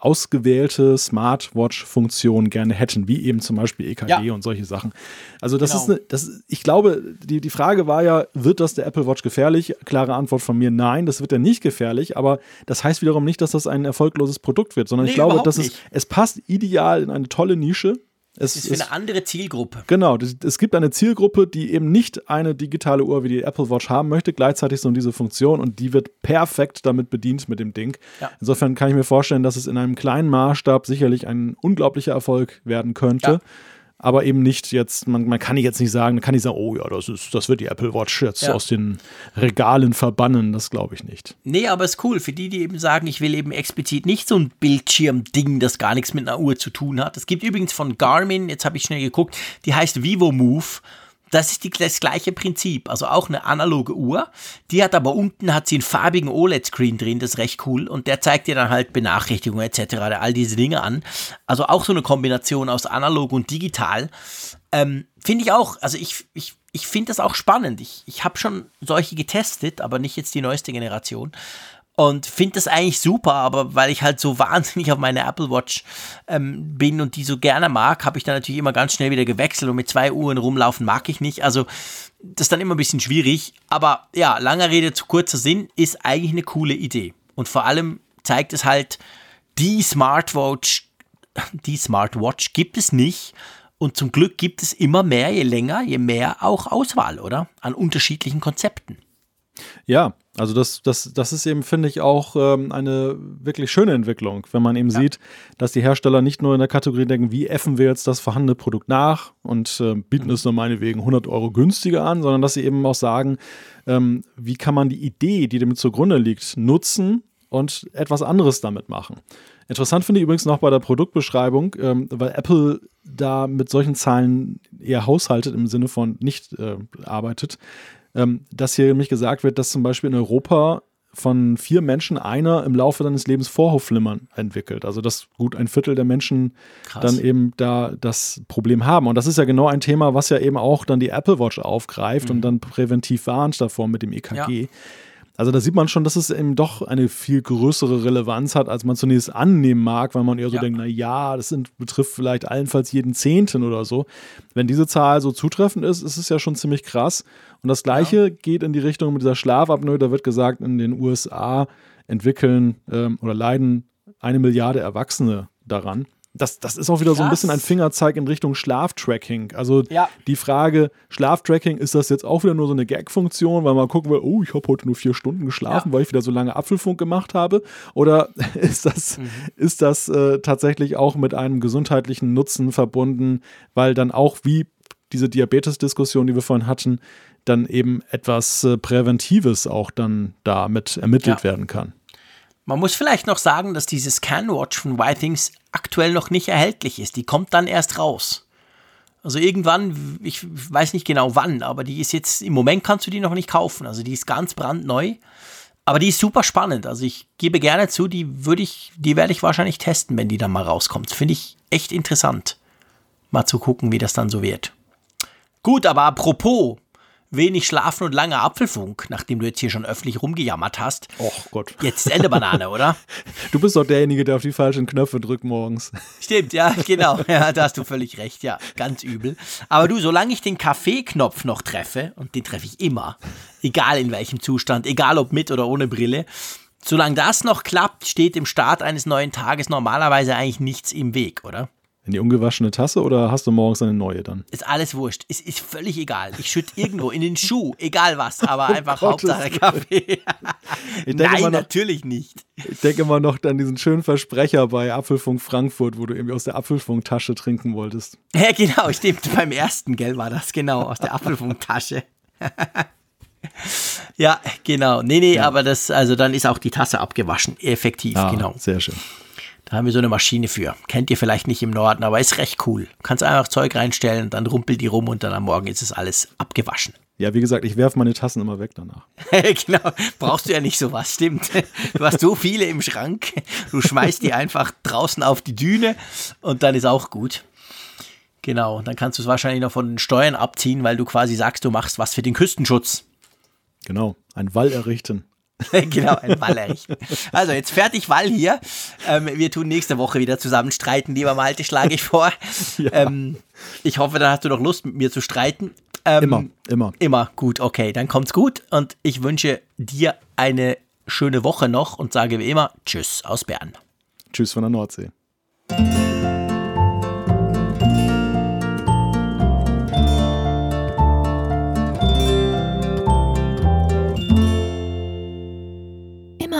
ausgewählte Smartwatch-Funktionen gerne hätten, wie eben zum Beispiel EKG ja. und solche Sachen. Also das genau. ist eine, das, ich glaube, die, die Frage war ja, wird das der Apple Watch gefährlich? Klare Antwort von mir, nein, das wird ja nicht gefährlich, aber das heißt wiederum nicht, dass das ein erfolgloses Produkt wird, sondern nee, ich glaube, dass es, es passt ideal in eine tolle Nische es ist für eine andere Zielgruppe. Genau, es gibt eine Zielgruppe, die eben nicht eine digitale Uhr wie die Apple Watch haben möchte, gleichzeitig so diese Funktion und die wird perfekt damit bedient mit dem Ding. Ja. Insofern kann ich mir vorstellen, dass es in einem kleinen Maßstab sicherlich ein unglaublicher Erfolg werden könnte. Ja aber eben nicht jetzt, man, man kann jetzt nicht sagen, man kann nicht sagen, oh ja, das, ist, das wird die Apple Watch jetzt ja. aus den Regalen verbannen, das glaube ich nicht. Nee, aber ist cool, für die, die eben sagen, ich will eben explizit nicht so ein Bildschirmding, das gar nichts mit einer Uhr zu tun hat. Es gibt übrigens von Garmin, jetzt habe ich schnell geguckt, die heißt Vivo Move das ist die, das gleiche Prinzip. Also auch eine analoge Uhr. Die hat aber unten hat sie einen farbigen OLED-Screen drin, das ist recht cool. Und der zeigt dir dann halt Benachrichtigungen etc., all diese Dinge an. Also auch so eine Kombination aus analog und digital. Ähm, finde ich auch, also ich, ich, ich finde das auch spannend. Ich, ich habe schon solche getestet, aber nicht jetzt die neueste Generation und finde das eigentlich super, aber weil ich halt so wahnsinnig auf meine Apple Watch ähm, bin und die so gerne mag, habe ich dann natürlich immer ganz schnell wieder gewechselt und mit zwei Uhren rumlaufen mag ich nicht. Also das ist dann immer ein bisschen schwierig. Aber ja, langer Rede zu kurzer Sinn ist eigentlich eine coole Idee. Und vor allem zeigt es halt, die Smartwatch, die Smartwatch gibt es nicht. Und zum Glück gibt es immer mehr, je länger, je mehr auch Auswahl, oder? An unterschiedlichen Konzepten. Ja, also das, das, das ist eben, finde ich, auch ähm, eine wirklich schöne Entwicklung, wenn man eben ja. sieht, dass die Hersteller nicht nur in der Kategorie denken, wie effen wir jetzt das vorhandene Produkt nach und äh, bieten es nur meinetwegen 100 Euro günstiger an, sondern dass sie eben auch sagen, ähm, wie kann man die Idee, die dem zugrunde liegt, nutzen und etwas anderes damit machen. Interessant finde ich übrigens noch bei der Produktbeschreibung, ähm, weil Apple da mit solchen Zahlen eher haushaltet im Sinne von nicht äh, arbeitet ähm, dass hier nämlich gesagt wird, dass zum Beispiel in Europa von vier Menschen einer im Laufe seines Lebens Vorhofflimmern entwickelt. Also dass gut ein Viertel der Menschen Krass. dann eben da das Problem haben. Und das ist ja genau ein Thema, was ja eben auch dann die Apple Watch aufgreift mhm. und dann präventiv warnt davor mit dem EKG. Ja. Also da sieht man schon, dass es eben doch eine viel größere Relevanz hat, als man zunächst annehmen mag, weil man eher so ja. denkt, na ja, das sind, betrifft vielleicht allenfalls jeden Zehnten oder so. Wenn diese Zahl so zutreffend ist, ist es ja schon ziemlich krass. Und das Gleiche ja. geht in die Richtung mit dieser Schlafapnoe. Da wird gesagt, in den USA entwickeln ähm, oder leiden eine Milliarde Erwachsene daran das, das ist auch wieder Krass. so ein bisschen ein Fingerzeig in Richtung Schlaftracking. Also ja. die Frage, Schlaftracking, ist das jetzt auch wieder nur so eine Gag-Funktion, weil man gucken will, oh, ich habe heute nur vier Stunden geschlafen, ja. weil ich wieder so lange Apfelfunk gemacht habe? Oder ist das, mhm. ist das äh, tatsächlich auch mit einem gesundheitlichen Nutzen verbunden, weil dann auch wie diese Diabetes-Diskussion, die wir vorhin hatten, dann eben etwas äh, Präventives auch dann damit ermittelt ja. werden kann. Man muss vielleicht noch sagen, dass diese Scanwatch von Whitings aktuell noch nicht erhältlich ist. Die kommt dann erst raus. Also irgendwann, ich weiß nicht genau wann, aber die ist jetzt, im Moment kannst du die noch nicht kaufen. Also die ist ganz brandneu. Aber die ist super spannend. Also ich gebe gerne zu, die würde ich, die werde ich wahrscheinlich testen, wenn die dann mal rauskommt. Finde ich echt interessant. Mal zu gucken, wie das dann so wird. Gut, aber apropos wenig Schlafen und langer Apfelfunk, nachdem du jetzt hier schon öffentlich rumgejammert hast. Och Gott. Jetzt Ende Banane, oder? Du bist doch derjenige, der auf die falschen Knöpfe drückt morgens. Stimmt, ja, genau. Ja, da hast du völlig recht, ja. Ganz übel. Aber du, solange ich den Kaffeeknopf noch treffe, und den treffe ich immer, egal in welchem Zustand, egal ob mit oder ohne Brille, solange das noch klappt, steht im Start eines neuen Tages normalerweise eigentlich nichts im Weg, oder? In die ungewaschene Tasse oder hast du morgens eine neue dann? Ist alles wurscht. Es ist völlig egal. Ich schütte irgendwo in den Schuh, egal was, aber einfach oh Hauptsache Kaffee. Nein, noch, natürlich nicht. Ich denke immer noch an diesen schönen Versprecher bei Apfelfunk Frankfurt, wo du irgendwie aus der Apfelfunktasche trinken wolltest. Ja, genau, stimmt. Beim ersten, gell, war das genau, aus der Apfelfunktasche. ja, genau. Nee, nee, ja. aber das, also dann ist auch die Tasse abgewaschen. Effektiv, ah, genau. Sehr schön. Da haben wir so eine Maschine für. Kennt ihr vielleicht nicht im Norden, aber ist recht cool. Kannst einfach Zeug reinstellen, dann rumpelt die rum und dann am Morgen ist es alles abgewaschen. Ja, wie gesagt, ich werfe meine Tassen immer weg danach. genau, brauchst du ja nicht sowas, stimmt. Du hast so viele im Schrank, du schmeißt die einfach draußen auf die Düne und dann ist auch gut. Genau, dann kannst du es wahrscheinlich noch von den Steuern abziehen, weil du quasi sagst, du machst was für den Küstenschutz. Genau, ein Wall errichten. genau, ein Wall errichten. Also jetzt fertig Wall hier. Ähm, wir tun nächste Woche wieder zusammen streiten, lieber Malte, schlage ich vor. ja. ähm, ich hoffe, dann hast du noch Lust, mit mir zu streiten. Ähm, immer, immer. Immer, gut, okay, dann kommt's gut und ich wünsche dir eine schöne Woche noch und sage wie immer Tschüss aus Bern. Tschüss von der Nordsee.